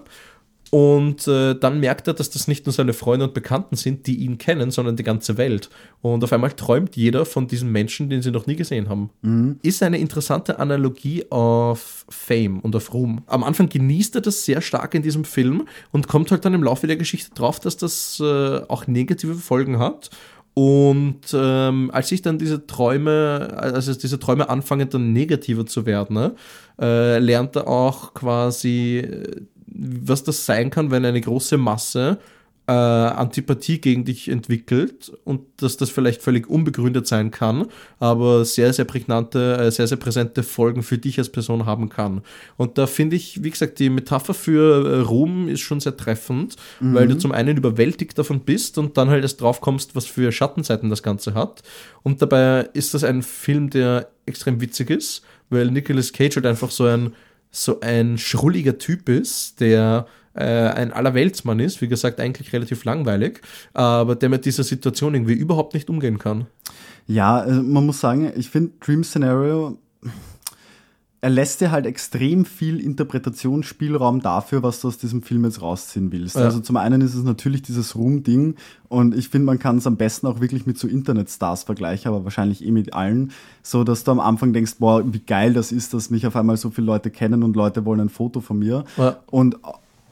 Und äh, dann merkt er, dass das nicht nur seine Freunde und Bekannten sind, die ihn kennen, sondern die ganze Welt. Und auf einmal träumt jeder von diesem Menschen, den sie noch nie gesehen haben. Mhm. Ist eine interessante Analogie auf Fame und auf Ruhm. Am Anfang genießt er das sehr stark in diesem Film und kommt halt dann im Laufe der Geschichte drauf, dass das äh, auch negative Folgen hat. Und ähm, als sich dann diese Träume, also diese Träume anfangen dann negativer zu werden, ne, äh, lernt er auch quasi äh, was das sein kann, wenn eine große Masse äh, Antipathie gegen dich entwickelt und dass das vielleicht völlig unbegründet sein kann, aber sehr, sehr prägnante, äh, sehr, sehr präsente Folgen für dich als Person haben kann. Und da finde ich, wie gesagt, die Metapher für äh, Ruhm ist schon sehr treffend, mhm. weil du zum einen überwältigt davon bist und dann halt erst drauf kommst, was für Schattenseiten das Ganze hat. Und dabei ist das ein Film, der extrem witzig ist, weil Nicolas Cage halt einfach so ein so ein schrulliger Typ ist, der äh, ein Allerweltsmann ist, wie gesagt, eigentlich relativ langweilig, aber der mit dieser Situation irgendwie überhaupt nicht umgehen kann. Ja, also man muss sagen, ich finde Dream Scenario er lässt dir halt extrem viel Interpretationsspielraum dafür, was du aus diesem Film jetzt rausziehen willst. Ja. Also zum einen ist es natürlich dieses Ruhm-Ding und ich finde, man kann es am besten auch wirklich mit so Internetstars vergleichen, aber wahrscheinlich eh mit allen, so dass du am Anfang denkst, boah, wie geil das ist, dass mich auf einmal so viele Leute kennen und Leute wollen ein Foto von mir. Ja. Und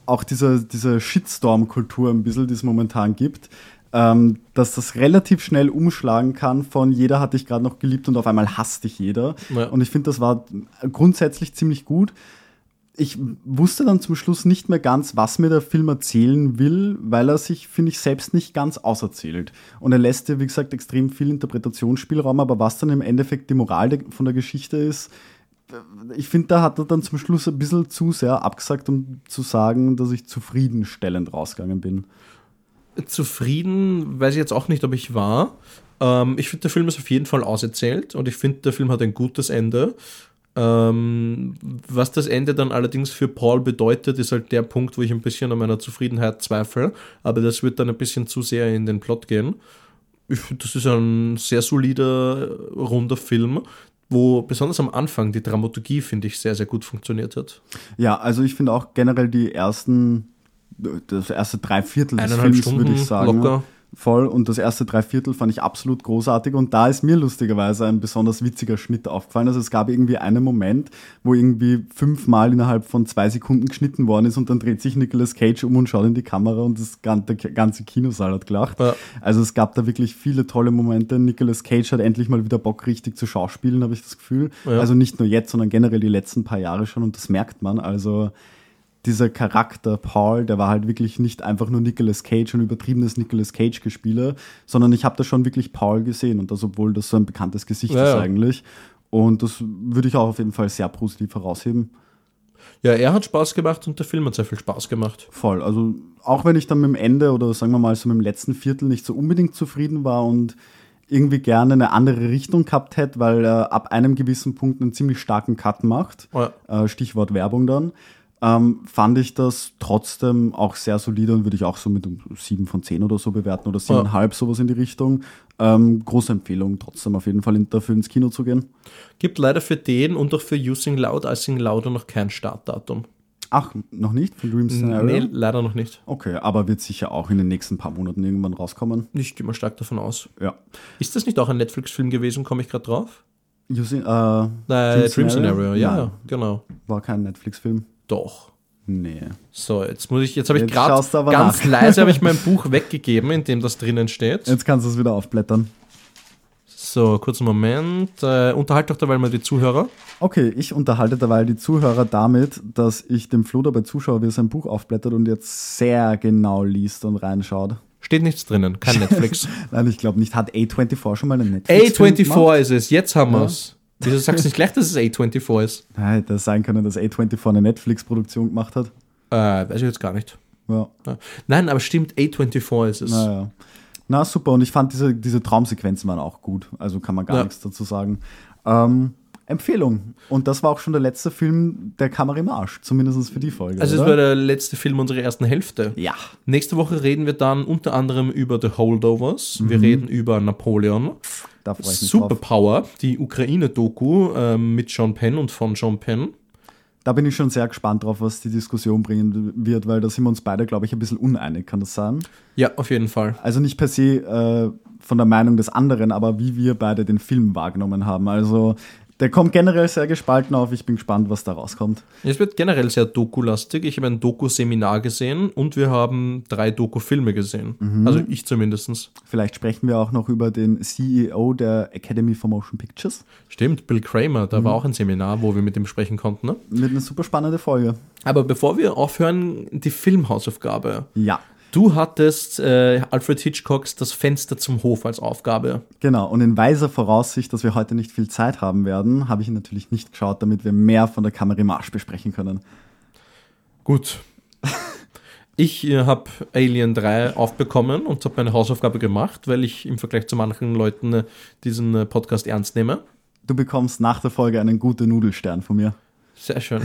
auch diese, diese Shitstorm-Kultur ein bisschen, die es momentan gibt, ähm, dass das relativ schnell umschlagen kann von jeder hat dich gerade noch geliebt und auf einmal hasst dich jeder. Ja. Und ich finde, das war grundsätzlich ziemlich gut. Ich wusste dann zum Schluss nicht mehr ganz, was mir der Film erzählen will, weil er sich, finde ich, selbst nicht ganz auserzählt. Und er lässt dir, wie gesagt, extrem viel Interpretationsspielraum, aber was dann im Endeffekt die Moral von der Geschichte ist, ich finde, da hat er dann zum Schluss ein bisschen zu sehr abgesagt, um zu sagen, dass ich zufriedenstellend rausgegangen bin zufrieden, weiß ich jetzt auch nicht, ob ich war. Ähm, ich finde, der Film ist auf jeden Fall auserzählt und ich finde, der Film hat ein gutes Ende. Ähm, was das Ende dann allerdings für Paul bedeutet, ist halt der Punkt, wo ich ein bisschen an meiner Zufriedenheit zweifle. Aber das wird dann ein bisschen zu sehr in den Plot gehen. Ich das ist ein sehr solider, runder Film, wo besonders am Anfang die Dramaturgie, finde ich, sehr, sehr gut funktioniert hat. Ja, also ich finde auch generell die ersten das erste Dreiviertel des Films, Stunden würde ich sagen. Locker. Voll. Und das erste Dreiviertel fand ich absolut großartig. Und da ist mir lustigerweise ein besonders witziger Schnitt aufgefallen. Also es gab irgendwie einen Moment, wo irgendwie fünfmal innerhalb von zwei Sekunden geschnitten worden ist und dann dreht sich Nicolas Cage um und schaut in die Kamera und das ganze, ganze Kinosaal hat gelacht. Ja. Also es gab da wirklich viele tolle Momente. Nicolas Cage hat endlich mal wieder Bock, richtig zu schauspielen, habe ich das Gefühl. Ja. Also nicht nur jetzt, sondern generell die letzten paar Jahre schon und das merkt man. Also dieser Charakter Paul, der war halt wirklich nicht einfach nur Nicolas Cage und übertriebenes Nicolas Cage-Gespiele, sondern ich habe da schon wirklich Paul gesehen und das, obwohl das so ein bekanntes Gesicht Ja, ist eigentlich. Und das würde ich auch auf jeden Fall sehr positiv herausheben. Ja, er hat Spaß gemacht und der Film hat sehr viel Spaß gemacht. Voll. Also auch wenn ich dann mit dem Ende oder sagen wir mal so mit dem letzten Viertel nicht so unbedingt zufrieden war und irgendwie gerne eine andere Richtung gehabt hätte, weil er ab einem gewissen Punkt einen ziemlich starken Cut macht, Ja. äh, Stichwort Werbung dann, ähm, fand ich das trotzdem auch sehr solide und würde ich auch so mit um sieben von zehn oder so bewerten oder siebeneinhalb, sowas in die Richtung. Ähm, große Empfehlung, trotzdem auf jeden Fall dafür ins Kino zu gehen. Gibt leider für den und auch für Using Loud, I Sing Louder noch kein Startdatum. Ach, noch nicht von Dream Scenario? Nee, leider noch nicht. Okay, aber wird sicher auch in den nächsten paar Monaten irgendwann rauskommen. Ich gehe mal stark davon aus. Ja. Ist das nicht auch ein Netflix-Film gewesen? Komme ich gerade drauf? Using, äh, Nein, Dream, Scenario, ja, Nein, ja, genau. war kein Netflix-Film. Doch. Nee. So, jetzt muss ich, jetzt habe ich gerade ganz nach. leise habe ich mein Buch weggegeben, in dem das drinnen steht. Jetzt kannst du es wieder aufblättern. So, kurzen Moment. Äh, unterhalt doch dabei mal die Zuhörer. Okay, ich unterhalte dabei die Zuhörer damit, dass ich dem Flo dabei zuschaue, wie er sein Buch aufblättert und jetzt sehr genau liest und reinschaut. Steht nichts drinnen, kein Netflix. Nein, ich glaube nicht. Hat A24 schon mal einen Netflix? A24 ist es, jetzt haben Ja. wir's. Wieso sagst du nicht gleich, dass es A24 ist? Nein, es sein können, dass A24 eine Netflix-Produktion gemacht hat. Äh, weiß ich jetzt gar nicht. Ja. Nein, aber stimmt, A24 ist es. naja. Na super, und ich fand diese, diese Traumsequenzen waren auch gut. Also kann man gar Ja. nichts dazu sagen. Ähm, Empfehlung. Und das war auch schon der letzte Film der Kamerimage, zumindest für die Folge. Also, es oder? war der letzte Film unserer ersten Hälfte. ja. Nächste Woche reden wir dann unter anderem über The Holdovers. Wir reden über Napoleon. Da freue ich mich drauf. Superpower, die Ukraine-Doku ähm, mit Sean Penn und von Sean Penn. Da bin ich schon sehr gespannt drauf, was die Diskussion bringen wird, weil da sind wir uns beide, glaube ich, ein bisschen uneinig, kann das sein? Ja, auf jeden Fall. Also nicht per se äh, von der Meinung des anderen, aber wie wir beide den Film wahrgenommen haben. Also der kommt generell sehr gespalten auf. Ich bin gespannt, was da rauskommt. Es wird generell sehr Doku-lastig. Ich habe ein Doku-Seminar gesehen und wir haben drei Doku-Filme gesehen. Also ich zumindest. Vielleicht sprechen wir auch noch über den CEO der Academy for Motion Pictures. Stimmt, Bill Kramer, da war auch ein Seminar, wo wir mit ihm sprechen konnten. Ne? Mit einer super spannende Folge. Aber bevor wir aufhören, die Filmhausaufgabe. Ja, Du hattest äh, Alfred Hitchcocks Das Fenster zum Hof als Aufgabe. genau. Und in weiser Voraussicht, dass wir heute nicht viel Zeit haben werden, habe ich ihn natürlich nicht geschaut, damit wir mehr von der Kamerimage besprechen können. Gut. Ich äh, habe Alien 3 aufbekommen und habe meine Hausaufgabe gemacht, weil ich im Vergleich zu manchen Leuten äh, diesen äh, Podcast ernst nehme. Du bekommst nach der Folge einen guten Nudelstern von mir. Sehr schön.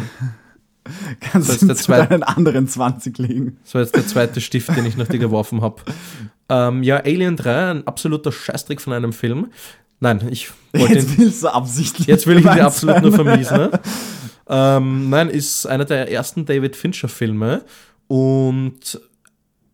Kannst du zu deinen anderen 20 legen. War jetzt der zweite Stift, den ich nach dir geworfen habe. Ähm, ja, Alien 3, ein absoluter Scheißtrick von einem Film. Nein, ich wollte ihn Jetzt willst du absichtlich. Jetzt will ich ihn dir absolut nur vermiesen. Ne? ähm, nein, ist einer der ersten David Fincher-Filme und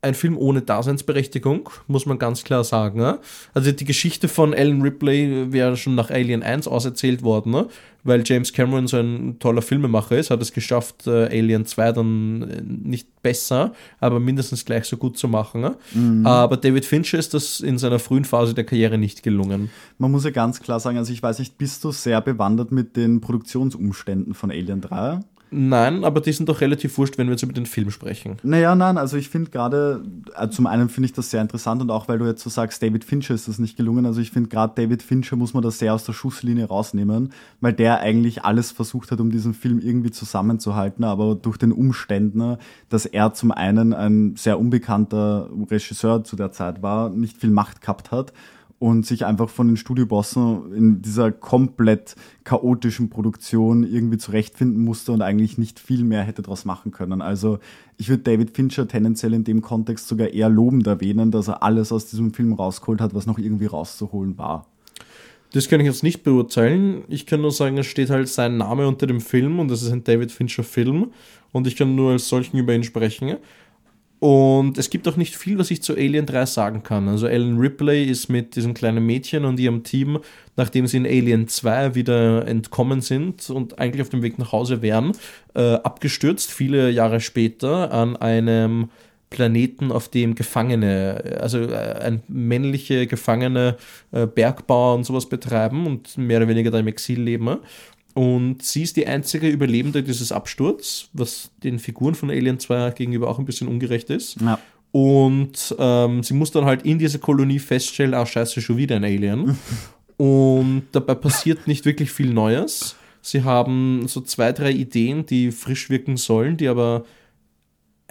ein Film ohne Daseinsberechtigung, muss man ganz klar sagen. Ne? Also die Geschichte von Alan Ripley wäre schon nach Alien 1 auserzählt worden, ne? weil James Cameron so ein toller Filmemacher ist, hat es geschafft, äh, Alien 2 dann äh, nicht besser, aber mindestens gleich so gut zu machen. Ne? Aber David Fincher ist das in seiner frühen Phase der Karriere nicht gelungen. Man muss ja ganz klar sagen, also ich weiß nicht, bist du sehr bewandert mit den Produktionsumständen von Alien 3? Nein, aber die sind doch relativ wurscht, wenn wir jetzt über den Film sprechen. Naja, nein, also ich finde gerade, äh, zum einen finde ich das sehr interessant und auch weil du jetzt so sagst, David Fincher ist das nicht gelungen. Also ich finde gerade David Fincher muss man das sehr aus der Schusslinie rausnehmen, weil der eigentlich alles versucht hat, um diesen Film irgendwie zusammenzuhalten, aber durch den Umständen, dass er zum einen ein sehr unbekannter Regisseur zu der Zeit war, nicht viel Macht gehabt hat und sich einfach von den Studiobossen in dieser komplett chaotischen Produktion irgendwie zurechtfinden musste und eigentlich nicht viel mehr hätte daraus machen können. Also ich würde David Fincher tendenziell in dem Kontext sogar eher lobend erwähnen, dass er alles aus diesem Film rausgeholt hat, was noch irgendwie rauszuholen war. Das kann ich jetzt nicht beurteilen. Ich kann nur sagen, es steht halt sein Name unter dem Film und es ist ein David Fincher Film und ich kann nur als solchen über ihn sprechen. Und es gibt auch nicht viel, was ich zu Alien 3 sagen kann. Also Ellen Ripley ist mit diesem kleinen Mädchen und ihrem Team, nachdem sie in Alien 2 wieder entkommen sind und eigentlich auf dem Weg nach Hause wären, äh, abgestürzt, viele Jahre später, an einem Planeten, auf dem Gefangene, also äh, ein männliche Gefangene äh, Bergbauer und sowas betreiben und mehr oder weniger da im Exil leben. Und sie ist die einzige Überlebende dieses Absturz, was den Figuren von Alien 2 gegenüber auch ein bisschen ungerecht ist. Ja. Und ähm, sie muss dann halt in dieser Kolonie feststellen, ah scheiße, schon wieder ein Alien. Und dabei passiert nicht wirklich viel Neues. Sie haben so zwei, drei Ideen, die frisch wirken sollen, die aber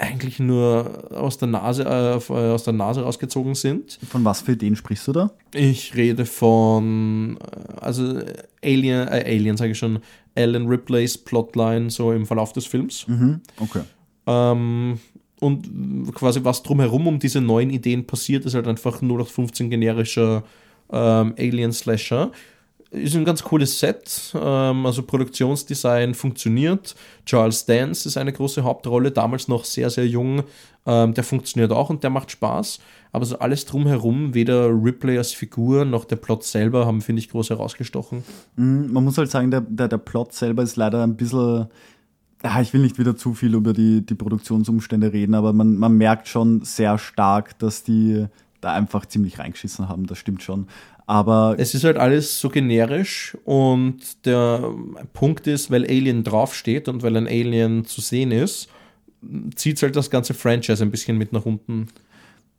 eigentlich nur aus der Nase, äh, aus der Nase rausgezogen sind. Von was für Ideen sprichst du da? Ich rede von, äh, also Alien, äh, Alien sage ich schon, Alan Ripleys Plotline so im Verlauf des Films. Mhm. Okay. Ähm, und quasi was drumherum um diese neuen Ideen passiert, ist halt einfach nur noch 15 generischer ähm, Alien-Slasher. Ist ein ganz cooles Set, ähm, also Produktionsdesign funktioniert. Charles Dance ist eine große Hauptrolle, damals noch sehr, sehr jung. Ähm, der funktioniert auch und der macht Spaß. Aber so alles drumherum, weder Ripley als Figur noch der Plot selber, haben, finde ich, groß herausgestochen. Mhm, man muss halt sagen, der, der, der Plot selber ist leider ein bisschen ja, ich will nicht wieder zu viel über die, die Produktionsumstände reden, aber man, man merkt schon sehr stark, dass die da einfach ziemlich reingeschissen haben, das stimmt schon. Aber es ist halt alles so generisch und der Punkt ist, weil Alien draufsteht und weil ein Alien zu sehen ist, zieht halt das ganze Franchise ein bisschen mit nach unten.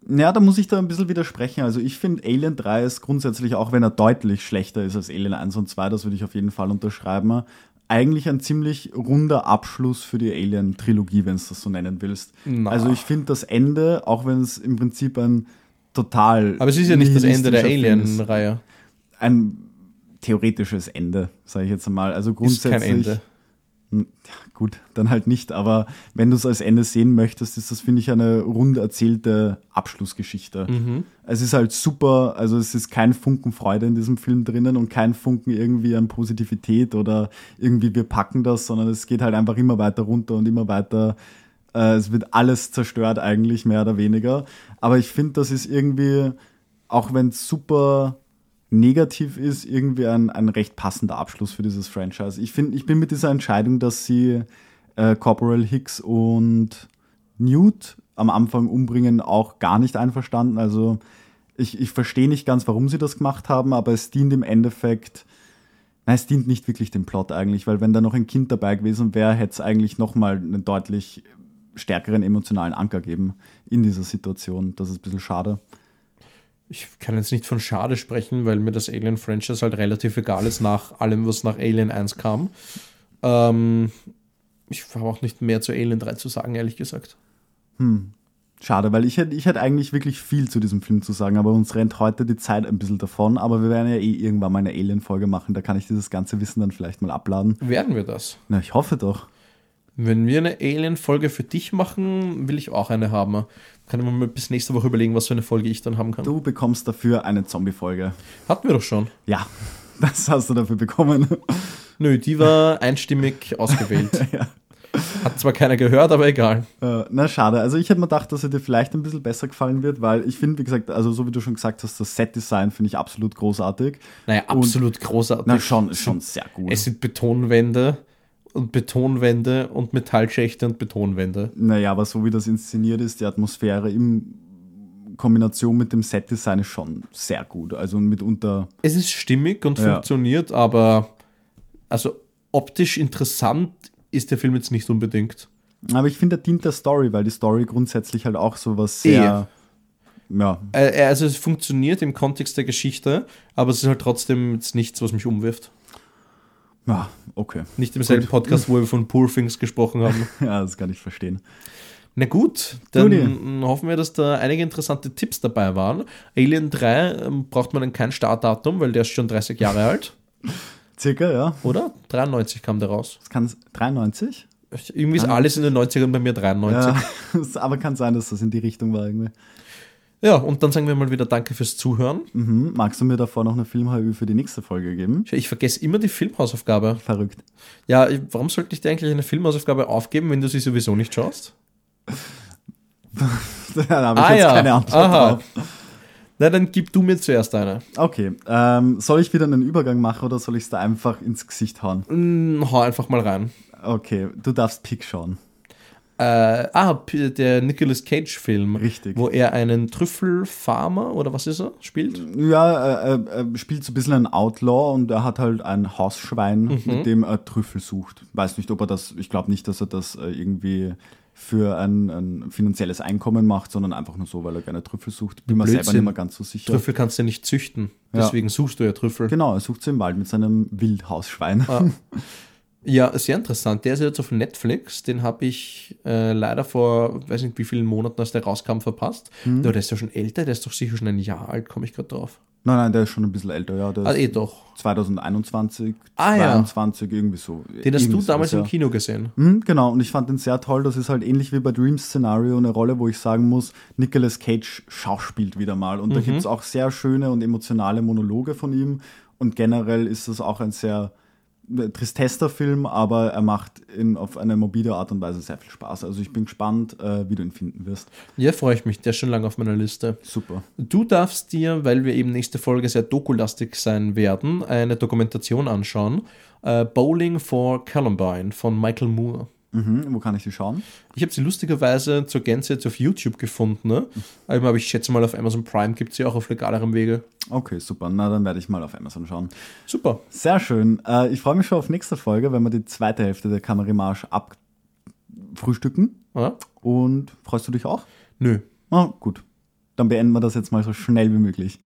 Ja, da muss ich da ein bisschen widersprechen. Also ich finde Alien 3 ist grundsätzlich, auch wenn er deutlich schlechter ist als Alien 1 und 2, das würde ich auf jeden Fall unterschreiben, eigentlich ein ziemlich runder Abschluss für die Alien-Trilogie, wenn du das so nennen willst. Na. Also ich finde das Ende, auch wenn es im Prinzip ein total. Aber es ist ja nicht das Ende der ist, Alien-Reihe. Ein theoretisches Ende, sage ich jetzt mal. Also Ist grundsätzlich. kein Ende. Hm, ja, gut, dann halt nicht. Aber wenn du es als Ende sehen möchtest, ist das, finde ich, eine rund erzählte Abschlussgeschichte. Mhm. Es ist halt super, also es ist kein Funken Freude in diesem Film drinnen und kein Funken irgendwie an Positivität oder irgendwie wir packen das, sondern es geht halt einfach immer weiter runter und immer weiter. Äh, es wird alles zerstört eigentlich, mehr oder weniger. Aber ich finde, das ist irgendwie, auch wenn es super negativ ist, irgendwie ein, ein recht passender Abschluss für dieses Franchise. Ich finde, ich bin mit dieser Entscheidung, dass sie äh, Corporal Hicks und Newt am Anfang umbringen, auch gar nicht einverstanden. Also ich, ich verstehe nicht ganz, warum sie das gemacht haben, aber es dient im Endeffekt, nein, es dient nicht wirklich dem Plot eigentlich, weil wenn da noch ein Kind dabei gewesen wäre, hätte es eigentlich nochmal einen deutlich stärkeren emotionalen Anker geben in dieser Situation. Das ist ein bisschen schade. Ich kann jetzt nicht von schade sprechen, weil mir das Alien-Franchise halt relativ egal ist nach allem, was nach Alien 1 kam. Ähm, ich habe auch nicht mehr zu Alien 3 zu sagen, ehrlich gesagt. Hm. Schade, weil ich hätte ich hätte eigentlich wirklich viel zu diesem Film zu sagen, aber uns rennt heute die Zeit ein bisschen davon. Aber wir werden ja eh irgendwann mal eine Alien-Folge machen, da kann ich dieses ganze Wissen dann vielleicht mal abladen. Werden wir das? Na, ich hoffe doch. Wenn wir eine Alien-Folge für dich machen, will ich auch eine haben. Kann ich mir bis nächste Woche überlegen, was für eine Folge ich dann haben kann. Du bekommst dafür eine Zombie-Folge. Hatten wir doch schon. Ja, das hast du dafür bekommen. Nö, die war einstimmig ausgewählt. ja. Hat zwar keiner gehört, aber egal. Äh, na, schade. Also ich hätte mir gedacht, dass er dir vielleicht ein bisschen besser gefallen wird, weil ich finde, wie gesagt, also so wie du schon gesagt hast, das Set-Design finde ich absolut großartig. Naja, absolut großartig. Na, schon, schon sehr gut. Es sind Betonwände und Betonwände und Metallschächte und Betonwände. Naja, aber so wie das inszeniert ist, die Atmosphäre in Kombination mit dem Set-Design ist schon sehr gut. Also mitunter. Es ist stimmig und Ja. funktioniert, aber also optisch interessant ist der Film jetzt nicht unbedingt. Aber ich finde, er dient der Story, weil die Story grundsätzlich halt auch so was sehr. Ja, Äh, Also es funktioniert im Kontext der Geschichte, aber es ist halt trotzdem jetzt nichts, was mich umwirft. Ja, okay. Nicht im selben Podcast, wo wir von Poor Things gesprochen haben. Ja, das kann ich verstehen. Na gut, dann Guti. hoffen wir, dass da einige interessante Tipps dabei waren. Alien 3 ähm, braucht man dann kein Startdatum, weil der ist schon 30 Jahre alt, Circa, ja. oder? 93 kam der raus. Das kann 93? Irgendwie ist alles in den 90ern bei mir 93. Ja, aber kann sein, dass das in die Richtung war irgendwie. Ja, und dann sagen wir mal wieder Danke fürs Zuhören. Mhm. Magst du mir davor noch eine Film-HÖ für die nächste Folge geben? Ich vergesse immer die Filmhausaufgabe. Verrückt. Ja, warum sollte ich dir eigentlich eine Filmhausaufgabe aufgeben, wenn du sie sowieso nicht schaust? da habe ich jetzt keine Antwort Ah Aha. drauf. Na, dann gib du mir zuerst eine. Okay, ähm, soll ich wieder einen Übergang machen oder soll ich es da einfach ins Gesicht hauen? Hm, hau einfach mal rein. Okay, du darfst Pick schauen. Äh, ah, der Nicolas Cage-Film. Richtig. Wo er einen Trüffelfarmer oder was ist er? Spielt? Ja, er, er, er spielt so ein bisschen ein Outlaw und er hat halt ein Hausschwein, Mhm. mit dem er Trüffel sucht. Weiß nicht, ob er das, ich glaube nicht, dass er das äh, irgendwie für ein, ein finanzielles Einkommen macht, sondern einfach nur so, weil er gerne Trüffel sucht. Bin mir selber nicht mehr ganz so sicher. Trüffel kannst du ja nicht züchten. Ja. Deswegen suchst du ja Trüffel. Genau, er sucht sie im Wald mit seinem Wildhausschwein. Ah. Ja, sehr interessant. Der ist jetzt auf Netflix. Den habe ich äh, leider vor, weiß nicht wie vielen Monaten, als der rauskam, verpasst. Mhm. Der ist ja schon älter. Der ist doch sicher schon ein Jahr alt, komme ich gerade drauf. Nein, nein, der ist schon ein bisschen älter, ja. Der Ah, eh doch. 2021, Ah, ja. 22, irgendwie so. Den hast du damals sowas, im ja. Kino gesehen. Mhm, genau, und ich fand den sehr toll. Das ist halt ähnlich wie bei Dreams Szenario eine Rolle, wo ich sagen muss, Nicolas Cage schauspielt wieder mal. Und da Mhm. gibt es auch sehr schöne und emotionale Monologe von ihm. Und generell ist das auch ein sehr tristester Film, aber er macht in, auf eine mobile Art und Weise sehr viel Spaß. Also ich bin gespannt, äh, wie du ihn finden wirst. Ja, freue ich mich. Der ist schon lange auf meiner Liste. Super. Du darfst dir, weil wir eben nächste Folge sehr dokulastig sein werden, eine Dokumentation anschauen. Äh, Bowling for Columbine von Michael Moore. Mhm, wo kann ich die schauen? Ich habe sie lustigerweise zur Gänze jetzt auf YouTube gefunden. Ne? Aber ich schätze mal, auf Amazon Prime gibt es sie auch auf legalerem Wege. Okay, super. Na, dann werde ich mal auf Amazon schauen. Super. Sehr schön. Äh, ich freue mich schon auf nächste Folge, wenn wir die zweite Hälfte der Kamerimage abfrühstücken. Ja? Und freust du dich auch? Nö. Ah, gut. Dann beenden wir das jetzt mal so schnell wie möglich.